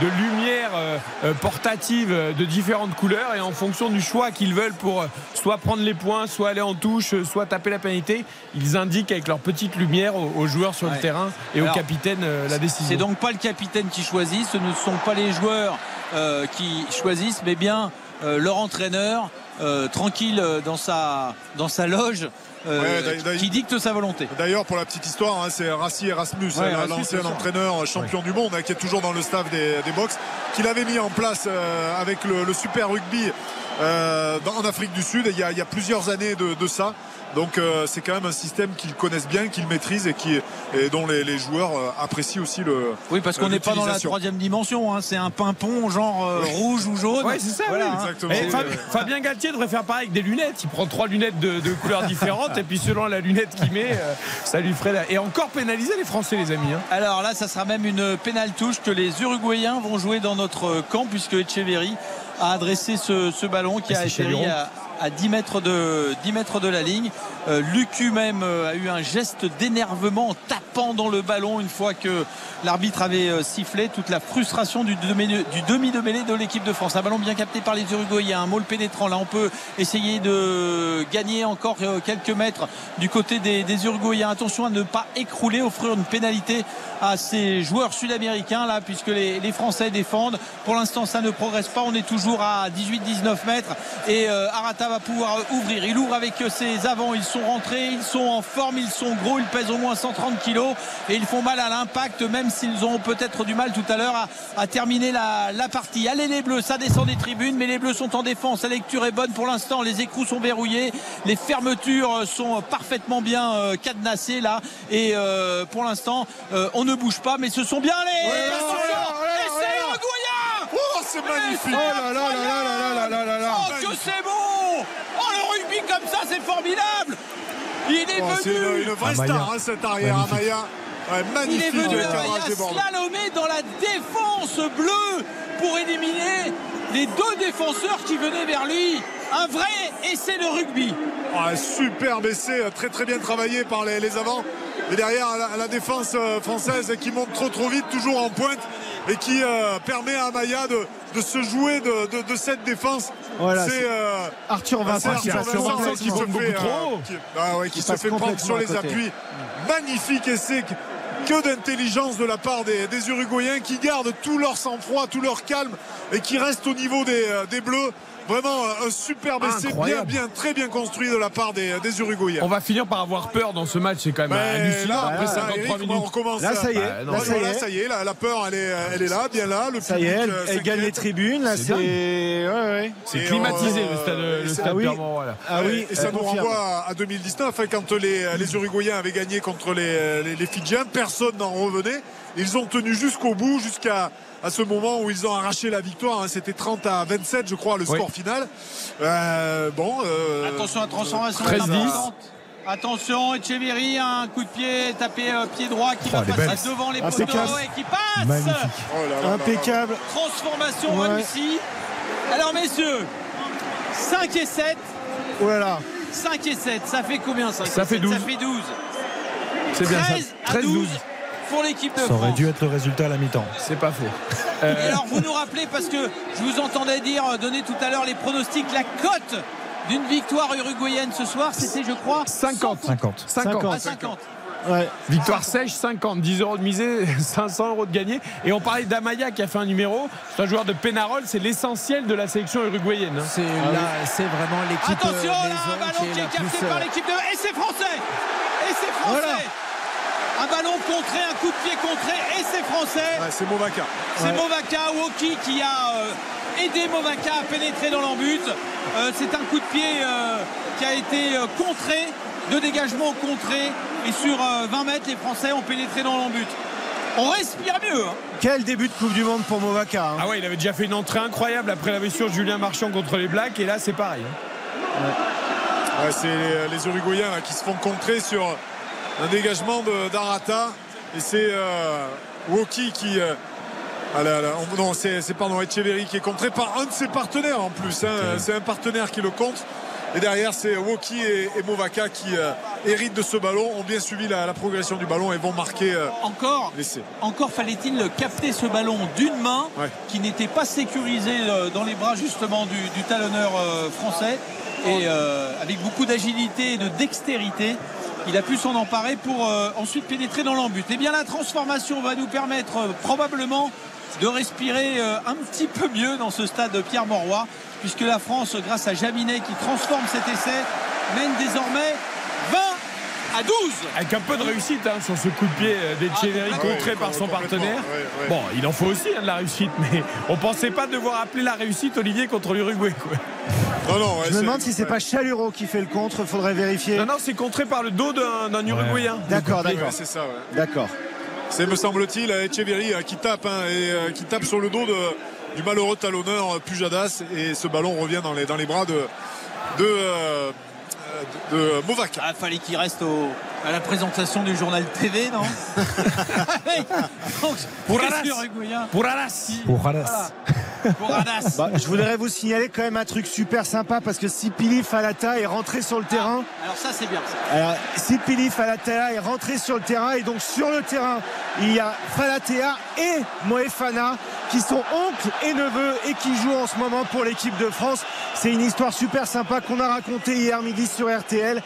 de, lumière euh, portative de différentes couleurs et en fonction du choix qu'ils veulent pour soit prendre les points, soit aller en touche, soit taper la pénalité, ils indiquent avec leur petite lumière aux, aux joueurs sur ouais. le terrain et Alors, au capitaine euh, la décision. C'est donc pas le capitaine qui choisit, ce ne sont pas les joueurs euh, qui choisissent, mais bien euh, leur entraîneur, euh, tranquille dans sa, dans sa loge. Euh, ouais, qui dicte sa volonté. D'ailleurs, pour la petite histoire, hein, c'est Rassi Erasmus, ouais, hein, l'ancien entraîneur champion ouais. du monde, hein, qui est toujours dans le staff des, des box, qui l'avait mis en place euh, avec le, le, Super Rugby euh, en Afrique du Sud. Il y, a, il y a plusieurs années de, de ça. Donc euh, c'est quand même un système qu'ils connaissent bien, qu'ils maîtrisent et, qui, et dont les, les joueurs euh, apprécient aussi le. Oui, parce qu'on n'est pas dans la troisième dimension. Hein. C'est un pimpon genre euh, rouge ou jaune. Oui, c'est ça. Voilà, oui. hein. Exactement. Et Fabien, Fabien Galtier devrait faire pareil avec des lunettes. Il prend trois lunettes de, de couleurs différentes et puis selon la lunette qu'il met, euh, ça lui ferait. La... Et encore pénaliser les Français, les amis. Hein. Alors là, ça sera même une pénale touche que les Uruguayens vont jouer dans notre camp puisque Echeverry a adressé ce, ce ballon qui Et a atterri à, à 10 mètres de 10 mètres de la ligne. Euh, Lucu même euh, a eu un geste d'énervement en tapant dans le ballon une fois que l'arbitre avait euh, sifflé toute la frustration du demi, du demi de mêlée de l'équipe de France. Un ballon bien capté par les Uruguayens, un môle pénétrant. Là, on peut essayer de gagner encore euh, quelques mètres du côté des, Uruguayens. Attention à ne pas écrouler, offrir une pénalité à ces joueurs sud-américains là, puisque les, Français défendent. Pour l'instant, ça ne progresse pas. On est toujours à 18-19 mètres et Arata va pouvoir ouvrir. Il ouvre avec ses avants. Ils sont rentrés, ils sont en forme, ils sont gros, ils pèsent au moins 130 kilos et ils font mal à l'impact, même s'ils ont peut-être du mal tout à l'heure à, à, terminer la, la, partie. Allez les Bleus, ça descend des tribunes, mais les Bleus sont en défense. La lecture est bonne pour l'instant. Les écrous sont verrouillés, les fermetures sont parfaitement bien euh, cadenassées là et euh, pour l'instant euh, on ne bouge pas, mais ce sont bien les. Ouais, Oh, c'est magnifique! Oh là là là là là là là là! Oh, que c'est beau! Oh, le rugby comme ça, c'est formidable! Il est oh, venu. C'est une, vraie star, hein, cet arrière Amaya. Ouais, magnifique. Il est venu Amaya slalomé dans la défense bleue pour éliminer les deux défenseurs qui venaient vers lui. Un vrai essai de rugby. Oh, superbe essai, très très bien travaillé par les, les avants. Et derrière la, la, défense française qui monte trop trop vite, toujours en pointe et qui euh, permet à Amaya de, de, se jouer de, de, de cette défense. Voilà, c'est euh, Arthur Vincent, Arthur Vincent qui, qui, se fait, euh, qui, ah ouais, qui se fait prendre sur les appuis. Magnifique essai que d'intelligence de la part des, des, Uruguayens qui gardent tout leur sang-froid, tout leur calme et qui restent au niveau des, des Bleus vraiment un superbe essai bien, bien, très bien construit de la part des, des, Uruguayens. On va finir par avoir peur dans ce match, c'est quand même hallucinant là, après là, 53 Eric, minutes. On commence là, ça y est. Bah, là, ça y est. Là, ça y est la, la, peur, elle est, elle est là, bien là. Le ça y est, elle, elle gagne les tribunes. Là, c'est. Ouais, ouais. C'est climatisé euh, le stade, le stade ah oui. voilà. Ah oui, et ça nous renvoie à 2019, hein, quand les, les Uruguayens avaient gagné contre les, les, les Fidjiens, personne n'en revenait. Ils ont tenu jusqu'au bout, jusqu'à à ce moment où ils ont arraché la victoire. Hein, C'était 30 à 27, je crois, le score oui. final. Euh, bon. Euh, Attention à la transformation. 13-10. Attention, Echeverry, un coup de pied tapé euh, pied droit qui oh, va passer devant les poteaux et qui passe. Magnifique. Oh là là Impeccable. Là là. Transformation ouais. réussie. Alors messieurs, 5 et 7. Oh là là. 5 et 7, ça fait combien 5 Ça fait 12. Ça fait 12. C'est bien 13 ça. 13 12. Pour l'équipe de Ça France. aurait dû être le résultat à la mi-temps. C'est pas faux. [LAUGHS] Et alors vous nous rappelez, parce que je vous entendais dire, euh, donner tout à l'heure les pronostics, la cote d'une victoire uruguayenne ce soir, c'était je crois 50. 50. 50. à 50. Ouais. Victoire sèche, 50. 10 euros de misée, [LAUGHS] 500 euros de gagné. Et on parlait d'Amaya qui a fait un numéro. C'est un joueur de Pénarol. C'est l'essentiel de la sélection uruguayenne. hein. C'est là, c'est vraiment l'équipe Attention euh, là, un ballon qui est capté plus, par euh, l'équipe de... Et c'est français Et c'est français Voilà. Un ballon contré, un coup de pied contré, et c'est français Ouais, c'est Movaca. C'est Ouais. Movaca Woki qui a euh, aidé Movaca à pénétrer dans l'embut. Euh, c'est un coup de pied euh, qui a été euh, contré, de dégagement contré. Et sur euh, 20 mètres, les Français ont pénétré dans l'embut. On respire mieux. hein. Quel début de Coupe du Monde pour Movaca. hein. Ah ouais, il avait déjà fait une entrée incroyable après la blessure de Julien Marchand contre les Blacks. Et là, c'est pareil. hein. Ouais, c'est les, les Uruguayens qui se font contrer sur un dégagement d'Arata. Et c'est euh, Woki qui. euh, ah là là, on- non, c'est pardon, Echeverry qui est contré par un de ses partenaires en plus. hein. C'est un partenaire qui le compte. Et derrière, c'est Woki et, et Movaca qui euh, héritent de ce ballon, ont bien suivi la, la progression du ballon et vont marquer euh, Encore, l'essai. encore fallait-il capter ce ballon d'une main Ouais. qui n'était pas sécurisé euh, dans les bras justement du, du talonneur euh, français. Et euh, avec beaucoup d'agilité et de dextérité, il a pu s'en emparer pour euh, ensuite pénétrer dans l'embut. Et bien la transformation va nous permettre euh, probablement de respirer euh, un petit peu mieux dans ce stade de Pierre Mauroy, puisque la France, grâce à Jaminet qui transforme cet essai, mène désormais 20 à 12. Avec un peu de réussite hein, sur ce coup de pied euh, d'Echeverry Ah, contré ouais, par son partenaire. ouais, ouais. Bon, il en faut aussi hein, de la réussite, mais on pensait pas devoir appeler la réussite Olivier contre l'Uruguay. quoi. Non, non, ouais, Je me demande si c'est ouais. pas Chaluro qui fait le contre. Faudrait vérifier. Non, non, c'est contré par le dos d'un d'un Uruguayen. D'accord, Ouais, d'accord. c'est ça, ouais. D'accord. C'est, me semble-t-il, Echeverry euh, qui tape hein, et euh, qui tape sur le dos de, du malheureux talonneur euh, Pujadas et ce ballon revient dans les, dans les bras de, de, euh, de, Movaca. Ah, fallait qu'il reste au- à la présentation du journal TV, non [LAUGHS] Donc, Pour uruguayen. Pour Arras. Pour Adas. [LAUGHS] Bah, je voudrais vous signaler quand même un truc super sympa parce que Sipili Falata est rentré sur le terrain. Alors ça c'est bien. ça. Alors, Sipili Falatea est rentré sur le terrain et donc sur le terrain, il y a Falatea et Moefana qui sont oncles et neveux et qui jouent en ce moment pour l'équipe de France. C'est une histoire super sympa qu'on a racontée hier midi sur RTL.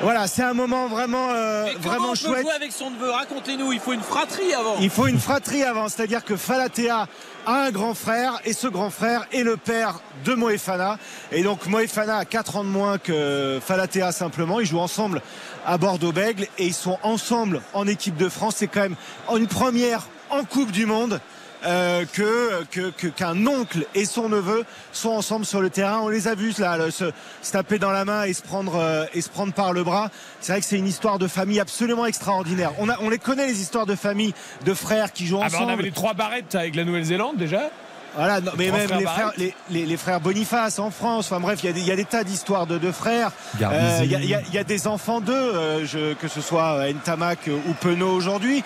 Voilà, c'est un moment vraiment, euh, Mais vraiment on peut chouette. jouer avec son neveu? Racontez-nous, il faut une fratrie avant. Il faut une fratrie avant, c'est-à-dire que Falatea a un grand frère et ce grand frère est le père de Moefana. Et donc Moefana a 4 ans de moins que Falatea simplement. Ils jouent ensemble à Bordeaux-Bègle et ils sont ensemble en équipe de France. C'est quand même une première en Coupe du Monde. Euh, que que- que- qu'un oncle et son neveu sont ensemble sur le terrain. On les a vus là le- se, se taper dans la main et se prendre euh, et se prendre par le bras. C'est vrai que c'est une histoire de famille absolument extraordinaire. On a on les connaît les histoires de famille de frères qui jouent Ah bah, ensemble. on avait les trois barrettes avec la Nouvelle-Zélande déjà. Voilà, non, mais même frères les frères, Barrett. les, les- les frères Boniface en France. Enfin bref, il y, a des- il y a des tas d'histoires de, de frères. Euh, Il y, a- y y des enfants d'eux, euh, que ce soit Ntamak ou Penaud aujourd'hui.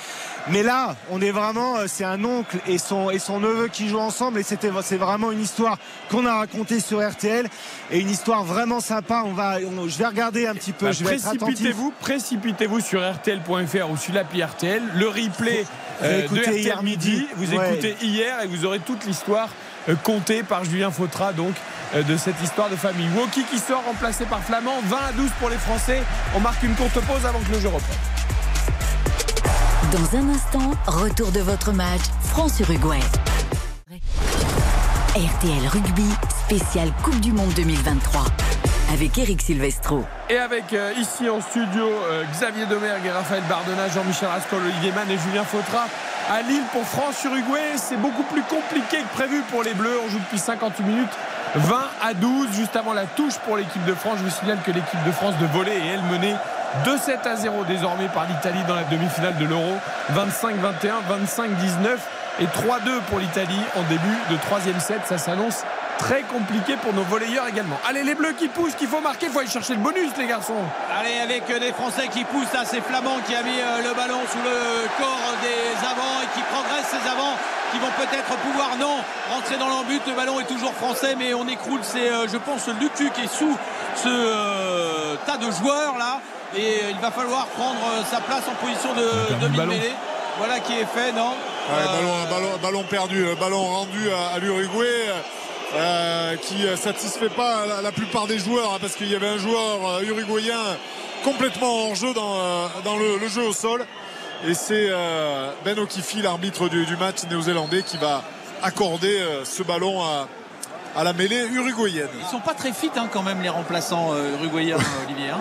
Mais là, on est vraiment, euh, c'est un oncle et son et son neveu qui jouent ensemble et c'était c'est vraiment une histoire qu'on a racontée sur RTL et une histoire vraiment sympa. On va, on- je vais regarder un petit peu. Bah, je vais précipitez-vous, précipitez-vous sur RTL.fr ou sur l'appli RTL. Le replay Vous euh, de RTL hier midi. midi. Vous Ouais. écoutez hier et vous aurez toute l'histoire euh, contée par Julien Fautra donc euh, de cette histoire de famille. Woki qui sort remplacé par Flamand. 20 à 12 pour les Français. On marque une courte pause avant que le jeu reprenne. Dans un instant, retour de votre match France-Uruguay. RTL Rugby, spécial Coupe du Monde 2023. Avec Eric Silvestro. Et avec euh, ici en studio euh, Xavier Domergue et Raphaël Bardena, Jean-Michel Rascol, Olivier Mann et Julien Fautra à Lille pour France-Uruguay. C'est beaucoup plus compliqué que prévu pour les Bleus. On joue depuis 58 minutes. 20 à 12, juste avant la touche pour l'équipe de France. Je vous signale que l'équipe de France de volley est elle menée 2-7 à 0 désormais par l'Italie dans la demi-finale de l'Euro. 25-21, 25-19 et 3-2 pour l'Italie en début de troisième set. Ça s'annonce très compliqué pour nos volleyeurs également. Allez, les Bleus qui poussent, qu'il faut marquer, il faut aller chercher le bonus, les garçons. Allez, avec euh, des Français qui poussent, là, c'est Flamand qui a mis euh, le ballon sous le corps des avants et qui progresse ces avants qui vont peut-être pouvoir, non, rentrer dans l'embut. Le ballon est toujours français, mais on écroule. C'est, euh, je pense, Lucu qui est sous ce euh, tas de joueurs là. Et il va falloir prendre sa place en position de demi-mêlée. voilà qui est fait, non? Ballon, perdu, ballon rendu à, l'Uruguay. Qui ne satisfait pas la, plupart des joueurs hein, parce qu'il y avait un joueur uruguayen complètement hors jeu dans, le, jeu au sol et c'est Ben Okifi l'arbitre du, match néo-zélandais qui va accorder ce ballon à, à la mêlée uruguayenne. Ils sont pas très fit hein, quand même les remplaçants euh, uruguayens, euh, [LAUGHS] Olivier. Hein.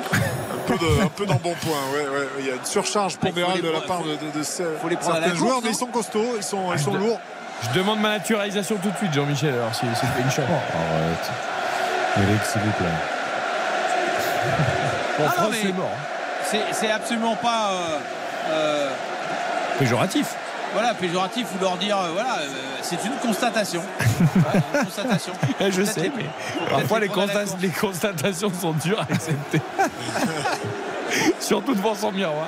un peu d'embonpoint, ouais, ouais. Il y a une surcharge ah, pondérale de la part de, de, certains joueurs, mais ils sont costauds, ils sont, ils sont lourds. Je demande ma naturalisation tout de suite, Jean-Michel, alors si c'est une chance. Oh, arrête. Eric, s'il vous plaît. Bon, ah, c'est mort. Hein. C'est absolument pas. Euh, péjoratif voilà, péjoratif ou leur dire, euh, voilà, euh, c'est une constatation. [LAUGHS] Eh, [LAUGHS] je sais, mais parfois les, constatations sont dures à accepter. [LAUGHS] Surtout devant son miroir.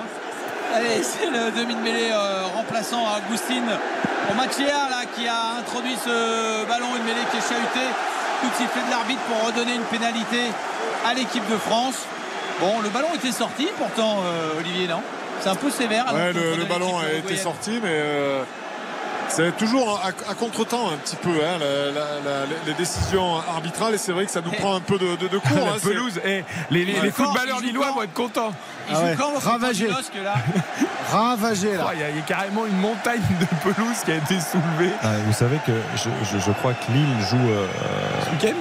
Allez, c'est le demi de mêlée euh, remplaçant Agustine Machia là, qui a introduit ce ballon, une mêlée qui est chahutée. Tout de sifflet de l'arbitre pour redonner une pénalité à l'équipe de France. Bon, le ballon était sorti pourtant, Olivier, non? C'est un peu sévère. le, ballon a été sorti, mais euh, c'est toujours à, à contre-temps un petit peu hein, les décisions arbitrales et c'est vrai que ça nous prend un peu de, de, cours. [LAUGHS] la hein, pelouse, et les, les, footballeurs lillois vont être contents. Ils ah jouent [LAUGHS] Ravagé. là Ravagé là. Il y, a carrément une montagne de pelouse qui a été soulevée. Ah, vous savez que je, je, crois que Lille joue. Euh, Ce week-end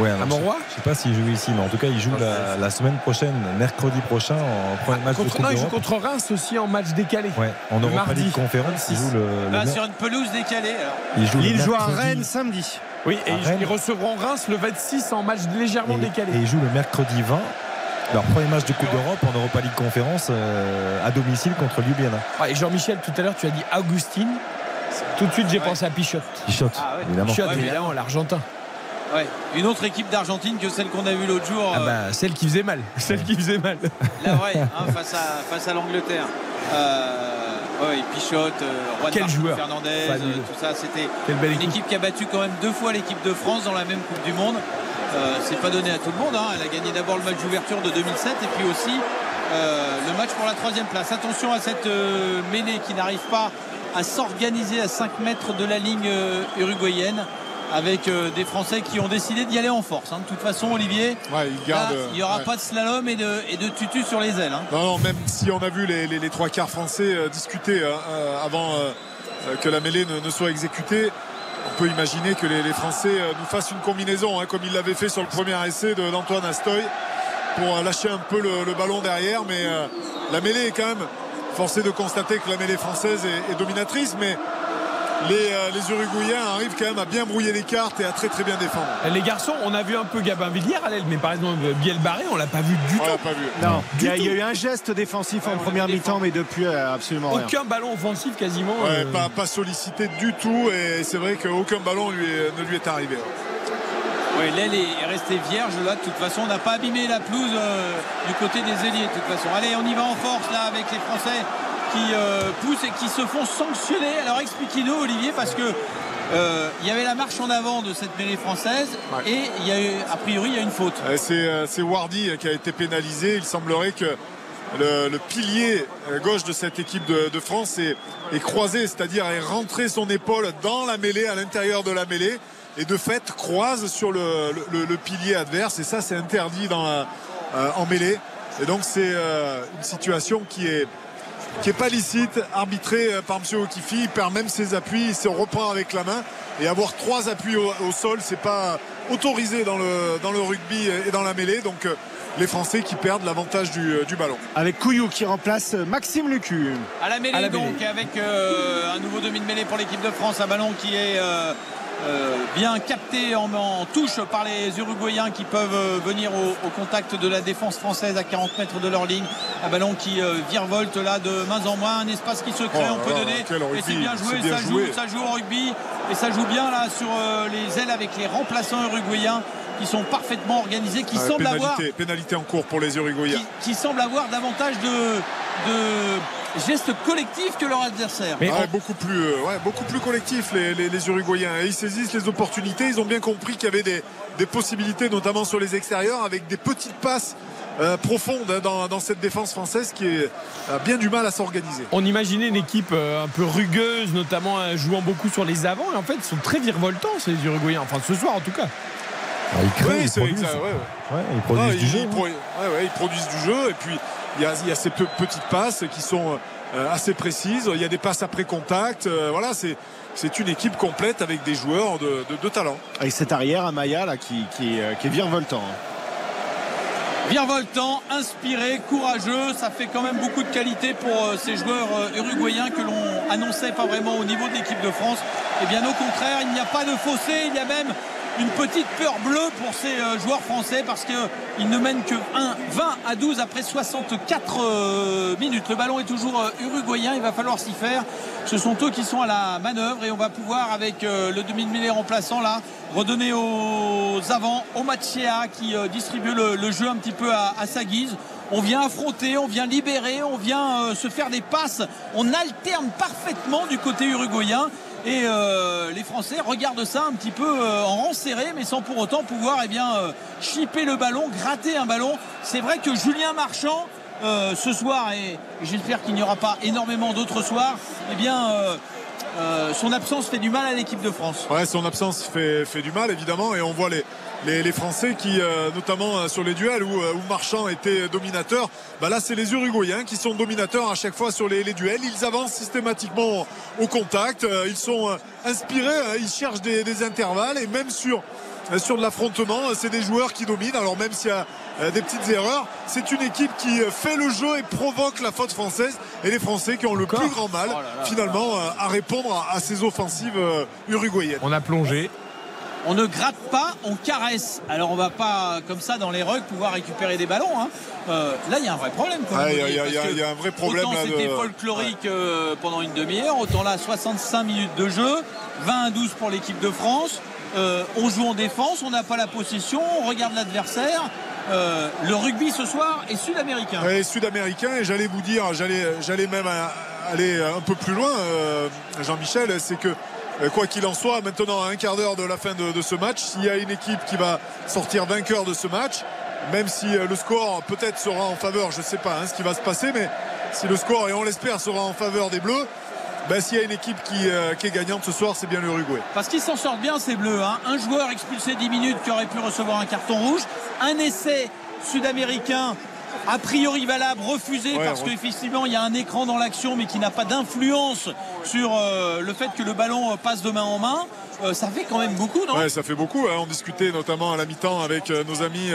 Ouais, à Montroy Je sais pas s'il joue ici, mais en tout cas, il joue la, semaine prochaine, mercredi prochain, en premier match contre, de Coupe Non, il joue contre Reims aussi en match décalé. Ouais, en Europa League Conférence, il joue le. Ah, sur une pelouse décalée. Il joue, il joue à Rennes samedi. Oui, et ils, recevront Reims le 26 en match légèrement décalé. Et ils jouent le mercredi 20 leur premier match de Coupe d'Europe en Europa League Conférence euh, à domicile contre Ljubljana. Ah, et Jean-Michel, tout à l'heure, tu as dit Augustine. Tout de suite, j'ai pensé à Pichot. Pichot, ah, évidemment. Pichot, évidemment, l'Argentin. Une autre équipe d'Argentine que celle qu'on a vue l'autre jour. Ah bah, euh, celle qui faisait mal. [LAUGHS] Celle qui faisait mal. La vraie, hein, face à, face à l'Angleterre. Euh, ouais, Pichotte, euh, Quel joueur. Fernandez, euh, tout ça. C'était une équipe. qui a battu quand même deux fois l'équipe de France dans la même Coupe du Monde. C'est pas donné à tout le monde. Hein. Elle a gagné d'abord le match d'ouverture de 2007 et puis aussi le match pour la troisième place. Attention à cette mêlée qui n'arrive pas à s'organiser à 5 mètres de la ligne uruguayenne avec euh, des Français qui ont décidé d'y aller en force. Hein. De toute façon, Olivier, il n'y aura pas de slalom et de, et de tutu sur les ailes. Hein. Non, non, même si on a vu les, trois quarts français euh, discuter euh, avant que la mêlée ne, soit exécutée, on peut imaginer que les, Français nous fassent une combinaison, comme ils l'avaient fait sur le premier essai d'Antoine Astoy, pour lâcher un peu le, ballon derrière. Mais la mêlée est quand même forcée de constater que la mêlée française est, est dominatrice. Mais euh, les, Uruguayens arrivent quand même à bien brouiller les cartes et à très très bien défendre. Les garçons, on a vu un peu Gabin Villiers à l'aile, mais par exemple Biel Barré, on l'a pas vu du tout. Pas vu. Non, il y, a, eu un geste défensif en première mi-temps, mais depuis euh, absolument rien. Aucun ballon offensif quasiment. Euh. pas, sollicité du tout, et c'est vrai qu'aucun ballon lui ne lui est arrivé. Oui, l'aile est restée vierge là. De toute façon, on n'a pas abîmé la pelouse du côté des ailiers. De toute façon, allez, on y va en force là avec les Français qui euh, poussent et qui se font sanctionner. Alors expliquez-nous Olivier parce que euh, il y avait la marche en avant de cette mêlée française et il y a eu, a priori il y a une faute. Euh, c'est Wardy qui a été pénalisé. Il semblerait que le, pilier gauche de cette équipe de, France est, croisé, c'est-à-dire est rentré son épaule dans la mêlée, à l'intérieur de la mêlée, et de fait croise sur le, pilier adverse. Et ça, c'est interdit dans en mêlée. Et donc, c'est une situation qui est qui n'est pas licite, arbitré euh, par M. Okifi. Il perd même ses appuis, il se reprend avec la main. Et avoir trois appuis au, sol, c'est pas autorisé dans le, dans le rugby et dans la mêlée. Donc euh, les Français qui perdent l'avantage du, euh, du, ballon. Avec Couillou qui remplace Maxime Lucu. À la mêlée, donc, avec un nouveau demi de mêlée pour l'équipe de France. Un ballon qui est euh, bien capté en, touche par les Uruguayens qui peuvent euh, venir au, contact de la défense française à 40 mètres de leur ligne. Un ballon qui euh, virevolte là de main en main, un espace qui se crée, oh on peut donner. Et c'est bien joué, ça, Joue, ça joue au rugby et ça joue bien là sur les ailes avec les remplaçants uruguayens qui sont parfaitement organisés, qui semblent avoir pénalité en cours pour les Uruguayens, qui, qui semblent avoir davantage de, de geste collectif que leur adversaire. Mais beaucoup, plus, euh, beaucoup plus collectif les, les, Uruguayens. ils saisissent les opportunités. Ils ont bien compris qu'il y avait des, possibilités, notamment sur les extérieurs, avec des petites passes profonde hein, dans, cette défense française qui a bien du mal à s'organiser. On imaginait une équipe un peu rugueuse, notamment jouant beaucoup sur les avants, et en fait, ils sont très virevoltants ces Uruguayens. Enfin, ce soir en tout cas. Ah, ils créent, ils produisent. ils produisent du jeu. ils produisent du jeu et puis il y a, ces petites passes qui sont euh, assez précises. Il y a des passes après contact. Euh, voilà, c'est c'est une équipe complète avec des joueurs de, de, talent. Et cet arrière, Amaya, là, qui, qui, euh, qui est virevoltant. Virevoltant, inspiré, courageux, ça fait quand même beaucoup de qualité pour ces joueurs uruguayens que l'on annonçait pas vraiment au niveau de l'équipe de France. Et eh bien au contraire, il n'y a pas de fossé, il y a même une petite peur bleue pour ces euh, joueurs français parce qu'ils ne mènent que 1, 20 à 12 après 64 euh, minutes. Le ballon est toujours euh, uruguayen, il va falloir s'y faire. Ce sont eux qui sont à la manœuvre et on va pouvoir avec le demi-mêlée remplaçant là redonner aux avants, au Machia qui distribue le, jeu un petit peu à, sa guise. On vient affronter, on vient libérer, on vient se faire des passes. On alterne parfaitement du côté uruguayen. Et euh, les Français regardent ça un petit peu euh, en rang serré, mais sans pour autant pouvoir eh bien, euh, chipper le ballon, gratter un ballon. C'est vrai que Julien Marchand, ce soir, et, j'espère qu'il n'y aura pas énormément d'autres soirs, eh bien, son absence fait du mal à l'équipe de France. Ouais, son absence fait, fait du mal, évidemment, et on voit les, les, Français qui, euh, notamment euh, sur les duels où, euh, où Marchand était dominateur, bah là c'est les Uruguayens qui sont dominateurs à chaque fois sur les, duels. Ils avancent systématiquement au contact, ils sont inspirés, ils cherchent des, intervalles et même sur sur de l'affrontement, c'est des joueurs qui dominent. Alors même s'il y a des petites erreurs, c'est une équipe qui fait le jeu et provoque la faute française et les Français qui ont le plus grand mal oh finalement à répondre à ces offensives uruguayennes. On a plongé, on ne gratte pas, on caresse. Alors on va pas comme ça dans les rugs pouvoir récupérer des ballons. Hein. Euh, là il y a un vrai problème. Il y, a un vrai problème. Autant c'était folklorique euh, pendant une demi-heure, autant là 65 minutes de jeu, 20 à 12 pour l'équipe de France. Euh, on joue en défense, on n'a pas la possession, on regarde l'adversaire. le rugby ce soir est sud-américain. Oui, sud-américain et j'allais vous dire, j'allais même aller un peu plus loin, Jean-Michel, c'est que quoi qu'il en soit, maintenant à un quart d'heure de la fin de, ce match, s'il y a une équipe qui va sortir vainqueur de ce match, même si euh, le score peut-être sera en faveur, je ne sais pas hein, ce qui va se passer, mais si le score, et on l'espère, sera en faveur des Bleus, ben, s'il y a une équipe euh, qui, est gagnante ce soir, c'est bien l'Uruguay. Parce qu'ils s'en sortent bien, ces Bleus. Hein. Un joueur expulsé 10 minutes qui aurait pu recevoir un carton rouge. Un essai sud-américain a priori valable, refusé parce qu'effectivement il y a un écran dans l'action mais qui n'a pas d'influence sur euh, le fait que le ballon passe de main en main. Euh, ça fait quand même beaucoup, non? Ouais, ça fait beaucoup. Hein. On discutait notamment à la mi-temps avec euh, nos amis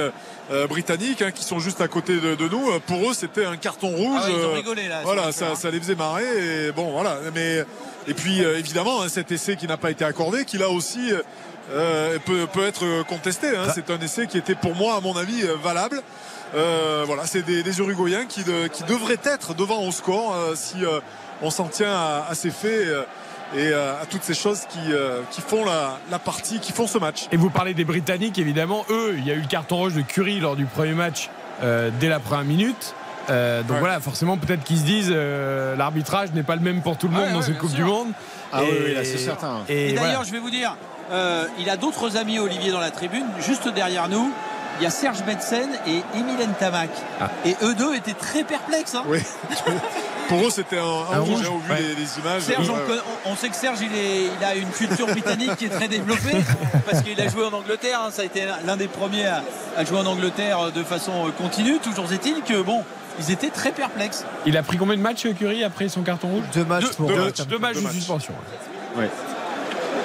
britanniques hein, qui sont juste à côté de, nous. Pour eux, c'était un carton rouge. Ah ils ont rigolé là. Voilà, ça, les faisait marrer. Et bon, voilà. Mais et puis évidemment, hein, cet essai qui n'a pas été accordé, qui là aussi peut, peut, être contesté. C'est un essai qui était pour moi, à mon avis, valable. Euh, voilà, c'est des, Uruguayens qui, devraient être devant au score euh, si euh, on s'en tient à, ces faits et à toutes ces choses qui, font la, partie, qui font ce match. Et vous parlez des Britanniques, évidemment, eux, il y a eu le carton rouge de Curry lors du premier match dès la première minute. donc voilà, forcément, peut-être qu'ils se disent l'arbitrage n'est pas le même pour tout le monde dans cette Coupe du Monde. Ah oui, c'est certain. Et, d'ailleurs, je vais vous dire, il a d'autres amis, Olivier, dans la tribune, juste derrière nous il y a Serge Betsen et Emile Tamac. Ah. Et eux deux étaient très perplexes. Hein. oui. Pour eux, c'était un, rouge, au vu des, images. Serge, on, sait que Serge, il, a une culture britannique qui est très développée parce qu'il a joué en Angleterre. Hein. Ça a été l'un des premiers à, jouer en Angleterre de façon continue. Toujours est-il que, bon, ils étaient très perplexes. Il a pris combien de matchs, Curie, après son carton rouge? Deux matchs pour deux, matchs, de suspension.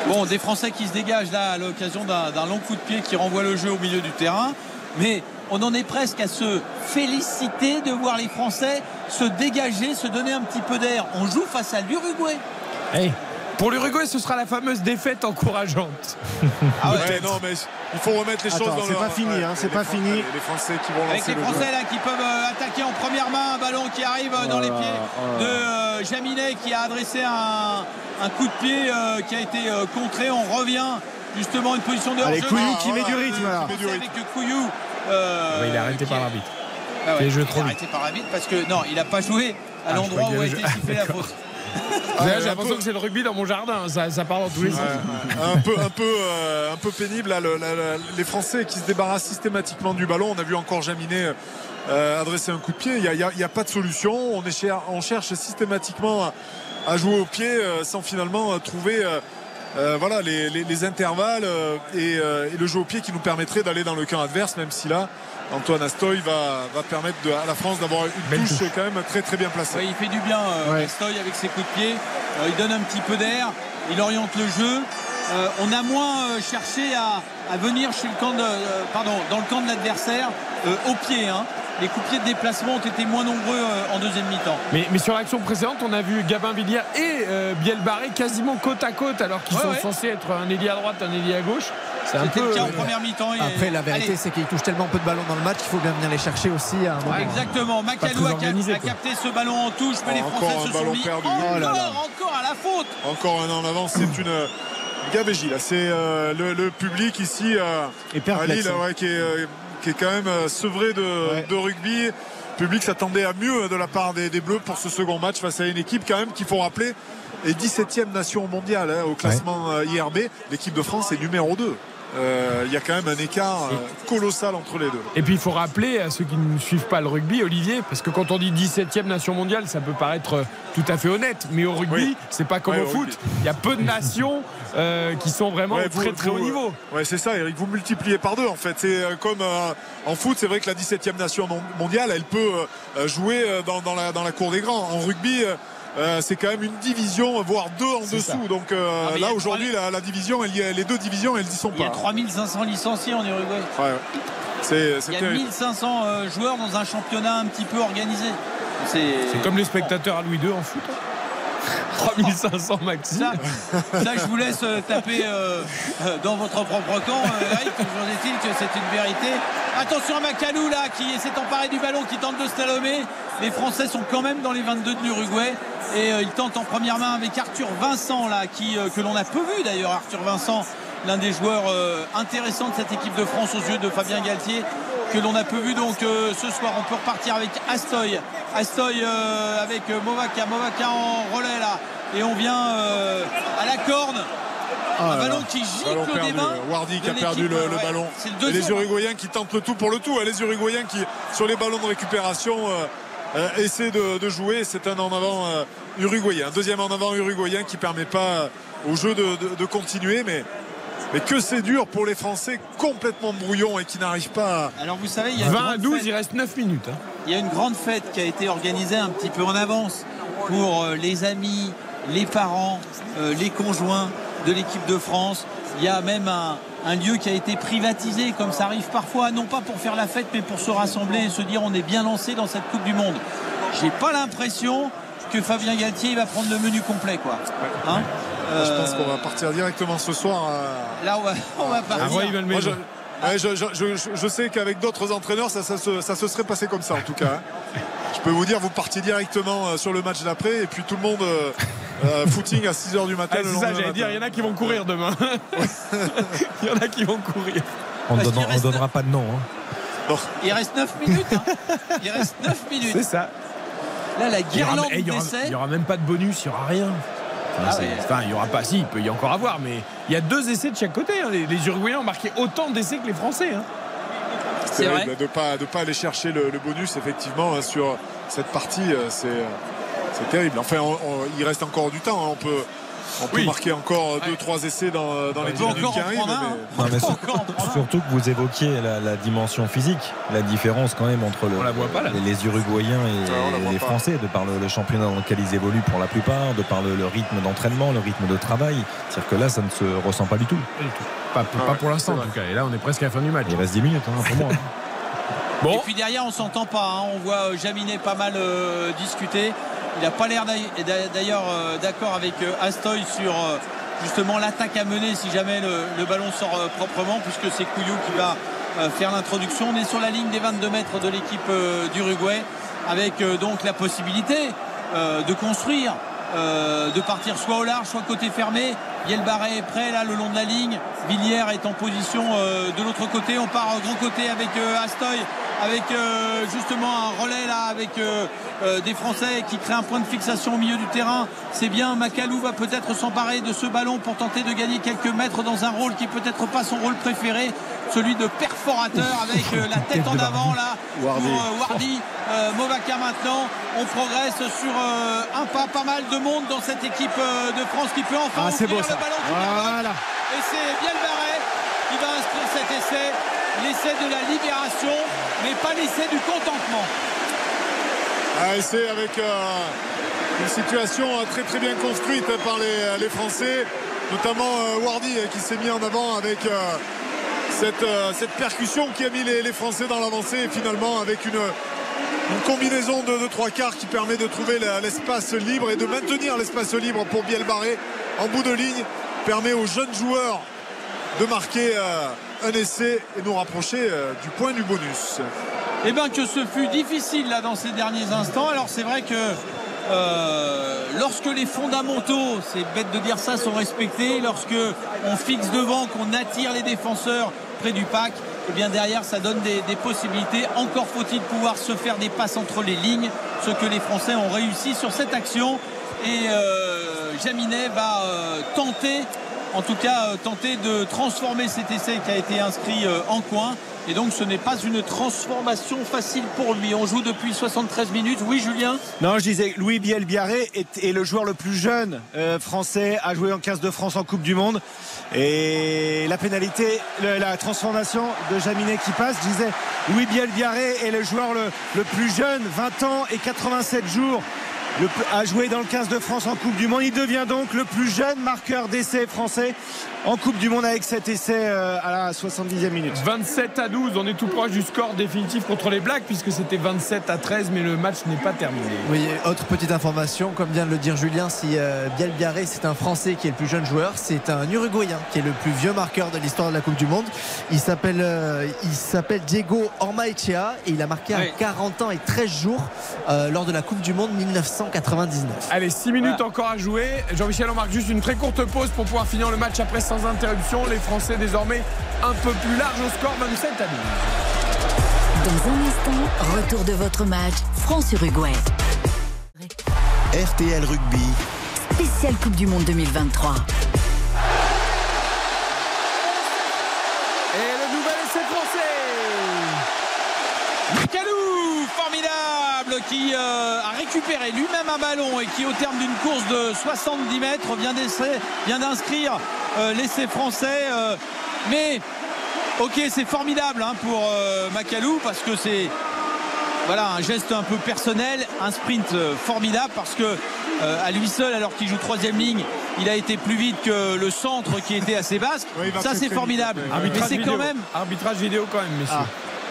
Bon, des Français qui se dégagent là à l'occasion d'un long coup de pied qui renvoie le jeu au milieu du terrain. Mais on en est presque à se féliciter de voir les Français se dégager, se donner un petit peu d'air. On joue face à l'Uruguay. Pour l'Uruguay, ce sera la fameuse défaite encourageante. Ah ouais, non, mais il faut remettre les choses dans C'est pas fini, hein, c'est pas fini. Les Français qui vont Avec les Français là qui peuvent euh, attaquer en première main un ballon qui arrive euh, dans les pieds de euh, Jaminet qui a adressé un, coup de pied qui a été contré. On revient justement une position de Allez, Couillou qui met du rythme. Avec Couillou. il est arrêté par l'arbitre. Ah il est arrêté par l'arbitre parce que non, il n'a pas joué à ah, l'endroit où a été sifflé la faute. J'ai l'impression que c'est le rugby dans mon jardin, ça, ça parle dans tous les sens. un, peu, un, peu, euh, un peu pénible, là, les Français qui se débarrassent systématiquement du ballon. On a vu encore Jaminet adresser un coup de pied. Il n'y a, pas de solution. On, est on cherche systématiquement à, jouer au pied sans finalement trouver voilà, les, intervalles et, le jeu au pied qui nous permettrait d'aller dans le camp adverse, même si là, Antoine Astoy va, permettre à la France d'avoir une touche, quand même très très bien placée. il fait du bien Astoy avec ses coups de pied. il donne un petit peu d'air, il oriente le jeu. Euh, on a moins euh, cherché à, venir chez le camp euh, pardon, dans le camp de l'adversaire au pied. Hein. Les coups de pied de déplacement ont été moins nombreux en deuxième mi-temps. Mais, sur l'action précédente, on a vu Gabin Villiers et Biel Barré quasiment côte à côte, alors qu'ils sont censés être un ailier à droite, un ailier à gauche. C'est un peu. Le cas en première mi-temps. Après, la vérité, c'est qu'ils touchent tellement peu de ballons dans le match qu'il faut bien venir les chercher aussi. À un exactement. Macalou a, capté ce ballon en touche, mais les Français se sont mis encore, encore à la faute. Encore un en avant, c'est une Gabéji. Là, c'est euh, le, public ici euh, à Lille hein. qui, est, euh, qui, est, quand même sevré de, de rugby. Le public s'attendait à mieux de la part des, Bleus pour ce second match face à une équipe quand même qu'il faut rappeler est 17e nation mondiale hein, au classement IRB. L'équipe de France est numéro 2. Euh, il y a quand même un écart euh, colossal entre les deux. Et puis il faut rappeler à ceux qui ne suivent pas le rugby, Olivier, parce que quand on dit 17e nation mondiale, ça peut paraître euh, tout à fait honnête, mais au rugby, c'est pas comme au foot. Il y a peu de nations [LAUGHS] qui sont vraiment très très haut niveau. Ouais, c'est ça, Eric. Vous multipliez par deux en fait. C'est comme en foot, c'est vrai que la 17e nation mondiale, elle peut jouer dans, la, dans la cour des grands. En rugby, euh, c'est quand même une division, voire deux en dessous. Donc euh, ah, là, aujourd'hui, la, division, les deux divisions, elles n'y sont pas. Il y a 3500 licenciés en Uruguay. il y a 1500 euh, joueurs dans un championnat un petit peu organisé. C'est comme les spectateurs à Louis II en foot. 3500 hein. maxi. Ça, je vous laisse taper dans votre propre camp, Eric. Toujours est-il que c'est une vérité. Attention à Macalou là qui s'est emparé du ballon, qui tente de slalomer. Les Français sont quand même dans les 22 de l'Uruguay et euh, il tente en première main avec Arthur Vincent là qui euh, que l'on a peu vu d'ailleurs Arthur Vincent l'un des joueurs euh, intéressants de cette équipe de France aux yeux de Fabien Galtier que l'on a peu vu donc ce soir on peut repartir avec Astoy Astoy avec Movaca Movaca en relais là et on vient à la corne ah un ballon qui gicle des mains. Wardy qui a perdu le, ballon. et les Uruguayens qui tentent le tout pour le tout. Les Uruguayens qui, sur les ballons de récupération, euh, essaie de, jouer. C'est un en avant euh, uruguayen. Un deuxième en avant uruguayen qui permet pas euh, au jeu de, continuer. Mais, mais que c'est dur pour les Français complètement brouillons et qui n'arrivent pas à. Alors vous savez, il y a 20 à 12, il reste 9 minutes. Hein. Il y a une grande fête qui a été organisée un petit peu en avance pour les amis, les parents, les conjoints de l'équipe de France. Il y a même un, un lieu qui a été privatisé, comme ça arrive parfois, non pas pour faire la fête, mais pour se rassembler et se dire on est bien lancé dans cette Coupe du Monde. J'ai pas l'impression que Fabien Galtier va prendre le menu complet, quoi. Hein? Je pense qu'on va partir directement ce soir. Là, on va, partir. je, sais qu'avec d'autres entraîneurs, ça, se, serait passé comme ça, en tout cas. Hein. Je peux vous dire, vous partiez directement euh, sur le match d'après, et puis tout le monde. Euh, euh, footing à 6h du matin. Ah, c'est ça, j'allais dire, il y en a qui vont courir demain. [LAUGHS] il y en a qui vont courir. On ne donnera pas de nom. Hein. Il reste 9 minutes. Hein. Il reste 9 minutes. C'est ça. Là, la guirlande Il n'y aura, même pas de bonus, il n'y aura rien. Enfin, ah il n'y aura pas, si, il peut y encore avoir, mais il y a deux essais de chaque côté. Hein. Les, Uruguayens ont marqué autant d'essais que les Français. C'est vrai. De ne pas, de pas aller chercher le, le bonus, effectivement, sur cette partie, euh, c'est euh, c'est terrible. Enfin, il reste encore du temps. Hein. On peut, on peut marquer encore 2-3 essais dans, les 10 minutes qui arrivent. surtout que vous évoquiez la, dimension physique, la différence quand même entre les, Uruguayens et, les Français, de par le, championnat dans lequel ils évoluent pour la plupart, de par le, rythme d'entraînement, le rythme de travail. C'est-à-dire que là, ça ne se ressent pas du tout. Pas, pour l'instant en tout cas. Et là, on est presque à la fin du match. Il reste 10 minutes hein, pour moi. Bon. Et puis derrière, on s'entend pas. Hein. On voit Jaminet pas mal euh, discuter. Il n'a pas l'air d'ailleurs euh, d'accord avec euh, Astoy sur euh, justement l'attaque à mener si jamais le, ballon sort proprement, puisque c'est Couillou qui va faire l'introduction. On est sur la ligne des 22 mètres de l'équipe d'Uruguay, avec donc la possibilité de construire, de partir soit au large, soit côté fermé. Yelbaré est prêt là le long de la ligne. Villiers est en position de l'autre côté. On part grand côté avec Astoy avec euh, justement un relais là avec euh, euh, des Français qui créent un point de fixation au milieu du terrain. C'est bien, Macalou va peut-être s'emparer de ce ballon pour tenter de gagner quelques mètres dans un rôle qui peut-être pas son rôle préféré. celui de perforateur avec la tête en avant là Wardy. pour Wardy. Movaca maintenant. On progresse sur un pas, pas mal de monde dans cette équipe de France qui peut enfin Ah, ouvrir beau, le ballon. Voilà. Et c'est bien le barret qui va inscrire cet essai. L'essai de la libération, mais pas l'essai du contentement. Et c'est avec euh, une situation euh, très très bien construite par les, les Français, notamment euh, Wardy euh, qui s'est mis en avant avec euh, cette, euh, cette percussion qui a mis les, Français dans l'avancée et finalement avec une, combinaison de, trois quarts qui permet de trouver l'espace libre et de maintenir l'espace libre pour Biel Barré en bout de ligne permet aux jeunes joueurs de marquer euh, un essai et nous rapprocher euh, du point du bonus. Eh bien que ce fut difficile là dans ces derniers instants. Alors c'est vrai que euh, lorsque les fondamentaux, c'est bête de dire ça, sont respectés, lorsque on fixe devant, qu'on attire les défenseurs près du pack, eh bien derrière ça donne des, possibilités. Encore faut-il pouvoir se faire des passes entre les lignes, ce que les Français ont réussi sur cette action. Et euh, Jaminet va tenter, en tout cas euh, tenter de transformer cet essai qui a été inscrit euh, en coin. Et donc ce n'est pas une transformation facile pour lui. On joue depuis 73 minutes. Oui Julien? Non, je disais, Louis Bielbiarré est, est le joueur le plus jeune euh, français à jouer en 15 de France en Coupe du Monde. Et la pénalité, la transformation de Jaminet qui passe, je disais, Louis Bielbiarré est le joueur le plus jeune, 20 ans et 87 jours. À jouer dans le 15 de France en Coupe du Monde. Il devient donc le plus jeune marqueur d'essai français en Coupe du Monde avec cet essai euh, à la 70e minute. 27 à 12, on est tout proche du score définitif contre les Blacks puisque c'était 27 à 13 mais le match n'est pas terminé. Oui, autre petite information, comme vient de le dire Julien, si euh, Biel Biarré c'est un Français qui est le plus jeune joueur, c'est un Uruguayen qui est le plus vieux marqueur de l'histoire de la Coupe du Monde. Il s'appelle euh, il s'appelle Diego Ormaechea et il a marqué Oui. à 40 ans et 13 jours euh, lors de la Coupe du Monde 1999. Allez, 6 minutes encore à jouer. Jean-Michel, on marque juste une très courte pause pour pouvoir finir le match après sans interruption. Les Français désormais un peu plus large au score 27 à 12. Dans un instant, retour de votre match France-Uruguay. RTL Rugby. Spéciale Coupe du Monde 2023. Formidable, qui euh, a récupéré lui-même un ballon et qui, au terme d'une course de 70 mètres, vient d'inscrire euh, l'essai français. euh, mais, ok, c'est formidable hein, pour euh, Macalou parce que c'est voilà un geste un peu personnel, un sprint euh, formidable parce que euh, à lui seul, alors qu'il joue troisième ligne, il a été plus vite que le centre qui était assez basse. Oui, Ça, c'est formidable. vite, Mais Arbitrage c'est vidéo. quand même. Arbitrage vidéo quand même, messieurs.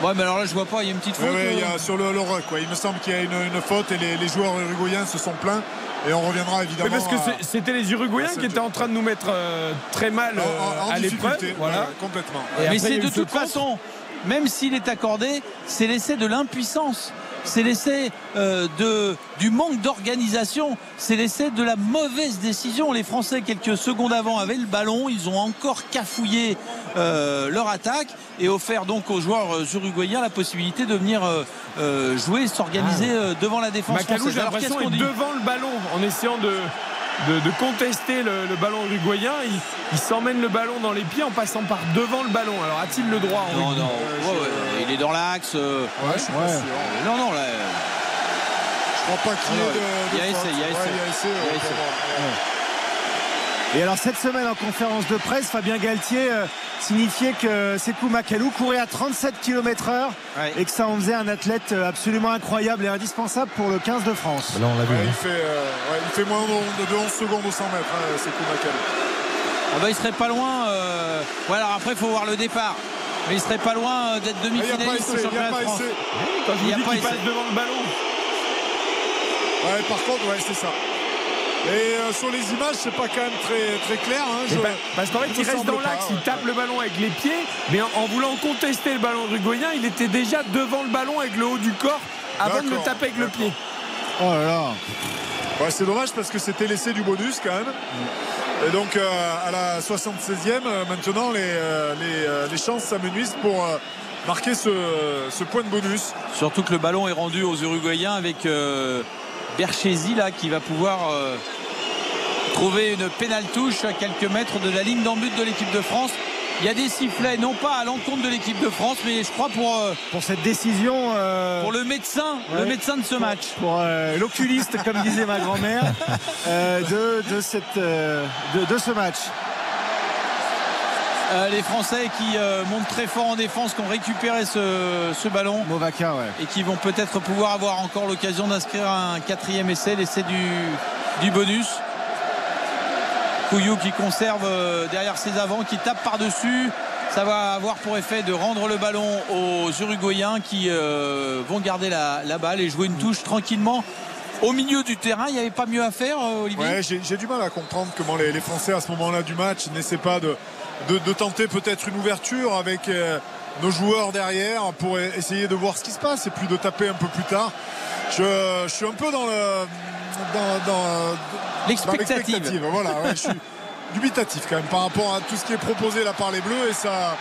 Ouais, mais alors là, je vois pas. Il y a une petite faute. Oui, oui, il y euh, a sur le, le ruck, ouais. il me semble qu'il y a une, une faute et les, les joueurs uruguayens se sont plaints. Et on reviendra évidemment. Mais parce que à- c'était les Uruguayens qui étaient en train de nous mettre euh, très mal en- euh, en, en à l'épreuve. difficulté, Voilà. ouais, complètement. Et mais c'est de toute contre. façon, même s'il est accordé, c'est l'essai de l'impuissance. C'est l'essai euh, de, du manque d'organisation. C'est l'essai de la mauvaise décision. Les Français, quelques secondes avant, avaient le ballon. Ils ont encore cafouillé euh, leur attaque et offert donc aux joueurs euh, uruguayens la possibilité de venir euh, jouer, s'organiser euh, devant la défense Macalou, française. j'ai Alors, qu'est-ce qu'on dit? devant le ballon en essayant de, de, de contester le, le ballon uruguayen. Il, il s'emmène le ballon dans les pieds en passant par devant le ballon. Alors a-t-il le droit en Non, non, ouais, ouais, il est dans l'axe. euh, Ouais, je suis pas sûr. Non, non, là. Je crois pas qu'il y ait de, il y a essai, il y a essai. Et alors cette semaine en conférence de presse, Fabien Galtier euh, signifiait que Sekou Makalou courait à 37 km heure Ouais. et que ça en faisait un athlète euh, absolument incroyable et indispensable pour le 15 de France. Là, on l'a vu. Ouais, hein. il, fait, euh, ouais, il fait moins de, de 11 secondes au 100 mètres, hein, c'est Koumakal. Ah bah, il serait pas loin. Euh... Ouais, alors après, il faut voir le départ. Mais il serait pas loin d'être Il n'y a pas demi-finaliste au essai, il n'y a championnat de pas France. essai. Quand je Il vous dis pas qu'il passe devant le ballon. Ouais, par contre, ouais, c'est ça. Et euh, sur les images, c'est pas quand même très, très clair. Hein, je- pa- parce qu'en fait, il reste dans l'axe, ouais. il tape le ballon avec les pieds, mais en, en voulant contester le ballon uruguayen, il était déjà devant le ballon avec le haut du corps avant de le taper avec le pied. Oh là là. Ouais, c'est dommage parce que c'était l'essai du bonus quand même. Et donc euh, à la 76e, euh, maintenant les, euh, les, euh, les chances s'amenuisent pour euh, marquer ce, ce point de bonus. Surtout que le ballon est rendu aux Uruguayens avec euh, Berchesi là qui va pouvoir euh, trouver une pénale touche à quelques mètres de la ligne d'en but de l'équipe de France. il y a des sifflets, non pas à l'encontre de l'équipe de France, mais je crois pour, euh, pour cette décision. Euh, pour le médecin, le médecin de ce match. Pour, euh, l'oculiste, comme disait ma grand-mère, [LAUGHS] de, de, cette, de, ce match. Les Français qui montent très fort en défense, qui ont récupéré ce, ce ballon. Movaca, ouais. Et qui vont peut-être pouvoir avoir encore l'occasion d'inscrire un quatrième essai, l'essai du, du bonus. Couillou qui conserve euh, derrière ses avants, qui tape par-dessus. Ça va avoir pour effet de rendre le ballon aux Uruguayens qui euh, vont garder la, balle et jouer une touche tranquillement au milieu du terrain, il n'y avait pas mieux à faire, euh, Olivier? Ouais, j'ai, du mal à comprendre comment les, Français, à ce moment-là du match, n'essaient pas de, de, tenter peut-être une ouverture avec nos joueurs derrière pour essayer de voir ce qui se passe et puis de taper un peu plus tard. Je, suis un peu dans le. Dans, l'expectative. Voilà, je suis [LAUGHS] dubitatif quand même par rapport à tout ce qui est proposé là par les Bleus et ça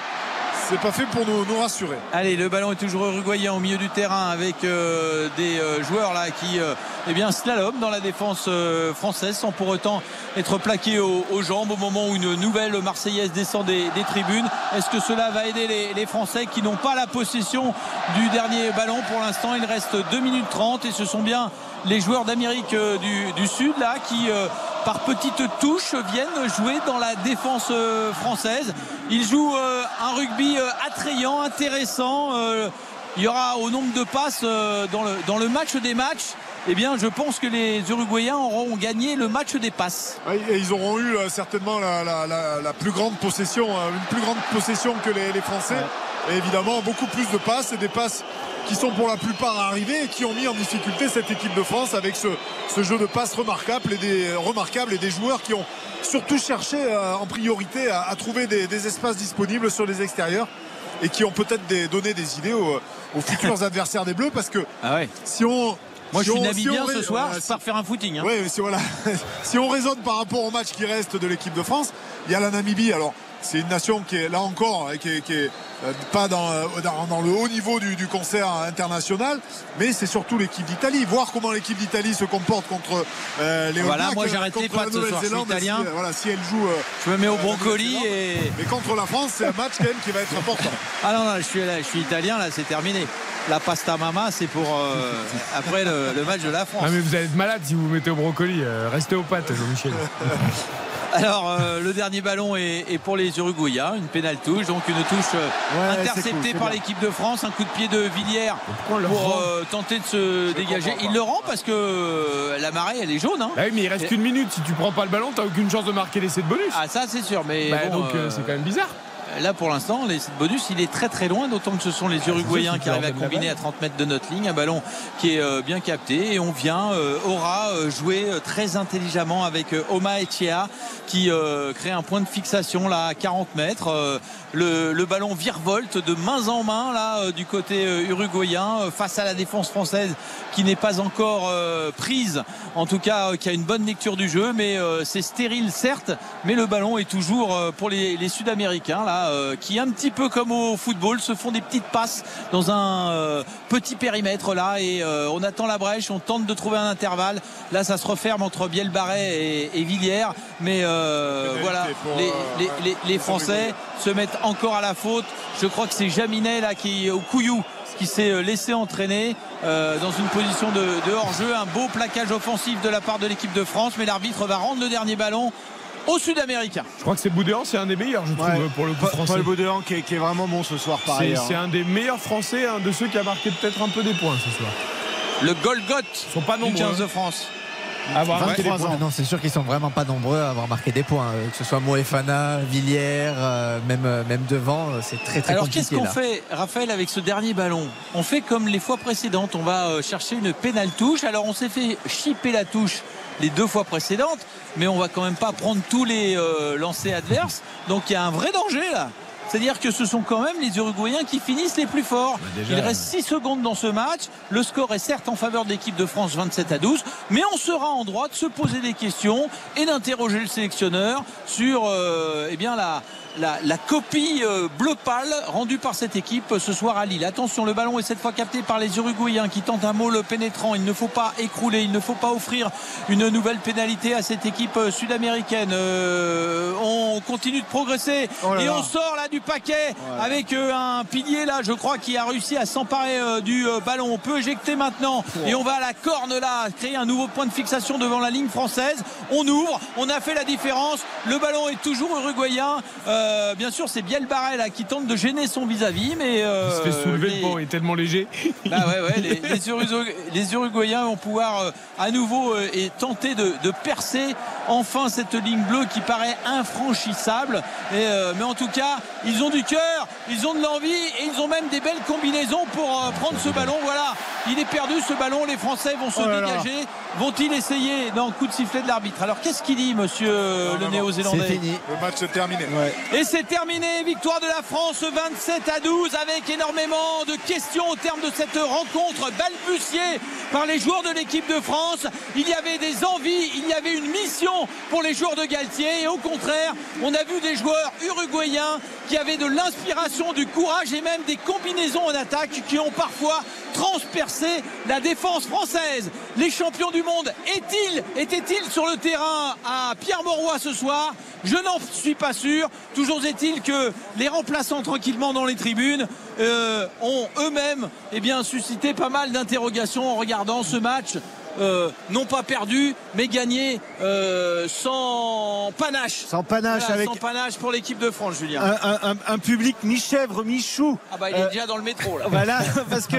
c'est pas fait pour nous, rassurer. Allez, le ballon est toujours uruguayen au milieu du terrain avec euh, des euh, joueurs là qui euh, eh bien, slalom dans la défense française sans pour autant être plaqué aux, jambes au moment où une nouvelle Marseillaise descend des, tribunes. Est-ce que cela va aider les, Français qui n'ont pas la possession du dernier ballon? Pour l'instant Il reste 2 minutes 30 et ce sont bien les joueurs d'Amérique du, du, Sud là qui par petites touches viennent jouer dans la défense euh, française. Ils jouent euh, un rugby euh, attrayant, intéressant. Il y aura au nombre de passes dans le, dans le match des matchs. Eh bien, je pense que les Uruguayens auront gagné le match des passes. Et ils auront eu certainement la, plus grande possession, une plus grande possession que les, Français. Et évidemment, beaucoup plus de passes et des passes qui sont pour la plupart arrivés et qui ont mis en difficulté cette équipe de France avec ce, jeu de passe remarquable et des, remarquables et des joueurs qui ont surtout cherché euh, en priorité à, trouver des, espaces disponibles sur les extérieurs et qui ont peut-être donné des idées aux, futurs [LAUGHS] adversaires des Bleus parce que ah si on moi, je suis namibien ce soir, je pars faire un footing. Hein. Oui, si, voilà. [LAUGHS] si on raisonne par rapport au match qui reste de l'équipe de France, il y a la Namibie. Alors, c'est une nation qui est là encore, qui est, qui est euh, pas dans, euh, dans, le haut niveau du, concert international, mais c'est surtout l'équipe d'Italie. Voir comment l'équipe d'Italie se comporte contre euh, les Voilà, moi j'ai arrêté pas de ce soir, italien. Si, voilà, si elle joue. je me mets au brocoli et. Mais contre la France, c'est un match quand même qui va être important. [LAUGHS] Ah non, non, je suis, là, je suis italien, là, c'est terminé la pasta mama, c'est pour [LAUGHS] après le, match de la France. Ah mais vous allez être malade si vous vous mettez au brocoli. restez aux pattes, Jean-Michel. [LAUGHS] Alors euh, le dernier ballon est, pour les Uruguayens, une pénale touche, donc une touche euh, interceptée par l'équipe de France, un coup de pied de Villiers pour euh, tenter de se dégager. Il le rend parce que la marée elle est jaune. Hein. Bah oui, mais il reste qu'une minute. Si tu prends pas le ballon, t'as aucune chance de marquer l'essai de bonus. Ah ça c'est sûr, mais bah, donc c'est quand même bizarre là pour l'instant les bonus il est très très loin d'autant que ce sont les Uruguayens qui arrivent à combiner à 30 mètres de notre ligne. Un ballon qui est euh, bien capté et on vient euh, aura euh, jouer très intelligemment avec Oma Echea qui crée un point de fixation là à 40 mètres le, ballon virevolte de main en main là du côté uruguayen face à la défense française qui n'est pas encore prise en tout cas qui a une bonne lecture du jeu mais c'est stérile certes mais le ballon est toujours pour les, les Sud-Américains là euh, qui un petit peu comme au football se font des petites passes dans un euh, petit périmètre là et euh, on attend la brèche, on tente de trouver un intervalle. Là ça se referme entre Bielbarret et, et Villiers, mais voilà les, Français se mettent encore à la faute. Je crois que c'est Jaminet là qui au Couillou qui s'est laissé entraîner dans une position de, de hors-jeu. Un beau plaquage offensif de la part de l'équipe de France, mais l'arbitre va rendre le dernier ballon au Sud-Américain. Je crois que c'est Boudéan, c'est un des meilleurs, je trouve, pour le coup français. Paul Boudéan qui est, qui est, vraiment bon ce soir, pareil. C'est hein. un des meilleurs Français, un de ceux qui a marqué peut-être un peu des points ce soir. Le Golgoth sont pas nombreux. 15 de France. Avoir 23 ans. Non, c'est sûr qu'ils sont vraiment pas nombreux à avoir marqué des points. Euh, que ce soit Moefana, Villiers, euh, même, euh, même devant, c'est très très Alors qu'est-ce qu'on fait, Raphaël, avec ce dernier ballon? On fait comme les fois précédentes. On va chercher une pénale touche. Alors on s'est fait chipper la touche les deux fois précédentes, mais on va quand même pas prendre tous les euh, lancers adverses. Donc il y a un vrai danger là. C'est-à-dire que ce sont quand même les Uruguayens qui finissent les plus forts. Bah, il reste 6 secondes dans ce match. Le score est certes en faveur de l'équipe de France 27 à 12, mais on sera en droit de se poser des questions et d'interroger le sélectionneur sur euh, eh bien, la, la, copie euh, bleu pâle rendue par cette équipe ce soir à Lille. Attention, le ballon est cette fois capté par les Uruguayens qui tentent un mot pénétrant. Il ne faut pas écrouler, il ne faut pas offrir une nouvelle pénalité à cette équipe sud-américaine. on continue de progresser oh et on sort là du paquet avec un pilier là, je crois, qui a réussi à s'emparer du ballon. On peut éjecter maintenant et on va à la corne là, créer un nouveau point de fixation devant la ligne française. On ouvre, on a fait la différence. Le ballon est toujours uruguayen. Euh, bien sûr, c'est Biel Barrel qui tente de gêner son vis-à-vis, mais euh, il se fait soulever le il est tellement léger. Bah [LAUGHS] les, Uruguayens vont pouvoir euh, à nouveau et tenter de, percer enfin cette ligne bleue qui paraît infranchissable. mais en tout cas, ils ont du cœur, ils ont de l'envie et ils ont même des belles combinaisons pour prendre ce ballon. Voilà, il est perdu ce ballon. Les Français vont se oh dégager. Vont-ils essayer Non, coup de sifflet de l'arbitre? Alors qu'est-ce qu'il dit, monsieur le néo-zélandais? Le match est terminé. Et c'est terminé. Victoire de la France 27 à 12 avec énormément de questions au terme de cette rencontre balbutiée par les joueurs de l'équipe de France. Il y avait des envies, il y avait une mission pour les joueurs de Galtier. Et au contraire, on a vu des joueurs uruguayens qui avaient de l'inspiration, du courage et même des combinaisons en attaque qui ont parfois transpercé la défense française. Les champions du monde étaient-ils sur le terrain à Pierre Mauroy ce soir? Je n'en suis pas sûr. Toujours est-il que les remplaçants tranquillement dans les tribunes euh, ont eux-mêmes eh suscité pas mal d'interrogations en regardant ce match euh, non pas perdu, mais gagné euh, sans panache. Sans panache avec. Sans panache pour l'équipe de France, Julien. Un, public mi-chèvre, mi-chou. Ah bah il est euh, déjà dans le métro là. [LAUGHS] Voilà, parce que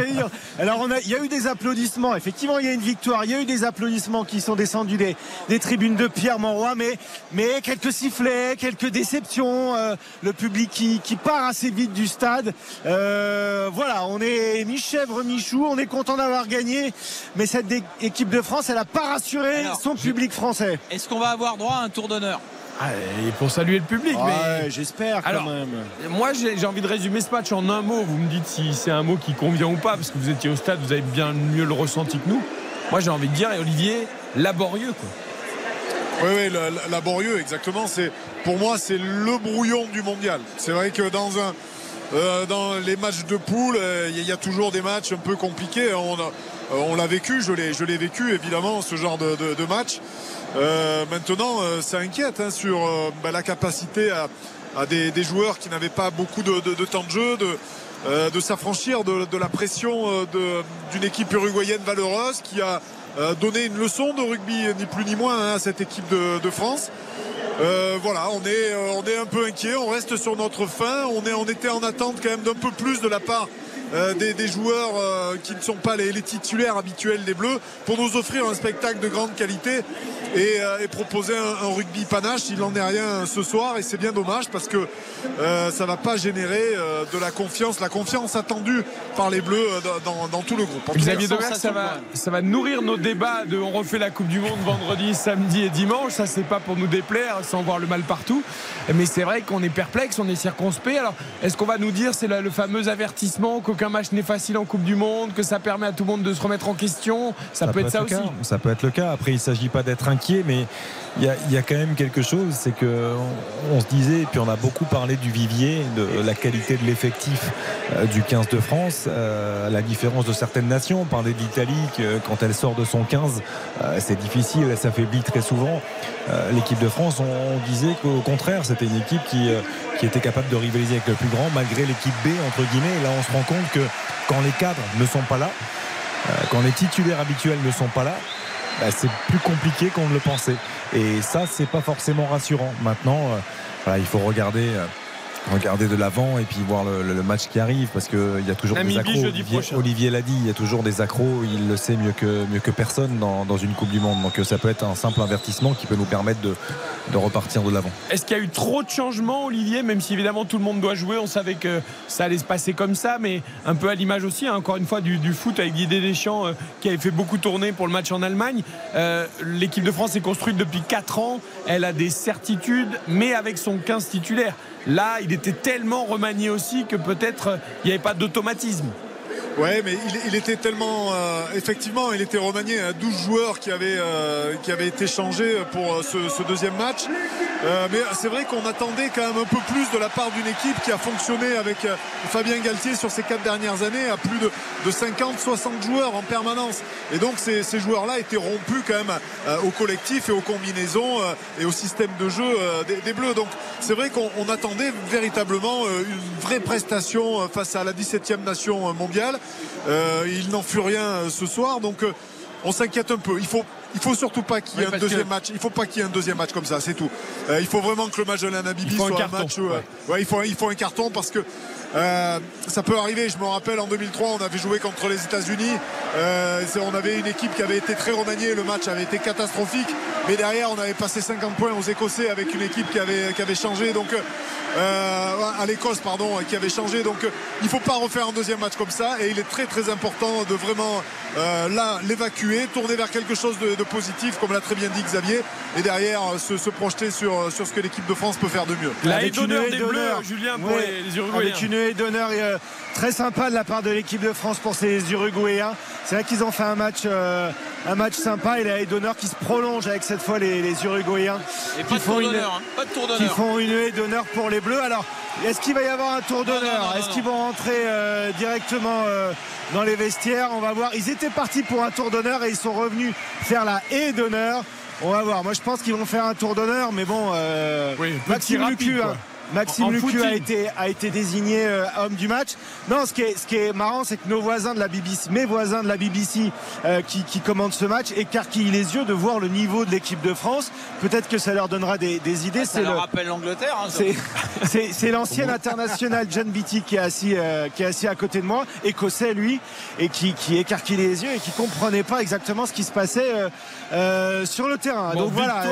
alors on a, il y a eu des applaudissements. Effectivement, il y a une victoire. Il y a eu des applaudissements qui sont descendus des, des tribunes de Pierre Monroy, mais mais quelques sifflets, quelques déceptions. le public qui, qui, part assez vite du stade. voilà, on est mi-chèvre, mi-chou. On est content d'avoir gagné, mais cette équipe de France, elle n'a pas rassuré son public français. Est-ce qu'on va avoir droit à un tour d'honneur ah, et pour saluer le public, mais j'espère quand même. Moi, j'ai envie de résumer ce match en un mot. Vous me dites si c'est un mot qui convient ou pas, parce que vous étiez au stade, vous avez bien mieux le ressenti que nous. Moi, j'ai envie de dire, Olivier, laborieux, quoi. Oui, oui, laborieux, exactement. C'est pour moi, c'est le brouillon du mondial. C'est vrai que dans un euh, dans les matchs de poule, euh, il y, a toujours des matchs un peu compliqués. On a, on l'a vécu, je l'ai, je l'ai vécu évidemment ce genre de, match. Euh, maintenant, euh, ça inquiète hein, sur bah, la capacité à, des, joueurs qui n'avaient pas beaucoup de, temps de jeu, de, s'affranchir de, la pression d'une équipe uruguayenne valeureuse qui a donné une leçon de rugby ni plus ni moins hein, à cette équipe de, France. voilà, on est, on est un peu inquiet, on reste sur notre fin, on, est, on était en attente quand même d'un peu plus de la part euh, des, joueurs euh, qui ne sont pas les, titulaires habituels des Bleus pour nous offrir un spectacle de grande qualité et, euh, proposer un, rugby panache. Il n'en est rien ce soir et c'est bien dommage parce que ça va pas générer de la confiance, la confiance attendue par les Bleus dans, tout le groupe. Xavier ça va, ça va nourrir nos débats de on refait la Coupe du Monde vendredi, samedi et dimanche. Ça c'est pas pour nous déplaire sans voir le mal partout, mais c'est vrai qu'on est perplexe, on est circonspect. Alors est-ce qu'on va nous dire c'est le fameux avertissement qu'un match n'est facile en Coupe du Monde, que ça permet à tout le monde de se remettre en question. Ça, peut, être, ça aussi. Ça peut être le cas. Après, il ne s'agit pas d'être inquiet, mais il y, a, quand même quelque chose, c'est que on, se disait, et puis on a beaucoup parlé du vivier, de la qualité de l'effectif euh, du 15 de France, euh, la différence de certaines nations. On parlait d'Italie, quand elle sort de son 15, euh, c'est difficile, elle s'affaiblit très souvent. L'équipe de France, on, disait qu'au contraire, c'était une équipe qui, qui était capable de rivaliser avec le plus grand, malgré l'équipe B, entre guillemets. Et là, on se rend compte que quand les cadres ne sont pas là, quand les titulaires habituels ne sont pas là, bah, c'est plus compliqué qu'on ne le pensait. Et ça, c'est pas forcément rassurant. Maintenant, euh, il faut regarder. Euh, regarder de l'avant et puis voir le, match qui arrive parce qu'il y a toujours des accros. Olivier, l'a dit, il y a toujours des accros. Il le sait mieux que, mieux que personne dans, une Coupe du Monde. Donc ça peut être un simple avertissement qui peut nous permettre de, de repartir de l'avant. Est-ce qu'il y a eu trop de changements, Olivier Même si évidemment tout le monde doit jouer, on savait que ça allait se passer comme ça, mais un peu à l'image aussi, hein, encore une fois, du, foot avec Guy Deschamps euh, qui avait fait beaucoup tourner pour le match en Allemagne. Euh, l'équipe de France est construite depuis 4 ans. Elle a des certitudes, mais avec son 15 titulaire. Là, il était tellement remanié aussi que peut-être euh, il n'y avait pas d'automatisme. Ouais, mais il, était tellement. Euh, effectivement, il était remanié à 12 joueurs euh, qui avaient été changés pour ce, deuxième match. Mais c'est vrai qu'on attendait quand même un peu plus de la part d'une équipe qui a fonctionné avec Fabien Galtier sur ces quatre dernières années à plus de, de 50, 60 joueurs en permanence. Et donc ces, joueurs-là étaient rompus quand même au collectif et aux combinaisons et au système de jeu des, des Bleus. Donc c'est vrai qu'on attendait véritablement une vraie prestation face à la 17e nation mondiale. il n'en fut rien ce soir. Donc on s'inquiète un peu. Il faut il faut surtout pas qu'il y ait un deuxième match. Il faut pas qu'il y ait un deuxième match comme ça, c'est tout. Euh, il faut vraiment que le match de la Namibie soit un, match. Euh, ouais. il faut il faut un carton parce que euh, ça peut arriver. Je me rappelle en 2003, on avait joué contre les États-Unis. on avait une équipe qui avait été très remaniée. Le match avait été catastrophique. Mais derrière, on avait passé 50 points aux Écossais avec une équipe qui avait, qui avait changé. Donc, euh, à l'Écosse, pardon, qui avait changé. Donc, il ne faut pas refaire un deuxième match comme ça. Et il est très, très important de vraiment euh, là l'évacuer, tourner vers quelque chose de, positif, comme l'a très bien dit Xavier. Et derrière, se, se projeter sur, sur ce que l'équipe de France peut faire de mieux. La haie d'honneur des Bleus, Julien, pour les, Uruguayens. Avec une haie d'honneur euh, très sympa de la part de l'équipe de France pour ces Uruguayens. C'est vrai qu'ils ont fait un match, un match sympa et la haie d'honneur qui se prolonge avec cette fois les, Uruguayens. Et pas, font une, hein. pas de tour d'honneur. Qui font une haie d'honneur pour les Bleus. Alors, est-ce qu'il va y avoir un tour d'honneur Est-ce qu'ils vont rentrer euh, directement euh, dans les vestiaires On va voir. Ils étaient partis pour un tour d'honneur et ils sont revenus faire la haie d'honneur. On va voir. Moi, je pense qu'ils vont faire un tour d'honneur, mais bon, euh, Maxime Lucu, Maxime Lucu a été, a été désigné euh, homme du match. Non, ce qui est, ce qui est marrant, c'est que nos voisins de la BBC, mes voisins de la BBC euh, qui, qui, commandent ce match, écarquillent les yeux de voir le niveau de l'équipe de France. Peut-être que ça leur donnera des, des idées. Ça leur rappelle l'Angleterre. Hein, c'est l'ancien international John Beatty qui est assis, euh, qui est assis à côté de moi, écossais lui, et qui, qui écarquille les yeux et qui comprenait pas exactement ce qui se passait sur le terrain. Donc voilà,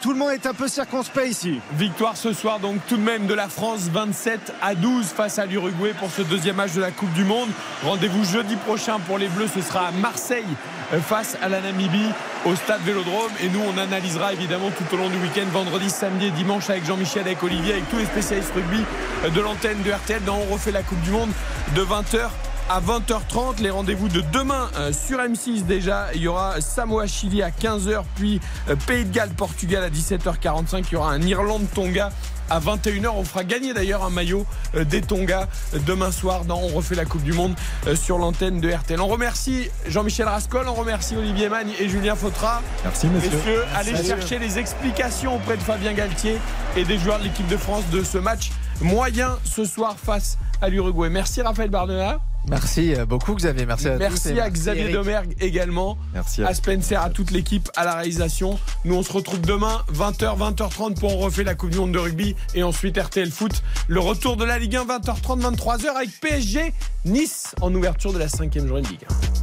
tout le monde est un peu circonspect ici. Victoire ce soir donc tout de même de la France 27 à 12 face à l'Uruguay pour ce deuxième match de la Coupe du Monde. Rendez-vous jeudi prochain pour les Bleus, ce sera à Marseille euh, face à la Namibie au stade Vélodrome et nous on analysera évidemment tout au long du week-end vendredi, samedi dimanche avec Jean-Michel, avec Olivier, avec tous les spécialistes rugby euh, de l'antenne de RTL dans On refait la Coupe du Monde de 20h à 20h30. Les rendez-vous de demain euh, sur M6 déjà. Il y aura Samoa-Chili à 15h, puis euh, Pays de Galles, Portugal à 17h45. Il y aura un Irlande-Tonga à 21h. On fera gagner d'ailleurs un maillot euh, des Tonga demain soir dans On refait la Coupe du Monde sur l'antenne de RTL. On remercie Jean-Michel Rascol, on remercie Olivier Magne et Julien Fautra. Merci messieurs. allez chercher les explications auprès de Fabien Galtier et des joueurs de l'équipe de France de ce match moyen ce soir face à l'Uruguay. Merci Raphaël Bardena. Merci beaucoup Xavier, merci à Merci à Xavier Domergue également. Merci à, Spencer, à toute l'équipe, à la réalisation. Nous on se retrouve demain 20h, 20h30 pour on refait la Coupe du Monde de rugby et ensuite RTL Foot. Le retour de la Ligue 1 20h30, 23h avec PSG Nice en ouverture de la cinquième journée de Ligue 1.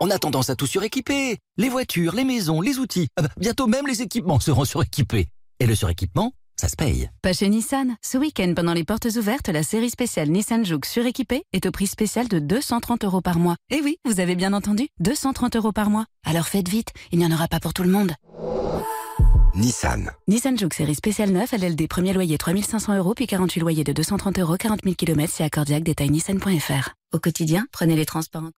On a tendance à tout suréquiper. Les voitures, les maisons, les outils. Ah bah, bientôt même les équipements seront suréquipés. Et le suréquipement ça se paye. Pas chez Nissan. Ce week-end, pendant les portes ouvertes, la série spéciale Nissan Juke suréquipée est au prix spécial de 230 euros par mois. Et oui, vous avez bien entendu, 230 euros par mois. Alors faites vite, il n'y en aura pas pour tout le monde. Nissan. Nissan Juke série spéciale 9, LLD premier loyer 3500 euros puis 48 loyers de 230 euros, 40 000 km, c'est accordiaque, détail nissan.fr. Au quotidien, prenez les transports